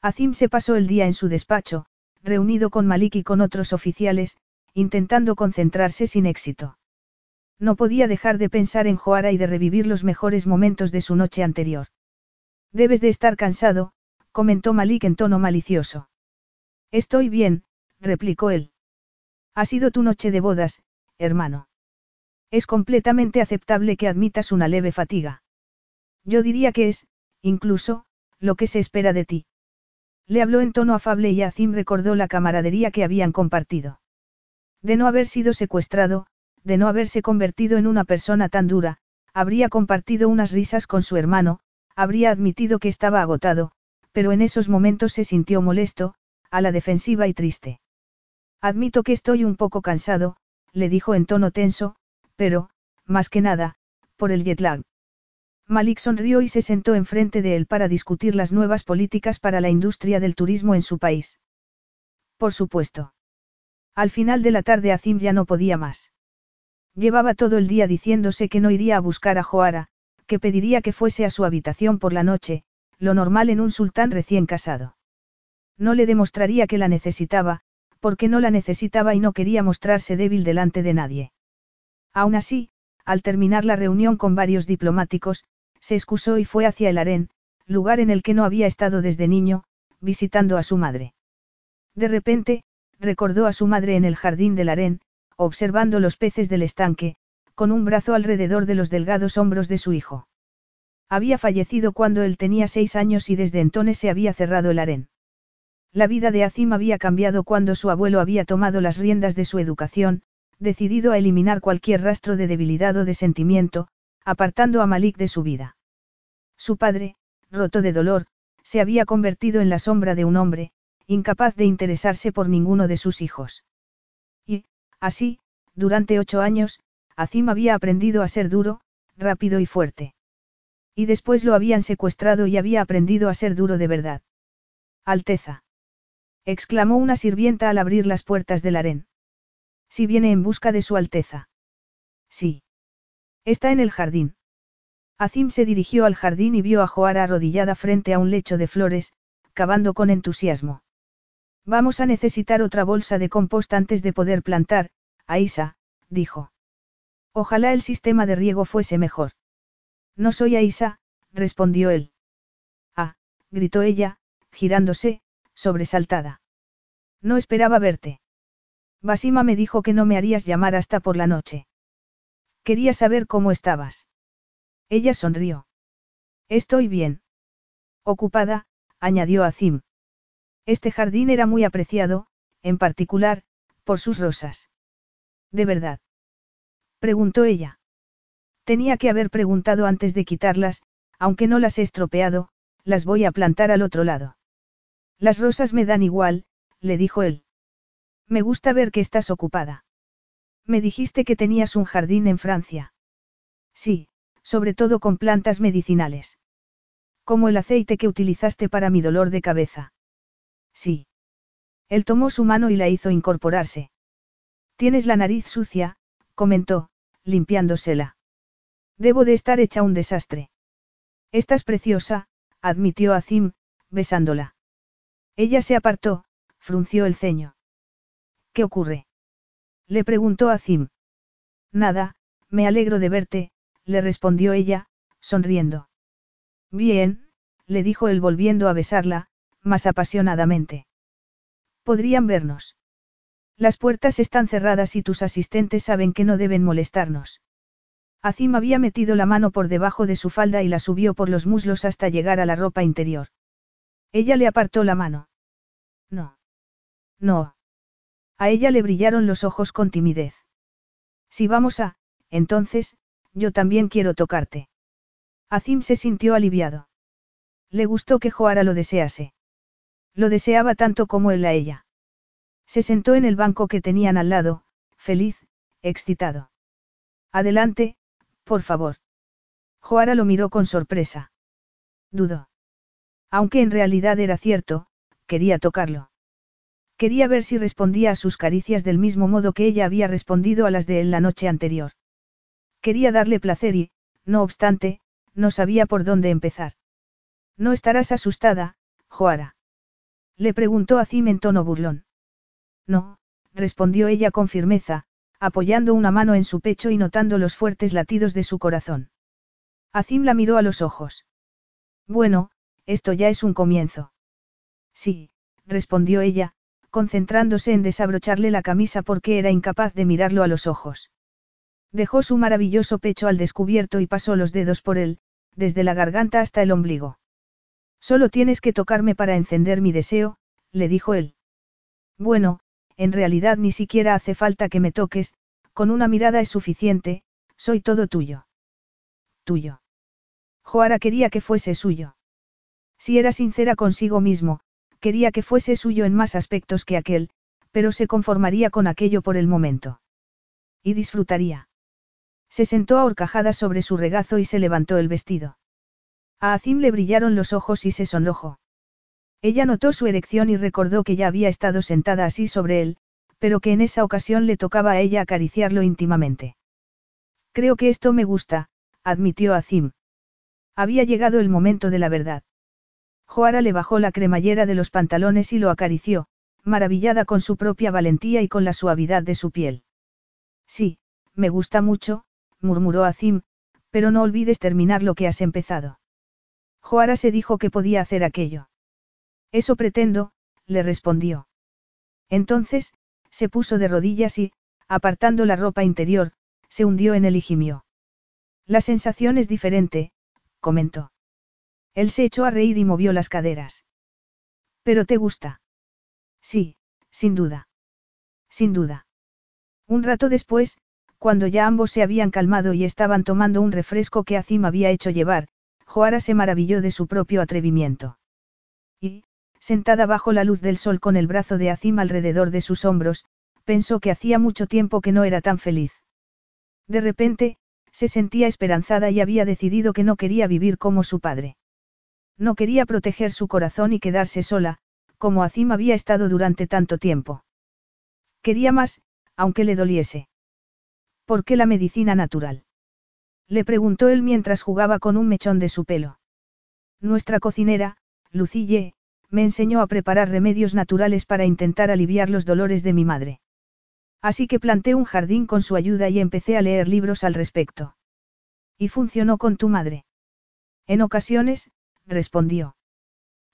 Azim se pasó el día en su despacho, reunido con Malik y con otros oficiales, intentando concentrarse sin éxito. No podía dejar de pensar en Joara y de revivir los mejores momentos de su noche anterior. Debes de estar cansado, comentó Malik en tono malicioso. Estoy bien, replicó él. Ha sido tu noche de bodas, hermano. Es completamente aceptable que admitas una leve fatiga. Yo diría que es, incluso, lo que se espera de ti. Le habló en tono afable y Azim recordó la camaradería que habían compartido. De no haber sido secuestrado, de no haberse convertido en una persona tan dura, habría compartido unas risas con su hermano, habría admitido que estaba agotado, pero en esos momentos se sintió molesto, a la defensiva y triste. Admito que estoy un poco cansado, le dijo en tono tenso, pero, más que nada, por el jet lag. Malik sonrió y se sentó enfrente de él para discutir las nuevas políticas para la industria del turismo en su país. Por supuesto. Al final de la tarde Azim ya no podía más. Llevaba todo el día diciéndose que no iría a buscar a Joara, que pediría que fuese a su habitación por la noche, lo normal en un sultán recién casado. No le demostraría que la necesitaba, porque no la necesitaba y no quería mostrarse débil delante de nadie. Aún así, al terminar la reunión con varios diplomáticos, se excusó y fue hacia el harén, lugar en el que no había estado desde niño, visitando a su madre. De repente, recordó a su madre en el jardín del harén, observando los peces del estanque, con un brazo alrededor de los delgados hombros de su hijo. Había fallecido cuando él tenía seis años y desde entonces se había cerrado el harén. La vida de Azim había cambiado cuando su abuelo había tomado las riendas de su educación, decidido a eliminar cualquier rastro de debilidad o de sentimiento, apartando a Malik de su vida. Su padre, roto de dolor, se había convertido en la sombra de un hombre, incapaz de interesarse por ninguno de sus hijos. Y, así, durante ocho años, Azim había aprendido a ser duro, rápido y fuerte. Y después lo habían secuestrado y había aprendido a ser duro de verdad. Alteza. exclamó una sirvienta al abrir las puertas del harén. Si viene en busca de su Alteza. Sí. Está en el jardín. Azim se dirigió al jardín y vio a Joara arrodillada frente a un lecho de flores, cavando con entusiasmo. Vamos a necesitar otra bolsa de compost antes de poder plantar, Aisa, dijo. Ojalá el sistema de riego fuese mejor. No soy Aisa, respondió él. Ah, gritó ella, girándose, sobresaltada. No esperaba verte. Basima me dijo que no me harías llamar hasta por la noche. Quería saber cómo estabas. Ella sonrió. Estoy bien. Ocupada, añadió Azim. Este jardín era muy apreciado, en particular, por sus rosas. ¿De verdad? Preguntó ella. Tenía que haber preguntado antes de quitarlas, aunque no las he estropeado, las voy a plantar al otro lado. Las rosas me dan igual, le dijo él. Me gusta ver que estás ocupada. Me dijiste que tenías un jardín en Francia. Sí, sobre todo con plantas medicinales. Como el aceite que utilizaste para mi dolor de cabeza. Sí. Él tomó su mano y la hizo incorporarse. Tienes la nariz sucia, comentó, limpiándosela. Debo de estar hecha un desastre. Estás preciosa, admitió Azim, besándola. Ella se apartó, frunció el ceño. ¿Qué ocurre? Le preguntó Azim. Nada, me alegro de verte, le respondió ella, sonriendo. Bien, le dijo él volviendo a besarla, más apasionadamente. Podrían vernos. Las puertas están cerradas y tus asistentes saben que no deben molestarnos. Azim había metido la mano por debajo de su falda y la subió por los muslos hasta llegar a la ropa interior. Ella le apartó la mano. No. No. A ella le brillaron los ojos con timidez. Si vamos a, entonces, yo también quiero tocarte. Azim se sintió aliviado. Le gustó que Joara lo desease. Lo deseaba tanto como él a ella. Se sentó en el banco que tenían al lado, feliz, excitado. Adelante, por favor. Joara lo miró con sorpresa. Dudó. Aunque en realidad era cierto, quería tocarlo. Quería ver si respondía a sus caricias del mismo modo que ella había respondido a las de él la noche anterior. Quería darle placer y, no obstante, no sabía por dónde empezar. ¿No estarás asustada, Joara? Le preguntó a Cim en tono burlón. No, respondió ella con firmeza, apoyando una mano en su pecho y notando los fuertes latidos de su corazón. Azim la miró a los ojos. Bueno, esto ya es un comienzo. Sí, respondió ella, concentrándose en desabrocharle la camisa porque era incapaz de mirarlo a los ojos. Dejó su maravilloso pecho al descubierto y pasó los dedos por él, desde la garganta hasta el ombligo. Solo tienes que tocarme para encender mi deseo, le dijo él. Bueno, en realidad ni siquiera hace falta que me toques, con una mirada es suficiente, soy todo tuyo. Tuyo. Joara quería que fuese suyo. Si era sincera consigo mismo, quería que fuese suyo en más aspectos que aquel, pero se conformaría con aquello por el momento. Y disfrutaría. Se sentó a horcajadas sobre su regazo y se levantó el vestido. A Azim le brillaron los ojos y se sonrojó. Ella notó su erección y recordó que ya había estado sentada así sobre él, pero que en esa ocasión le tocaba a ella acariciarlo íntimamente. Creo que esto me gusta, admitió Azim. Había llegado el momento de la verdad. Joara le bajó la cremallera de los pantalones y lo acarició, maravillada con su propia valentía y con la suavidad de su piel. Sí, me gusta mucho, murmuró Azim, pero no olvides terminar lo que has empezado. Joara se dijo que podía hacer aquello. Eso pretendo, le respondió. Entonces, se puso de rodillas y, apartando la ropa interior, se hundió en el higimio. La sensación es diferente, comentó. Él se echó a reír y movió las caderas. ¿Pero te gusta? Sí, sin duda. Sin duda. Un rato después, cuando ya ambos se habían calmado y estaban tomando un refresco que Azim había hecho llevar, Joara se maravilló de su propio atrevimiento. Y, sentada bajo la luz del sol con el brazo de Azim alrededor de sus hombros, pensó que hacía mucho tiempo que no era tan feliz. De repente, se sentía esperanzada y había decidido que no quería vivir como su padre. No quería proteger su corazón y quedarse sola, como Azim había estado durante tanto tiempo. Quería más, aunque le doliese. ¿Por qué la medicina natural? Le preguntó él mientras jugaba con un mechón de su pelo. Nuestra cocinera, Lucille, me enseñó a preparar remedios naturales para intentar aliviar los dolores de mi madre. Así que planté un jardín con su ayuda y empecé a leer libros al respecto. ¿Y funcionó con tu madre? En ocasiones, respondió.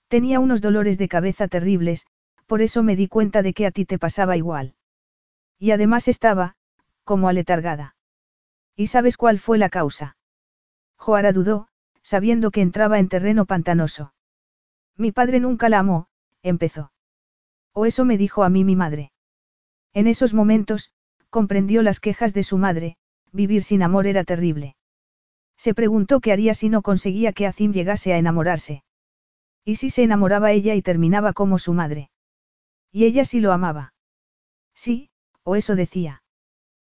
Tenía unos dolores de cabeza terribles, por eso me di cuenta de que a ti te pasaba igual. Y además estaba, como aletargada. ¿Y sabes cuál fue la causa? Joara dudó, sabiendo que entraba en terreno pantanoso. Mi padre nunca la amó, empezó. O eso me dijo a mí mi madre. En esos momentos, comprendió las quejas de su madre, vivir sin amor era terrible. Se preguntó qué haría si no conseguía que Azim llegase a enamorarse. ¿Y si se enamoraba ella y terminaba como su madre? Y ella sí lo amaba. Sí, o eso decía.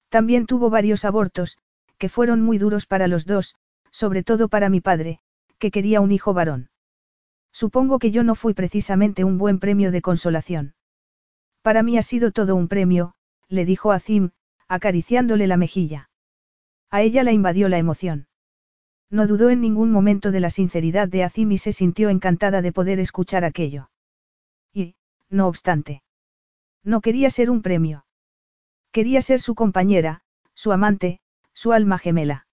También tuvo varios abortos, que fueron muy duros para los dos, sobre todo para mi padre, que quería un hijo varón. Supongo que yo no fui precisamente un buen premio de consolación. Para mí ha sido todo un premio, le dijo a Zim, acariciándole la mejilla. A ella la invadió la emoción. No dudó en ningún momento de la sinceridad de Azim y se sintió encantada de poder escuchar aquello. Y, no obstante, no quería ser un premio. Quería ser su compañera, su amante, su alma gemela.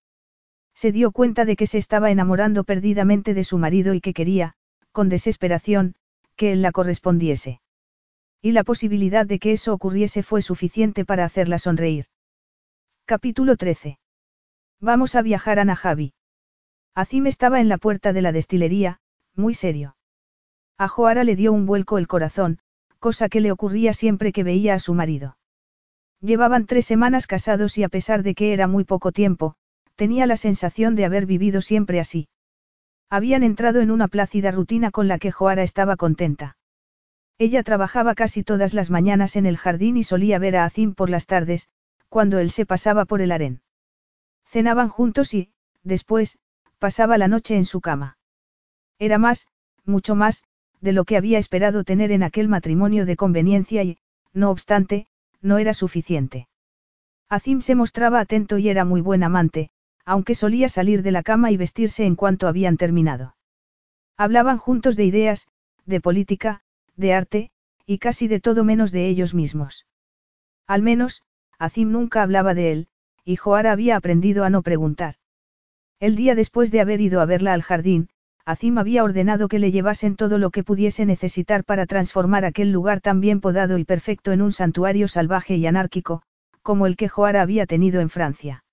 Se dio cuenta de que se estaba enamorando perdidamente de su marido y que quería, con desesperación, que él la correspondiese. Y la posibilidad de que eso ocurriese fue suficiente para hacerla sonreír. Capítulo 13. Vamos a viajar a Najavi. Azim estaba en la puerta de la destilería, muy serio. A Joara le dio un vuelco el corazón, cosa que le ocurría siempre que veía a su marido. Llevaban tres semanas casados y a pesar de que era muy poco tiempo, tenía la sensación de haber vivido siempre así. Habían entrado en una plácida rutina con la que Joara estaba contenta. Ella trabajaba casi todas las mañanas en el jardín y solía ver a Azim por las tardes, cuando él se pasaba por el harén. Cenaban juntos y, después, pasaba la noche en su cama. Era más, mucho más, de lo que había esperado tener en aquel matrimonio de conveniencia y, no obstante, no era suficiente. Azim se mostraba atento y era muy buen amante, aunque solía salir de la cama y vestirse en cuanto habían terminado. Hablaban juntos de ideas, de política, de arte, y casi de todo menos de ellos mismos. Al menos, Azim nunca hablaba de él, y Joara había aprendido a no preguntar. El día después de haber ido a verla al jardín, Azim había ordenado que le llevasen todo lo que pudiese necesitar para transformar aquel lugar tan bien podado y perfecto en un santuario salvaje y anárquico, como el que Joara había tenido en Francia.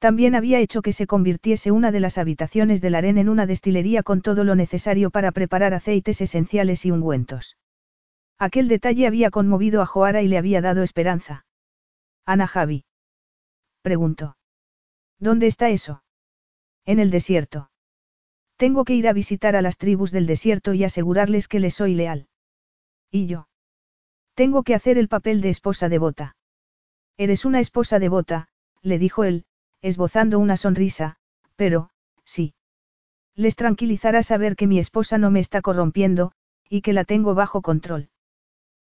También había hecho que se convirtiese una de las habitaciones del harén en una destilería con todo lo necesario para preparar aceites esenciales y ungüentos. Aquel detalle había conmovido a Joara y le había dado esperanza. Ana Javi. Preguntó. ¿Dónde está eso? En el desierto. Tengo que ir a visitar a las tribus del desierto y asegurarles que les soy leal. ¿Y yo? Tengo que hacer el papel de esposa devota. Eres una esposa devota, le dijo él, esbozando una sonrisa, pero, sí. Les tranquilizará saber que mi esposa no me está corrompiendo, y que la tengo bajo control.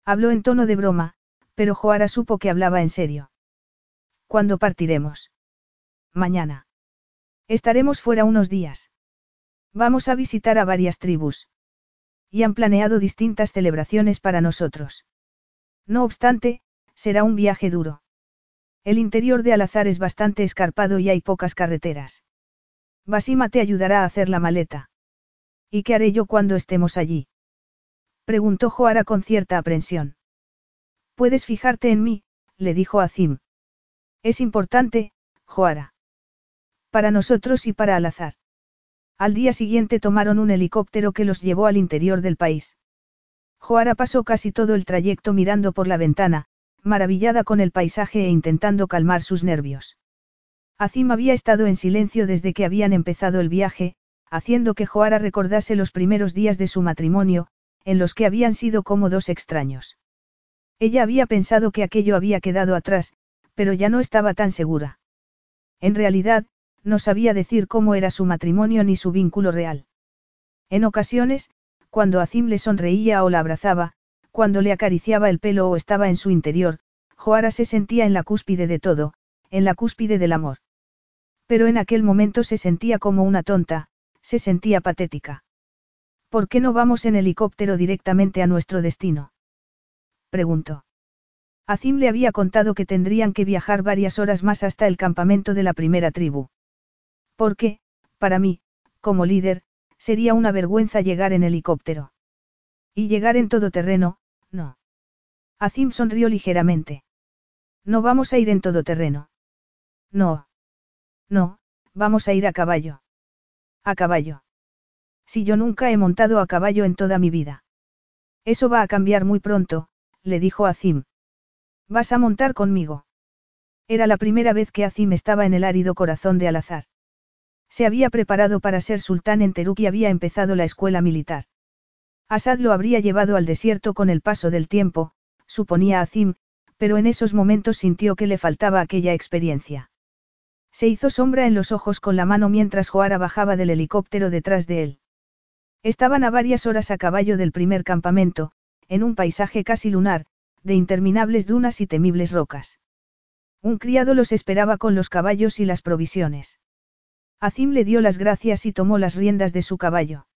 Habló en tono de broma, pero Joara supo que hablaba en serio. ¿Cuándo partiremos? Mañana. Estaremos fuera unos días. Vamos a visitar a varias tribus. Y han planeado distintas celebraciones para nosotros. No obstante, será un viaje duro. El interior de Alazar es bastante escarpado y hay pocas carreteras. Basima te ayudará a hacer la maleta. ¿Y qué haré yo cuando estemos allí? Preguntó Joara con cierta aprensión. Puedes fijarte en mí, le dijo Azim. Es importante, Joara. Para nosotros y para Alazar. Al día siguiente tomaron un helicóptero que los llevó al interior del país. Joara pasó casi todo el trayecto mirando por la ventana, maravillada con el paisaje e intentando calmar sus nervios. Azim había estado en silencio desde que habían empezado el viaje, haciendo que Joara recordase los primeros días de su matrimonio, en los que habían sido como dos extraños. Ella había pensado que aquello había quedado atrás, pero ya no estaba tan segura. En realidad, no sabía decir cómo era su matrimonio ni su vínculo real. En ocasiones, cuando Azim le sonreía o la abrazaba, cuando le acariciaba el pelo o estaba en su interior, Joara se sentía en la cúspide de todo, en la cúspide del amor. Pero en aquel momento se sentía como una tonta, se sentía patética. ¿Por qué no vamos en helicóptero directamente a nuestro destino? preguntó. Azim le había contado que tendrían que viajar varias horas más hasta el campamento de la primera tribu. Porque, para mí, como líder, sería una vergüenza llegar en helicóptero. Y llegar en todo terreno, no. Azim sonrió ligeramente. No vamos a ir en todoterreno. No. No, vamos a ir a caballo. A caballo. Si yo nunca he montado a caballo en toda mi vida. Eso va a cambiar muy pronto, le dijo Azim. Vas a montar conmigo. Era la primera vez que Azim estaba en el árido corazón de Alazar. Se había preparado para ser sultán en Teruk y había empezado la escuela militar. Asad lo habría llevado al desierto con el paso del tiempo, suponía Azim, pero en esos momentos sintió que le faltaba aquella experiencia. Se hizo sombra en los ojos con la mano mientras Joara bajaba del helicóptero detrás de él. Estaban a varias horas a caballo del primer campamento, en un paisaje casi lunar, de interminables dunas y temibles rocas. Un criado los esperaba con los caballos y las provisiones. Azim le dio las gracias y tomó las riendas de su caballo.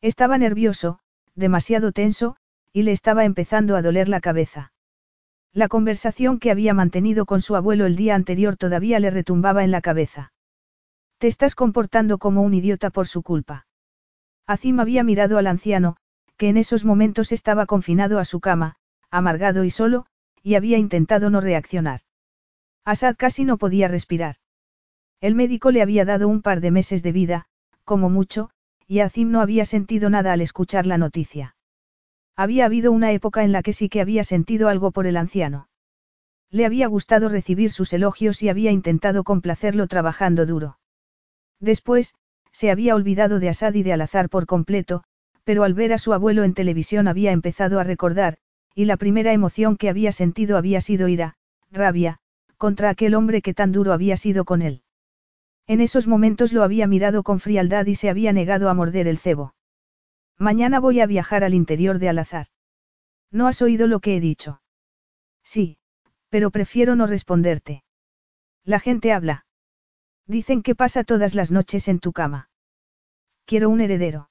Estaba nervioso, demasiado tenso, y le estaba empezando a doler la cabeza. La conversación que había mantenido con su abuelo el día anterior todavía le retumbaba en la cabeza. Te estás comportando como un idiota por su culpa. Azim había mirado al anciano, que en esos momentos estaba confinado a su cama, amargado y solo, y había intentado no reaccionar. Asad casi no podía respirar. El médico le había dado un par de meses de vida, como mucho, y Azim no había sentido nada al escuchar la noticia. Había habido una época en la que sí que había sentido algo por el anciano. Le había gustado recibir sus elogios y había intentado complacerlo trabajando duro. Después, se había olvidado de Asad y de Alazar por completo, pero al ver a su abuelo en televisión había empezado a recordar, y la primera emoción que había sentido había sido ira, rabia, contra aquel hombre que tan duro había sido con él. En esos momentos lo había mirado con frialdad y se había negado a morder el cebo. Mañana voy a viajar al interior de Alazar. ¿No has oído lo que he dicho? Sí, pero prefiero no responderte. La gente habla. Dicen que pasa todas las noches en tu cama. Quiero un heredero.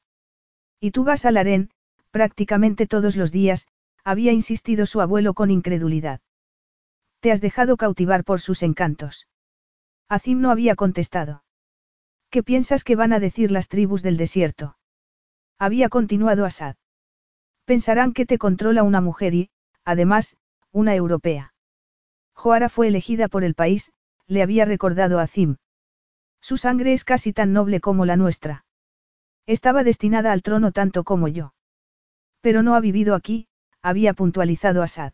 Y tú vas al harén, prácticamente todos los días, había insistido su abuelo con incredulidad. Te has dejado cautivar por sus encantos. Azim no había contestado. ¿Qué piensas que van a decir las tribus del desierto? Había continuado Asad. Pensarán que te controla una mujer y, además, una europea. Joara fue elegida por el país, le había recordado a Azim. Su sangre es casi tan noble como la nuestra. Estaba destinada al trono tanto como yo. Pero no ha vivido aquí, había puntualizado Asad.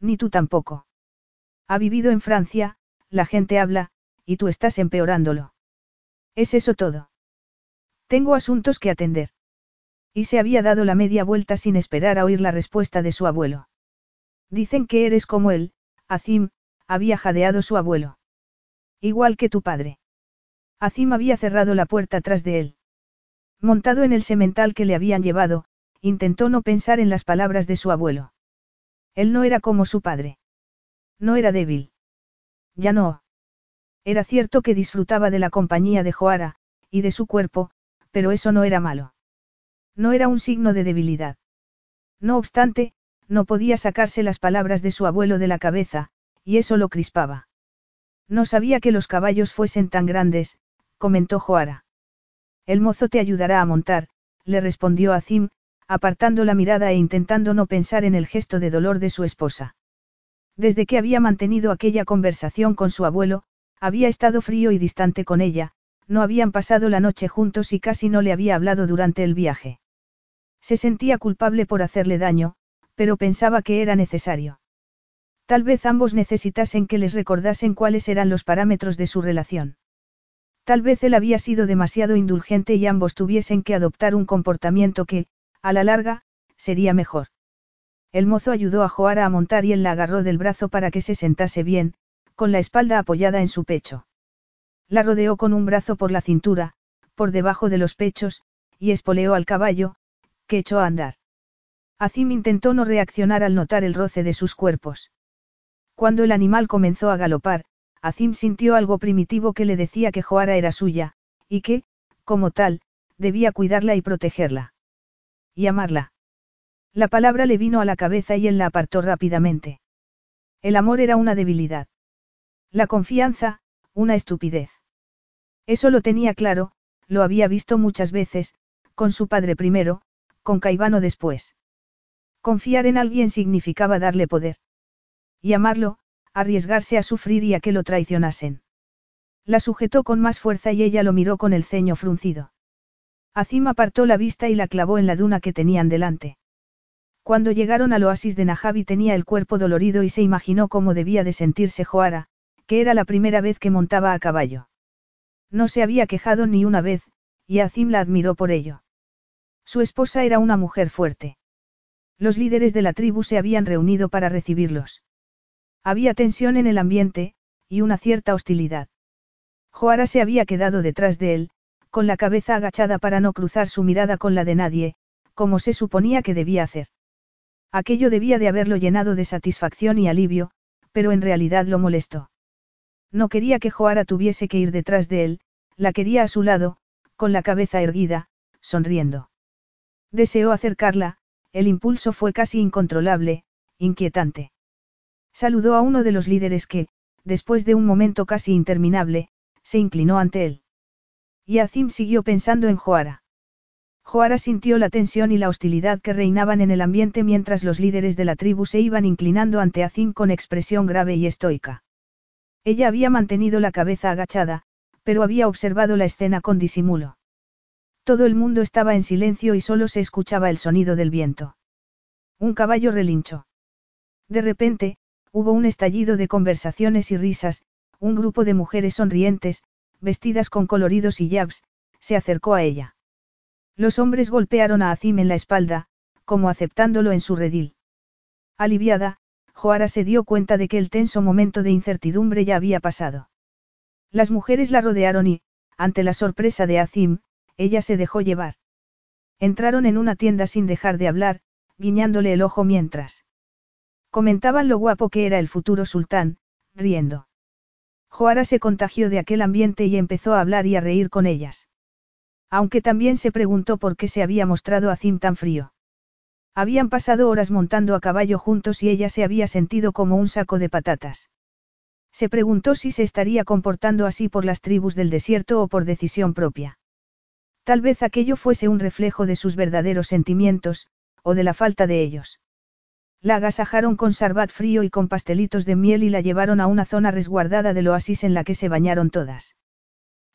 Ni tú tampoco. Ha vivido en Francia, la gente habla, y tú estás empeorándolo. ¿Es eso todo? Tengo asuntos que atender. Y se había dado la media vuelta sin esperar a oír la respuesta de su abuelo. Dicen que eres como él, Azim, había jadeado su abuelo. Igual que tu padre. Azim había cerrado la puerta tras de él. Montado en el semental que le habían llevado, intentó no pensar en las palabras de su abuelo. Él no era como su padre. No era débil. Ya no. Era cierto que disfrutaba de la compañía de Joara, y de su cuerpo, pero eso no era malo. No era un signo de debilidad. No obstante, no podía sacarse las palabras de su abuelo de la cabeza, y eso lo crispaba. No sabía que los caballos fuesen tan grandes, comentó Joara. El mozo te ayudará a montar, le respondió Azim, apartando la mirada e intentando no pensar en el gesto de dolor de su esposa. Desde que había mantenido aquella conversación con su abuelo, había estado frío y distante con ella, no habían pasado la noche juntos y casi no le había hablado durante el viaje. Se sentía culpable por hacerle daño, pero pensaba que era necesario. Tal vez ambos necesitasen que les recordasen cuáles eran los parámetros de su relación. Tal vez él había sido demasiado indulgente y ambos tuviesen que adoptar un comportamiento que, a la larga, sería mejor. El mozo ayudó a Joara a montar y él la agarró del brazo para que se sentase bien, con la espalda apoyada en su pecho. La rodeó con un brazo por la cintura, por debajo de los pechos, y espoleó al caballo, que echó a andar. Azim intentó no reaccionar al notar el roce de sus cuerpos. Cuando el animal comenzó a galopar, Azim sintió algo primitivo que le decía que Joara era suya, y que, como tal, debía cuidarla y protegerla. Y amarla. La palabra le vino a la cabeza y él la apartó rápidamente. El amor era una debilidad. La confianza, una estupidez. Eso lo tenía claro, lo había visto muchas veces, con su padre primero, con Caivano después. Confiar en alguien significaba darle poder. Y amarlo, arriesgarse a sufrir y a que lo traicionasen. La sujetó con más fuerza y ella lo miró con el ceño fruncido. Azim apartó la vista y la clavó en la duna que tenían delante. Cuando llegaron al oasis de Najabi tenía el cuerpo dolorido y se imaginó cómo debía de sentirse Joara, que era la primera vez que montaba a caballo. No se había quejado ni una vez, y Azim la admiró por ello. Su esposa era una mujer fuerte. Los líderes de la tribu se habían reunido para recibirlos. Había tensión en el ambiente, y una cierta hostilidad. Joara se había quedado detrás de él, con la cabeza agachada para no cruzar su mirada con la de nadie, como se suponía que debía hacer. Aquello debía de haberlo llenado de satisfacción y alivio, pero en realidad lo molestó. No quería que Joara tuviese que ir detrás de él, la quería a su lado, con la cabeza erguida, sonriendo. Deseó acercarla, el impulso fue casi incontrolable, inquietante. Saludó a uno de los líderes que, después de un momento casi interminable, se inclinó ante él. Y Azim siguió pensando en Joara. Joara sintió la tensión y la hostilidad que reinaban en el ambiente mientras los líderes de la tribu se iban inclinando ante Azim con expresión grave y estoica. Ella había mantenido la cabeza agachada, pero había observado la escena con disimulo. Todo el mundo estaba en silencio y solo se escuchaba el sonido del viento. Un caballo relinchó. De repente, hubo un estallido de conversaciones y risas, un grupo de mujeres sonrientes, vestidas con coloridos y jabs, se acercó a ella. Los hombres golpearon a Azim en la espalda, como aceptándolo en su redil. Aliviada, Joara se dio cuenta de que el tenso momento de incertidumbre ya había pasado. Las mujeres la rodearon y, ante la sorpresa de Azim, ella se dejó llevar. Entraron en una tienda sin dejar de hablar, guiñándole el ojo mientras. Comentaban lo guapo que era el futuro sultán, riendo. Joara se contagió de aquel ambiente y empezó a hablar y a reír con ellas. Aunque también se preguntó por qué se había mostrado a Zim tan frío. Habían pasado horas montando a caballo juntos y ella se había sentido como un saco de patatas. Se preguntó si se estaría comportando así por las tribus del desierto o por decisión propia. Tal vez aquello fuese un reflejo de sus verdaderos sentimientos, o de la falta de ellos. La agasajaron con sarbat frío y con pastelitos de miel y la llevaron a una zona resguardada del oasis en la que se bañaron todas.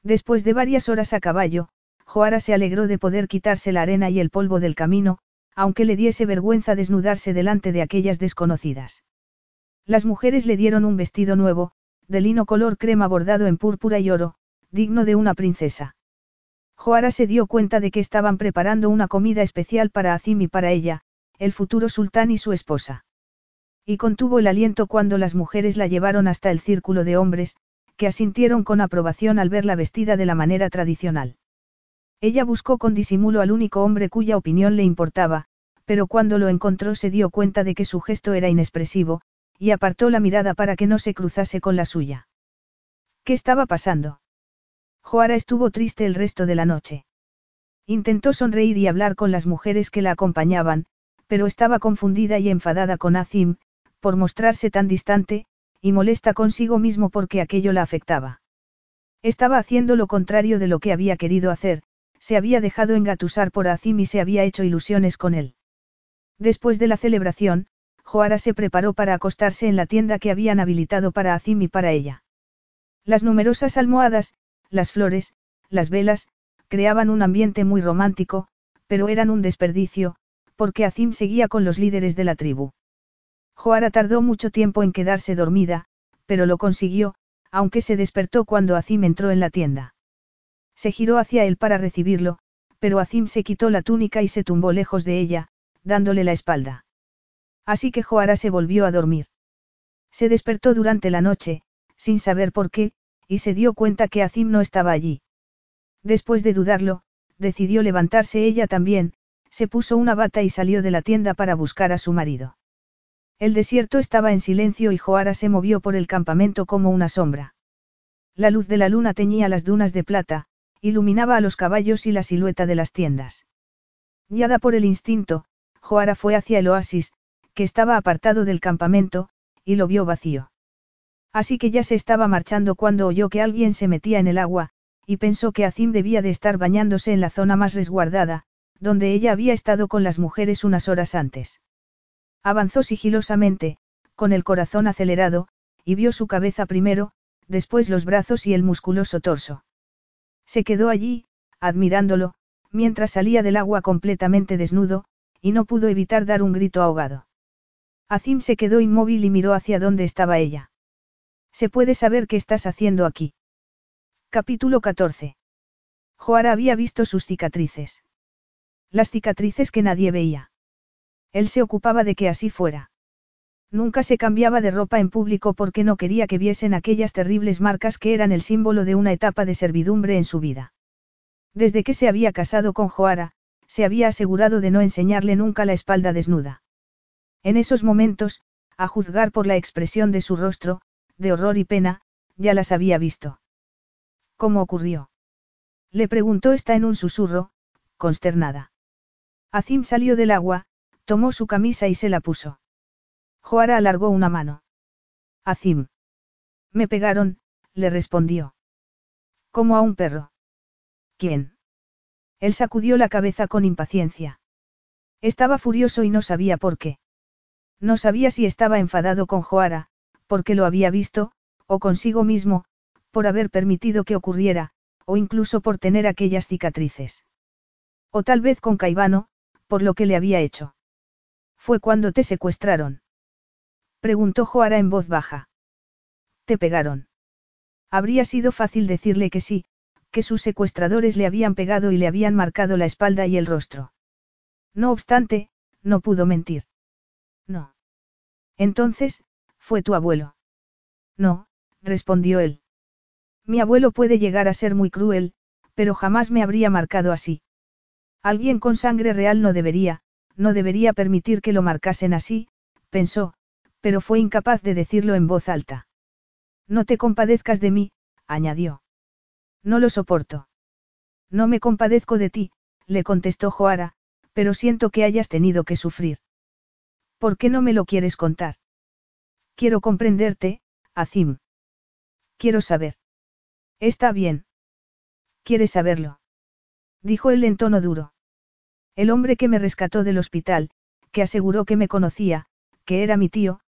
Después de varias horas a caballo, Joara se alegró de poder quitarse la arena y el polvo del camino, aunque le diese vergüenza desnudarse delante de aquellas desconocidas. Las mujeres le dieron un vestido nuevo, de lino color crema bordado en púrpura y oro, digno de una princesa. Joara se dio cuenta de que estaban preparando una comida especial para Azim y para ella, el futuro sultán y su esposa. Y contuvo el aliento cuando las mujeres la llevaron hasta el círculo de hombres, que asintieron con aprobación al verla vestida de la manera tradicional. Ella buscó con disimulo al único hombre cuya opinión le importaba, pero cuando lo encontró se dio cuenta de que su gesto era inexpresivo, y apartó la mirada para que no se cruzase con la suya. ¿Qué estaba pasando? Joara estuvo triste el resto de la noche. Intentó sonreír y hablar con las mujeres que la acompañaban, pero estaba confundida y enfadada con Azim, por mostrarse tan distante, y molesta consigo mismo porque aquello la afectaba. Estaba haciendo lo contrario de lo que había querido hacer, se había dejado engatusar por Azim y se había hecho ilusiones con él. Después de la celebración, Joara se preparó para acostarse en la tienda que habían habilitado para Azim y para ella. Las numerosas almohadas, las flores, las velas, creaban un ambiente muy romántico, pero eran un desperdicio, porque Azim seguía con los líderes de la tribu. Joara tardó mucho tiempo en quedarse dormida, pero lo consiguió, aunque se despertó cuando Azim entró en la tienda. Se giró hacia él para recibirlo, pero Azim se quitó la túnica y se tumbó lejos de ella, dándole la espalda. Así que Joara se volvió a dormir. Se despertó durante la noche, sin saber por qué, y se dio cuenta que Azim no estaba allí. Después de dudarlo, decidió levantarse ella también, se puso una bata y salió de la tienda para buscar a su marido. El desierto estaba en silencio y Joara se movió por el campamento como una sombra. La luz de la luna teñía las dunas de plata, iluminaba a los caballos y la silueta de las tiendas. Guiada por el instinto, Joara fue hacia el oasis, que estaba apartado del campamento, y lo vio vacío. Así que ya se estaba marchando cuando oyó que alguien se metía en el agua, y pensó que Azim debía de estar bañándose en la zona más resguardada, donde ella había estado con las mujeres unas horas antes. Avanzó sigilosamente, con el corazón acelerado, y vio su cabeza primero, después los brazos y el musculoso torso. Se quedó allí, admirándolo, mientras salía del agua completamente desnudo, y no pudo evitar dar un grito ahogado. Azim se quedó inmóvil y miró hacia dónde estaba ella. ¿Se puede saber qué estás haciendo aquí? Capítulo 14. Joara había visto sus cicatrices. Las cicatrices que nadie veía. Él se ocupaba de que así fuera. Nunca se cambiaba de ropa en público porque no quería que viesen aquellas terribles marcas que eran el símbolo de una etapa de servidumbre en su vida. Desde que se había casado con Joara, se había asegurado de no enseñarle nunca la espalda desnuda. En esos momentos, a juzgar por la expresión de su rostro, de horror y pena, ya las había visto. ¿Cómo ocurrió? Le preguntó esta en un susurro, consternada. Azim salió del agua, tomó su camisa y se la puso. Joara alargó una mano. Azim. Me pegaron, le respondió. Como a un perro. ¿Quién? Él sacudió la cabeza con impaciencia. Estaba furioso y no sabía por qué. No sabía si estaba enfadado con Joara, porque lo había visto, o consigo mismo, por haber permitido que ocurriera, o incluso por tener aquellas cicatrices. O tal vez con Caivano, por lo que le había hecho. ¿Fue cuando te secuestraron? Preguntó Joara en voz baja. ¿Te pegaron? Habría sido fácil decirle que sí, que sus secuestradores le habían pegado y le habían marcado la espalda y el rostro. No obstante, no pudo mentir. No. Entonces, fue tu abuelo. No, respondió él. Mi abuelo puede llegar a ser muy cruel, pero jamás me habría marcado así. Alguien con sangre real no debería, no debería permitir que lo marcasen así, pensó, pero fue incapaz de decirlo en voz alta. No te compadezcas de mí, añadió. No lo soporto. No me compadezco de ti, le contestó Joara, pero siento que hayas tenido que sufrir. ¿Por qué no me lo quieres contar? Quiero comprenderte, Azim. Quiero saber. Está bien. ¿Quieres saberlo? Dijo él en tono duro. El hombre que me rescató del hospital, que aseguró que me conocía, que era mi tío,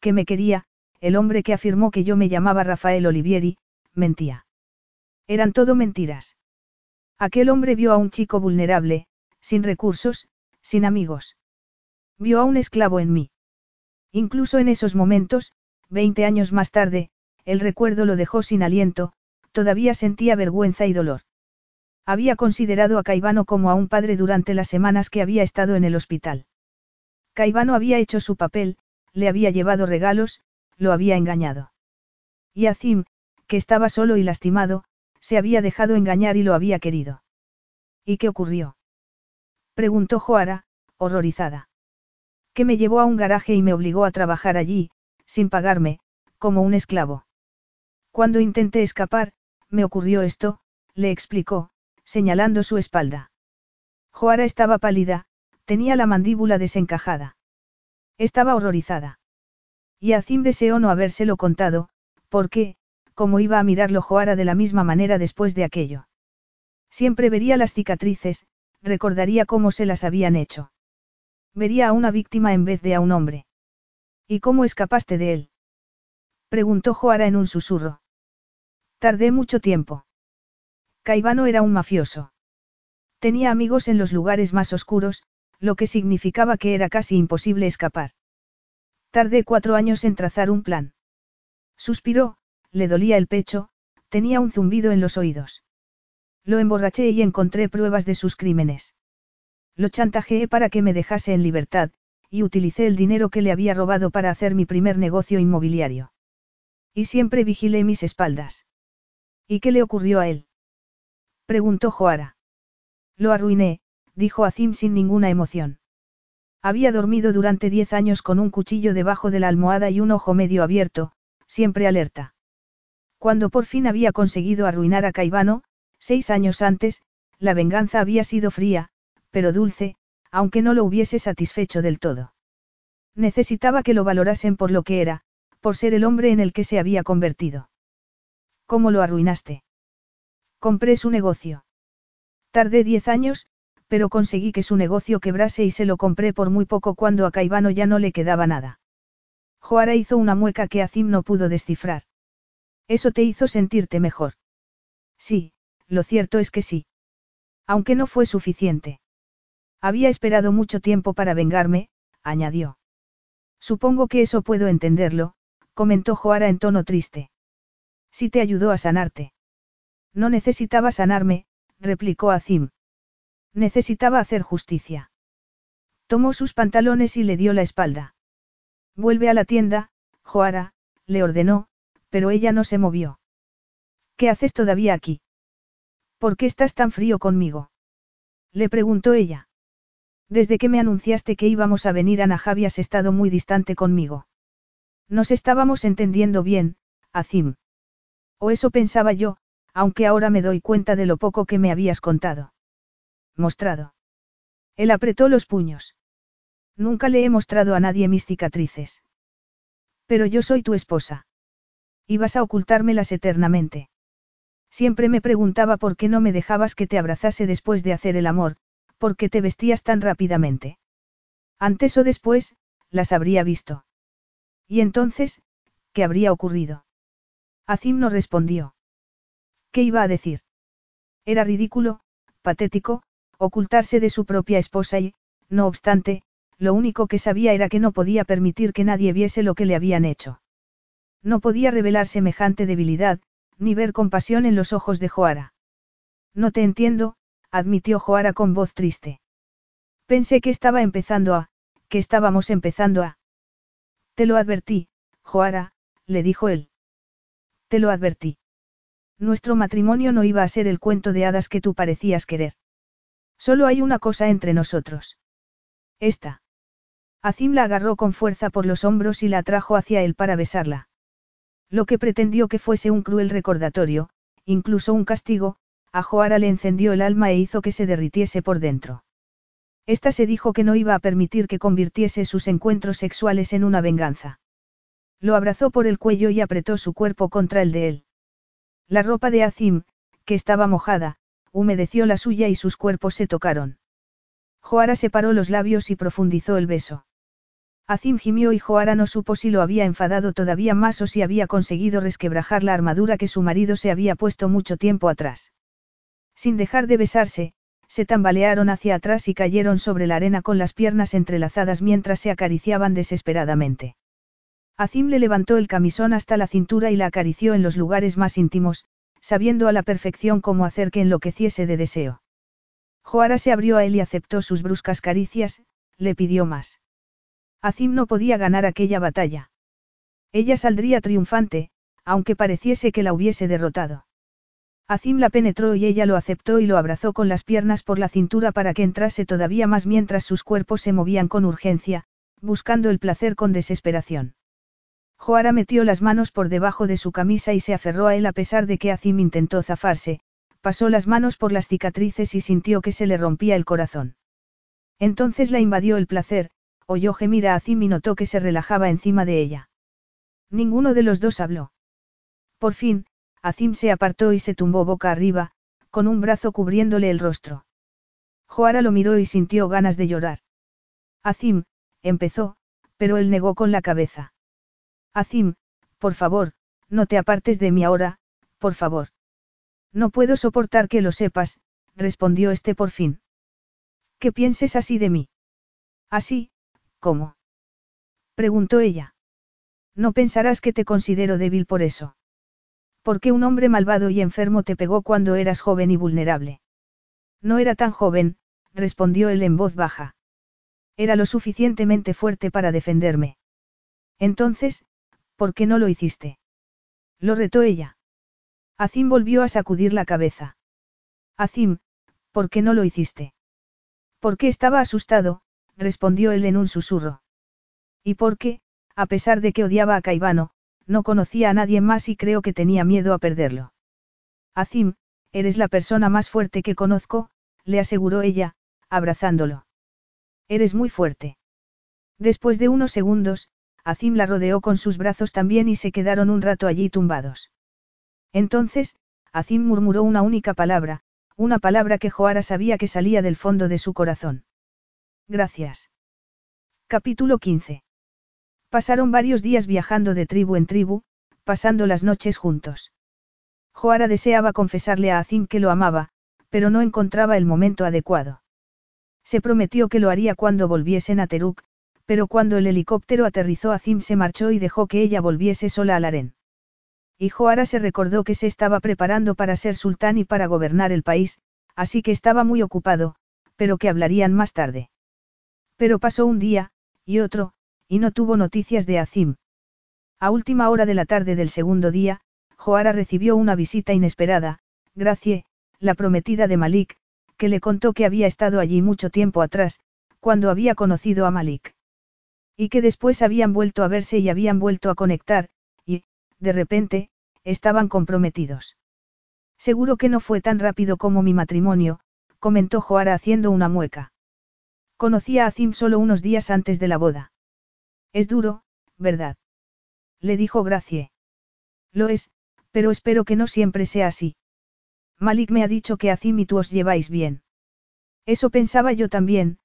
que me quería, el hombre que afirmó que yo me llamaba Rafael Olivieri, mentía. Eran todo mentiras. Aquel hombre vio a un chico vulnerable, sin recursos, sin amigos. Vio a un esclavo en mí. Incluso en esos momentos, veinte años más tarde, el recuerdo lo dejó sin aliento, todavía sentía vergüenza y dolor. Había considerado a Caivano como a un padre durante las semanas que había estado en el hospital. Caivano había hecho su papel, le había llevado regalos, lo había engañado. Y Azim, que estaba solo y lastimado, se había dejado engañar y lo había querido. ¿Y qué ocurrió? Preguntó Joara, horrorizada. Que me llevó a un garaje y me obligó a trabajar allí, sin pagarme, como un esclavo. Cuando intenté escapar, me ocurrió esto, le explicó, señalando su espalda. Joara estaba pálida, tenía la mandíbula desencajada. Estaba horrorizada. Y Azim deseó no habérselo contado, porque, como iba a mirarlo Joara de la misma manera después de aquello. Siempre vería las cicatrices, recordaría cómo se las habían hecho. Vería a una víctima en vez de a un hombre. ¿Y cómo escapaste de él? Preguntó Joara en un susurro. Tardé mucho tiempo. Caivano era un mafioso. Tenía amigos en los lugares más oscuros, lo que significaba que era casi imposible escapar. Tardé cuatro años en trazar un plan. Suspiró, le dolía el pecho, tenía un zumbido en los oídos. Lo emborraché y encontré pruebas de sus crímenes. Lo chantajeé para que me dejase en libertad, y utilicé el dinero que le había robado para hacer mi primer negocio inmobiliario. Y siempre vigilé mis espaldas. ¿Y qué le ocurrió a él? Preguntó Joara. Lo arruiné, dijo Azim sin ninguna emoción. Había dormido durante diez años con un cuchillo debajo de la almohada y un ojo medio abierto, siempre alerta. Cuando por fin había conseguido arruinar a Caivano, seis años antes, la venganza había sido fría, pero dulce, aunque no lo hubiese satisfecho del todo. Necesitaba que lo valorasen por lo que era, por ser el hombre en el que se había convertido. ¿Cómo lo arruinaste? Compré su negocio. Tardé diez años, pero conseguí que su negocio quebrase y se lo compré por muy poco cuando a Caivano ya no le quedaba nada. Joara hizo una mueca que Azim no pudo descifrar. Eso te hizo sentirte mejor. Sí, lo cierto es que sí. Aunque no fue suficiente. Había esperado mucho tiempo para vengarme, añadió. Supongo que eso puedo entenderlo, comentó Joara en tono triste. Si te ayudó a sanarte. No necesitaba sanarme, replicó Azim. Necesitaba hacer justicia. Tomó sus pantalones y le dio la espalda. Vuelve a la tienda, Joara, le ordenó, pero ella no se movió. ¿Qué haces todavía aquí? ¿Por qué estás tan frío conmigo? Le preguntó ella. Desde que me anunciaste que íbamos a venir a Najavi has estado muy distante conmigo. Nos estábamos entendiendo bien, Azim. O eso pensaba yo, aunque ahora me doy cuenta de lo poco que me habías contado. Mostrado. Él apretó los puños. Nunca le he mostrado a nadie mis cicatrices. Pero yo soy tu esposa. Y vas a ocultármelas eternamente. Siempre me preguntaba por qué no me dejabas que te abrazase después de hacer el amor, por qué te vestías tan rápidamente. Antes o después, las habría visto. Y entonces, ¿qué habría ocurrido? Azim no respondió. ¿Qué iba a decir? Era ridículo, patético, ocultarse de su propia esposa y, no obstante, lo único que sabía era que no podía permitir que nadie viese lo que le habían hecho. No podía revelar semejante debilidad, ni ver compasión en los ojos de Joara. No te entiendo, admitió Joara con voz triste. Pensé que estaba empezando a, que estábamos empezando a. Te lo advertí, Joara, le dijo él. Te lo advertí. Nuestro matrimonio no iba a ser el cuento de hadas que tú parecías querer. Solo hay una cosa entre nosotros. Esta. Azim la agarró con fuerza por los hombros y la atrajo hacia él para besarla. Lo que pretendió que fuese un cruel recordatorio, incluso un castigo, a Joara le encendió el alma e hizo que se derritiese por dentro. Esta se dijo que no iba a permitir que convirtiese sus encuentros sexuales en una venganza. Lo abrazó por el cuello y apretó su cuerpo contra el de él. La ropa de Azim, que estaba mojada, humedeció la suya y sus cuerpos se tocaron. Joara separó los labios y profundizó el beso. Azim gimió y Joara no supo si lo había enfadado todavía más o si había conseguido resquebrajar la armadura que su marido se había puesto mucho tiempo atrás. Sin dejar de besarse, se tambalearon hacia atrás y cayeron sobre la arena con las piernas entrelazadas mientras se acariciaban desesperadamente. Azim le levantó el camisón hasta la cintura y la acarició en los lugares más íntimos, sabiendo a la perfección cómo hacer que enloqueciese de deseo. Joara se abrió a él y aceptó sus bruscas caricias, le pidió más. Azim no podía ganar aquella batalla. Ella saldría triunfante, aunque pareciese que la hubiese derrotado. Azim la penetró y ella lo aceptó y lo abrazó con las piernas por la cintura para que entrase todavía más mientras sus cuerpos se movían con urgencia, buscando el placer con desesperación. Joara metió las manos por debajo de su camisa y se aferró a él a pesar de que Azim intentó zafarse, pasó las manos por las cicatrices y sintió que se le rompía el corazón. Entonces la invadió el placer, oyó gemir a Azim y notó que se relajaba encima de ella. Ninguno de los dos habló. Por fin, Azim se apartó y se tumbó boca arriba, con un brazo cubriéndole el rostro. Joara lo miró y sintió ganas de llorar. Azim, empezó, pero él negó con la cabeza. Azim, por favor, no te apartes de mí ahora, por favor. No puedo soportar que lo sepas, respondió este por fin. ¿Qué pienses así de mí? Así, ¿cómo? preguntó ella. No pensarás que te considero débil por eso. Porque un hombre malvado y enfermo te pegó cuando eras joven y vulnerable. No era tan joven, respondió él en voz baja. Era lo suficientemente fuerte para defenderme. Entonces, ¿por qué no lo hiciste? Lo retó ella. Azim volvió a sacudir la cabeza. Azim, ¿por qué no lo hiciste? Porque estaba asustado, respondió él en un susurro. Y porque, a pesar de que odiaba a Caivano, no conocía a nadie más y creo que tenía miedo a perderlo. Azim, eres la persona más fuerte que conozco, le aseguró ella, abrazándolo. Eres muy fuerte. Después de unos segundos, Azim la rodeó con sus brazos también y se quedaron un rato allí tumbados. Entonces, Azim murmuró una única palabra, una palabra que Joara sabía que salía del fondo de su corazón. Gracias. Capítulo 15. Pasaron varios días viajando de tribu en tribu, pasando las noches juntos. Joara deseaba confesarle a Azim que lo amaba, pero no encontraba el momento adecuado. Se prometió que lo haría cuando volviesen a Teruk, pero cuando el helicóptero aterrizó Azim se marchó y dejó que ella volviese sola al harén. Y Joara se recordó que se estaba preparando para ser sultán y para gobernar el país, así que estaba muy ocupado, pero que hablarían más tarde. Pero pasó un día, y otro, y no tuvo noticias de Azim. A última hora de la tarde del segundo día, Joara recibió una visita inesperada, Gracie, la prometida de Malik, que le contó que había estado allí mucho tiempo atrás, cuando había conocido a Malik. Y que después habían vuelto a verse y habían vuelto a conectar, y, de repente, estaban comprometidos. Seguro que no fue tan rápido como mi matrimonio, comentó Joara haciendo una mueca. Conocía a Azim solo unos días antes de la boda. Es duro, ¿verdad? Le dijo Gracie. Lo es, pero espero que no siempre sea así. Malik me ha dicho que Azim y tú os lleváis bien. Eso pensaba yo también,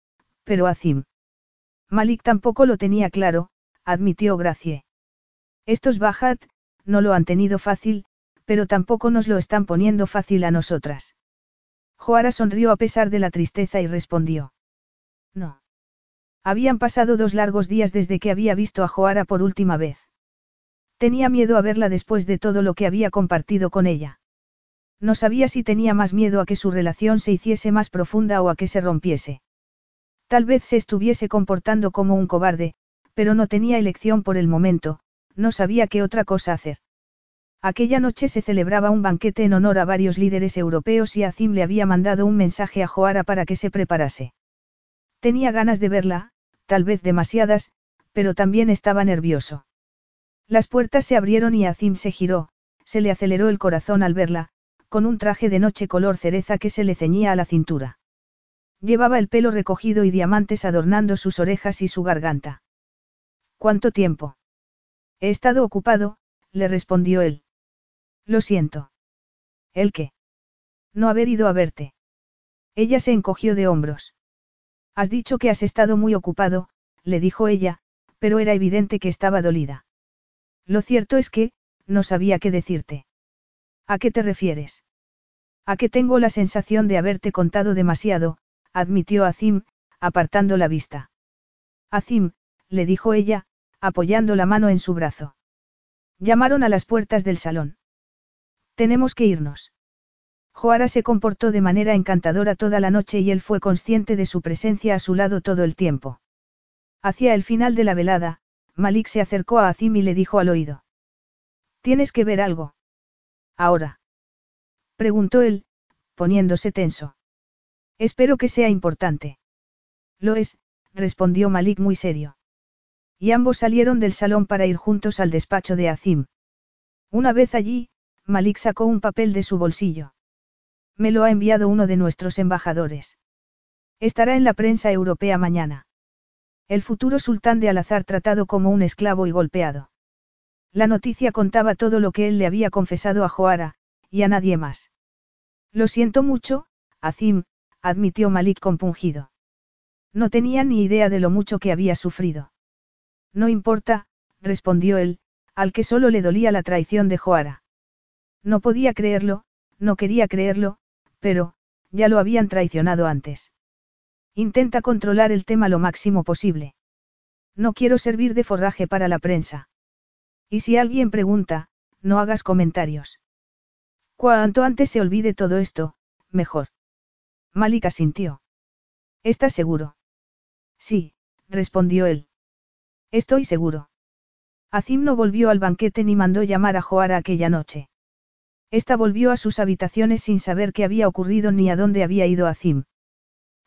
pero Azim. Malik tampoco lo tenía claro, admitió Gracie. Estos Bajat, no lo han tenido fácil, pero tampoco nos lo están poniendo fácil a nosotras. Joara sonrió a pesar de la tristeza y respondió. No. Habían pasado dos largos días desde que había visto a Joara por última vez. Tenía miedo a verla después de todo lo que había compartido con ella. No sabía si tenía más miedo a que su relación se hiciese más profunda o a que se rompiese. Tal vez se estuviese comportando como un cobarde, pero no tenía elección por el momento, no sabía qué otra cosa hacer. Aquella noche se celebraba un banquete en honor a varios líderes europeos y Azim le había mandado un mensaje a Joara para que se preparase. Tenía ganas de verla, tal vez demasiadas, pero también estaba nervioso. Las puertas se abrieron y Azim se giró, se le aceleró el corazón al verla, con un traje de noche color cereza que se le ceñía a la cintura. Llevaba el pelo recogido y diamantes adornando sus orejas y su garganta. ¿Cuánto tiempo? He estado ocupado, le respondió él. Lo siento. ¿El qué? No haber ido a verte. Ella se encogió de hombros. Has dicho que has estado muy ocupado, le dijo ella, pero era evidente que estaba dolida. Lo cierto es que, no sabía qué decirte. ¿A qué te refieres? A que tengo la sensación de haberte contado demasiado, admitió Azim, apartando la vista. Azim, le dijo ella, apoyando la mano en su brazo. Llamaron a las puertas del salón. Tenemos que irnos. Joara se comportó de manera encantadora toda la noche y él fue consciente de su presencia a su lado todo el tiempo. Hacia el final de la velada, Malik se acercó a Azim y le dijo al oído. ¿Tienes que ver algo? Ahora. Preguntó él, poniéndose tenso. Espero que sea importante. Lo es, respondió Malik muy serio. Y ambos salieron del salón para ir juntos al despacho de Azim. Una vez allí, Malik sacó un papel de su bolsillo. Me lo ha enviado uno de nuestros embajadores. Estará en la prensa europea mañana. El futuro sultán de Al-Azhar tratado como un esclavo y golpeado. La noticia contaba todo lo que él le había confesado a Joara, y a nadie más. Lo siento mucho, Azim, admitió Malik compungido. No tenía ni idea de lo mucho que había sufrido. No importa, respondió él, al que solo le dolía la traición de Joara. No podía creerlo, no quería creerlo, pero, ya lo habían traicionado antes. Intenta controlar el tema lo máximo posible. No quiero servir de forraje para la prensa. Y si alguien pregunta, no hagas comentarios. Cuanto antes se olvide todo esto, mejor. Malika sintió. ¿Estás seguro? Sí, respondió él. Estoy seguro. Azim no volvió al banquete ni mandó llamar a Joara aquella noche. Esta volvió a sus habitaciones sin saber qué había ocurrido ni a dónde había ido Azim.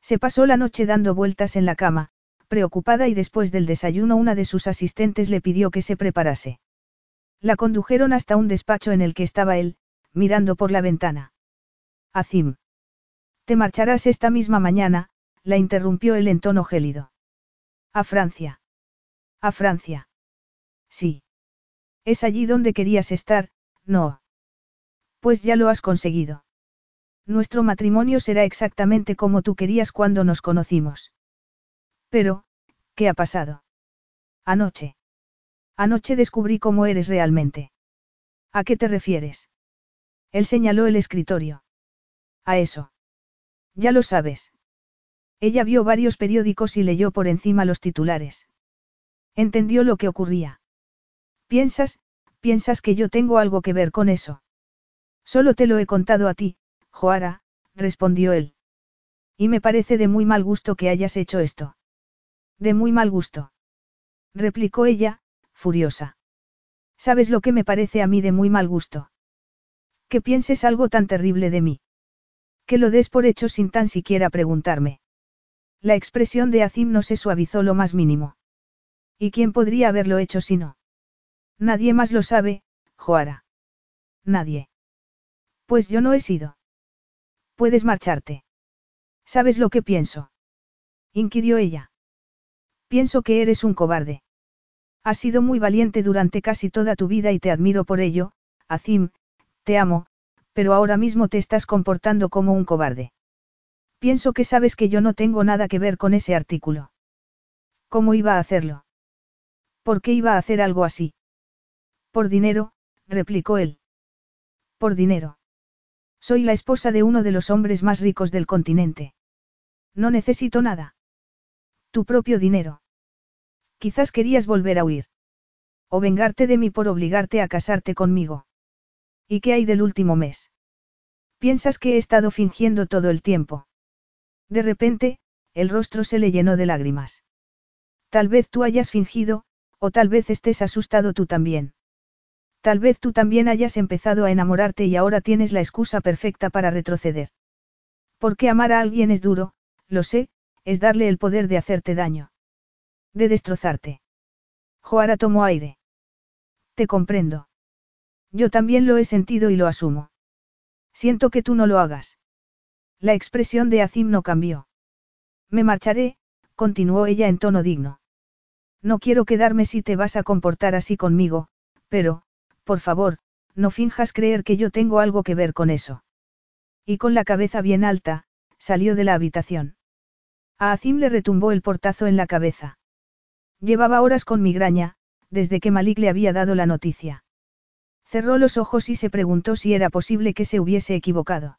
Se pasó la noche dando vueltas en la cama, preocupada y después del desayuno una de sus asistentes le pidió que se preparase. La condujeron hasta un despacho en el que estaba él, mirando por la ventana. Azim. Te marcharás esta misma mañana, la interrumpió él en tono gélido. A Francia. A Francia. Sí. Es allí donde querías estar, no. Pues ya lo has conseguido. Nuestro matrimonio será exactamente como tú querías cuando nos conocimos. Pero, ¿qué ha pasado? Anoche. Anoche descubrí cómo eres realmente. ¿A qué te refieres? Él señaló el escritorio. A eso. Ya lo sabes. Ella vio varios periódicos y leyó por encima los titulares. Entendió lo que ocurría. Piensas, piensas que yo tengo algo que ver con eso. Solo te lo he contado a ti, Joara, respondió él. Y me parece de muy mal gusto que hayas hecho esto. De muy mal gusto. Replicó ella, furiosa. ¿Sabes lo que me parece a mí de muy mal gusto? Que pienses algo tan terrible de mí. Que lo des por hecho sin tan siquiera preguntarme. La expresión de Azim no se suavizó lo más mínimo. ¿Y quién podría haberlo hecho si no? Nadie más lo sabe, Joara. Nadie. Pues yo no he sido. Puedes marcharte. ¿Sabes lo que pienso? inquirió ella. Pienso que eres un cobarde. Has sido muy valiente durante casi toda tu vida y te admiro por ello, Azim, te amo, pero ahora mismo te estás comportando como un cobarde. Pienso que sabes que yo no tengo nada que ver con ese artículo. ¿Cómo iba a hacerlo? ¿Por qué iba a hacer algo así? Por dinero, replicó él. Por dinero. Soy la esposa de uno de los hombres más ricos del continente. No necesito nada. Tu propio dinero. Quizás querías volver a huir. O vengarte de mí por obligarte a casarte conmigo. ¿Y qué hay del último mes? Piensas que he estado fingiendo todo el tiempo. De repente, el rostro se le llenó de lágrimas. Tal vez tú hayas fingido, o tal vez estés asustado tú también. Tal vez tú también hayas empezado a enamorarte y ahora tienes la excusa perfecta para retroceder. Porque amar a alguien es duro, lo sé, es darle el poder de hacerte daño. De destrozarte. Joara tomó aire. Te comprendo. Yo también lo he sentido y lo asumo. Siento que tú no lo hagas. La expresión de Azim no cambió. Me marcharé, continuó ella en tono digno. No quiero quedarme si te vas a comportar así conmigo, pero, por favor, no finjas creer que yo tengo algo que ver con eso. Y con la cabeza bien alta, salió de la habitación. A Azim le retumbó el portazo en la cabeza. Llevaba horas con migraña, desde que Malik le había dado la noticia. Cerró los ojos y se preguntó si era posible que se hubiese equivocado.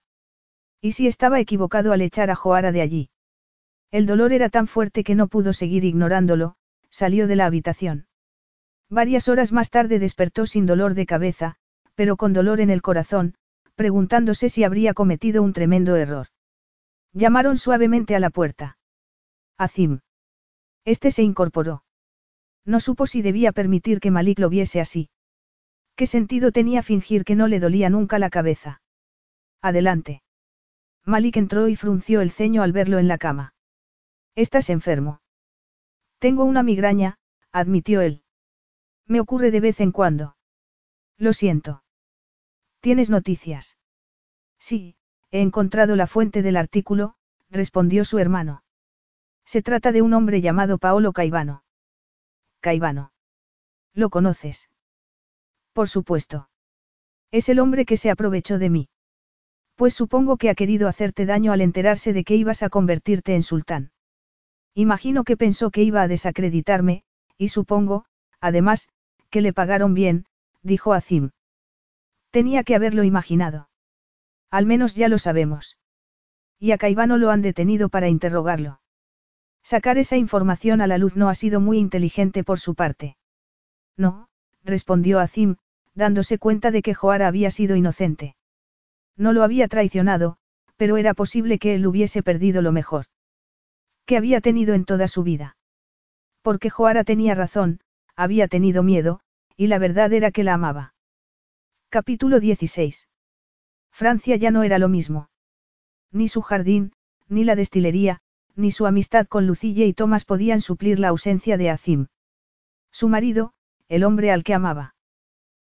¿Y si estaba equivocado al echar a Joara de allí? El dolor era tan fuerte que no pudo seguir ignorándolo, salió de la habitación. Varias horas más tarde despertó sin dolor de cabeza, pero con dolor en el corazón, preguntándose si habría cometido un tremendo error. Llamaron suavemente a la puerta. Azim. Este se incorporó. No supo si debía permitir que Malik lo viese así. ¿Qué sentido tenía fingir que no le dolía nunca la cabeza? Adelante. Malik entró y frunció el ceño al verlo en la cama. Estás enfermo. Tengo una migraña, admitió él. Me ocurre de vez en cuando. Lo siento. ¿Tienes noticias? Sí, he encontrado la fuente del artículo, respondió su hermano. Se trata de un hombre llamado Paolo Caivano. Caivano. ¿Lo conoces? Por supuesto. Es el hombre que se aprovechó de mí. Pues supongo que ha querido hacerte daño al enterarse de que ibas a convertirte en sultán. Imagino que pensó que iba a desacreditarme, y supongo, además, que le pagaron bien, dijo Azim. Tenía que haberlo imaginado. Al menos ya lo sabemos. Y a Caivano lo han detenido para interrogarlo. Sacar esa información a la luz no ha sido muy inteligente por su parte. No, respondió Azim, dándose cuenta de que Joara había sido inocente. No lo había traicionado, pero era posible que él hubiese perdido lo mejor. Que había tenido en toda su vida. Porque Joara tenía razón, había tenido miedo, y la verdad era que la amaba. Capítulo 16. Francia ya no era lo mismo. Ni su jardín, ni la destilería, ni su amistad con Lucille y Thomas podían suplir la ausencia de Azim. Su marido, el hombre al que amaba.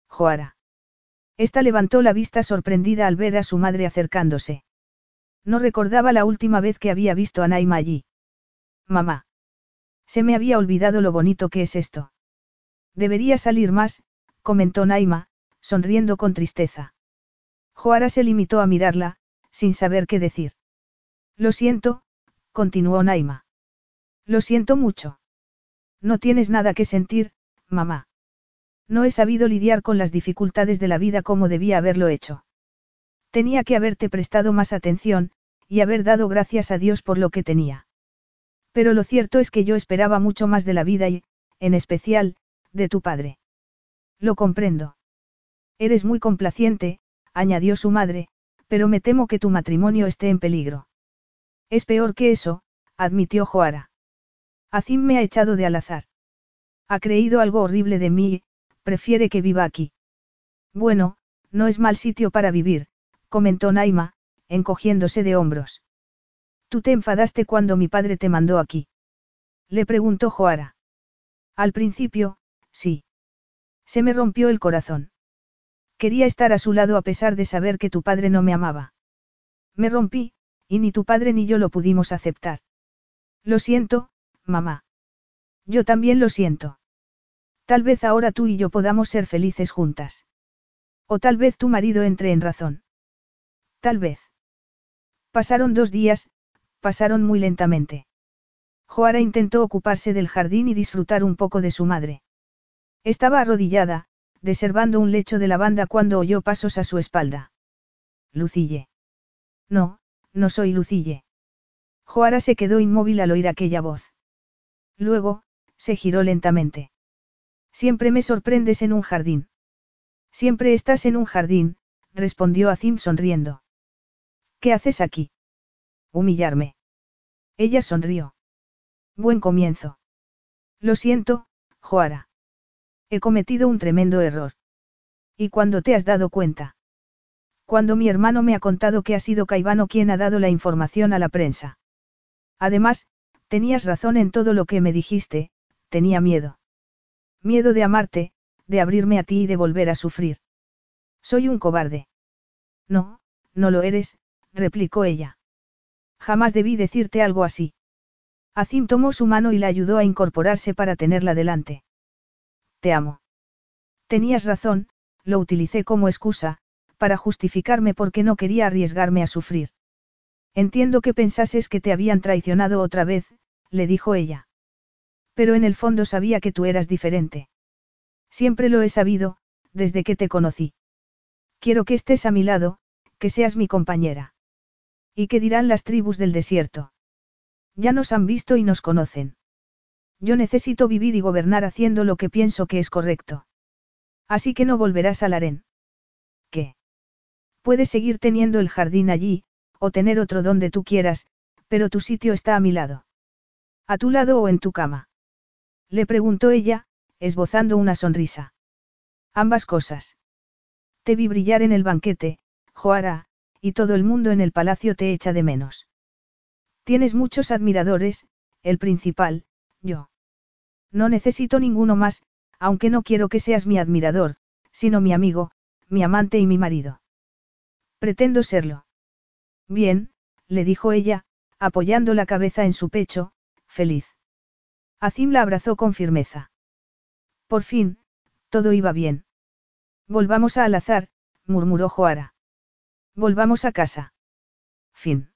Joara. Esta levantó la vista sorprendida al ver a su madre acercándose. No recordaba la última vez que había visto a Naima allí. Mamá. Se me había olvidado lo bonito que es esto. Debería salir más, comentó Naima, sonriendo con tristeza. Joara se limitó a mirarla, sin saber qué decir. Lo siento, continuó Naima. Lo siento mucho. No tienes nada que sentir, mamá. No he sabido lidiar con las dificultades de la vida como debía haberlo hecho. Tenía que haberte prestado más atención, y haber dado gracias a Dios por lo que tenía. Pero lo cierto es que yo esperaba mucho más de la vida y, en especial, de tu padre. Lo comprendo. Eres muy complaciente, añadió su madre, pero me temo que tu matrimonio esté en peligro. Es peor que eso, admitió Joara. Azim me ha echado de al azar. Ha creído algo horrible de mí prefiere que viva aquí. Bueno, no es mal sitio para vivir, comentó Naima, encogiéndose de hombros. ¿Tú te enfadaste cuando mi padre te mandó aquí? Le preguntó Joara. Al principio, sí. Se me rompió el corazón. Quería estar a su lado a pesar de saber que tu padre no me amaba. Me rompí, y ni tu padre ni yo lo pudimos aceptar. Lo siento, mamá. Yo también lo siento. Tal vez ahora tú y yo podamos ser felices juntas. O tal vez tu marido entre en razón. Tal vez. Pasaron dos días, pasaron muy lentamente. Joara intentó ocuparse del jardín y disfrutar un poco de su madre. Estaba arrodillada, deservando un lecho de lavanda cuando oyó pasos a su espalda. Lucille. No, no soy Lucille. Joara se quedó inmóvil al oír aquella voz. Luego, se giró lentamente. Siempre me sorprendes en un jardín. Siempre estás en un jardín, respondió Azim sonriendo. ¿Qué haces aquí? Humillarme. Ella sonrió. Buen comienzo. Lo siento, Joara. He cometido un tremendo error. ¿Y cuándo te has dado cuenta? Cuando mi hermano me ha contado que ha sido Caivano quien ha dado la información a la prensa. Además, tenías razón en todo lo que me dijiste, tenía miedo. Miedo de amarte, de abrirme a ti y de volver a sufrir. Soy un cobarde. No, no lo eres, replicó ella. Jamás debí decirte algo así. Azim tomó su mano y la ayudó a incorporarse para tenerla delante. Te amo. Tenías razón, lo utilicé como excusa, para justificarme porque no quería arriesgarme a sufrir. Entiendo que pensases que te habían traicionado otra vez, le dijo ella. Pero en el fondo sabía que tú eras diferente. Siempre lo he sabido, desde que te conocí. Quiero que estés a mi lado, que seas mi compañera. ¿Y qué dirán las tribus del desierto? Ya nos han visto y nos conocen. Yo necesito vivir y gobernar haciendo lo que pienso que es correcto. Así que no volverás al harén. ¿Qué? Puedes seguir teniendo el jardín allí, o tener otro donde tú quieras, pero tu sitio está a mi lado. ¿A tu lado o en tu cama? Le preguntó ella, esbozando una sonrisa. Ambas cosas. Te vi brillar en el banquete, Joara, y todo el mundo en el palacio te echa de menos. Tienes muchos admiradores, el principal, yo. No necesito ninguno más, aunque no quiero que seas mi admirador, sino mi amigo, mi amante y mi marido. Pretendo serlo. Bien, le dijo ella, apoyando la cabeza en su pecho, feliz. Azim la abrazó con firmeza. Por fin, todo iba bien. Volvamos a Al azar, murmuró Joara. Volvamos a casa. Fin.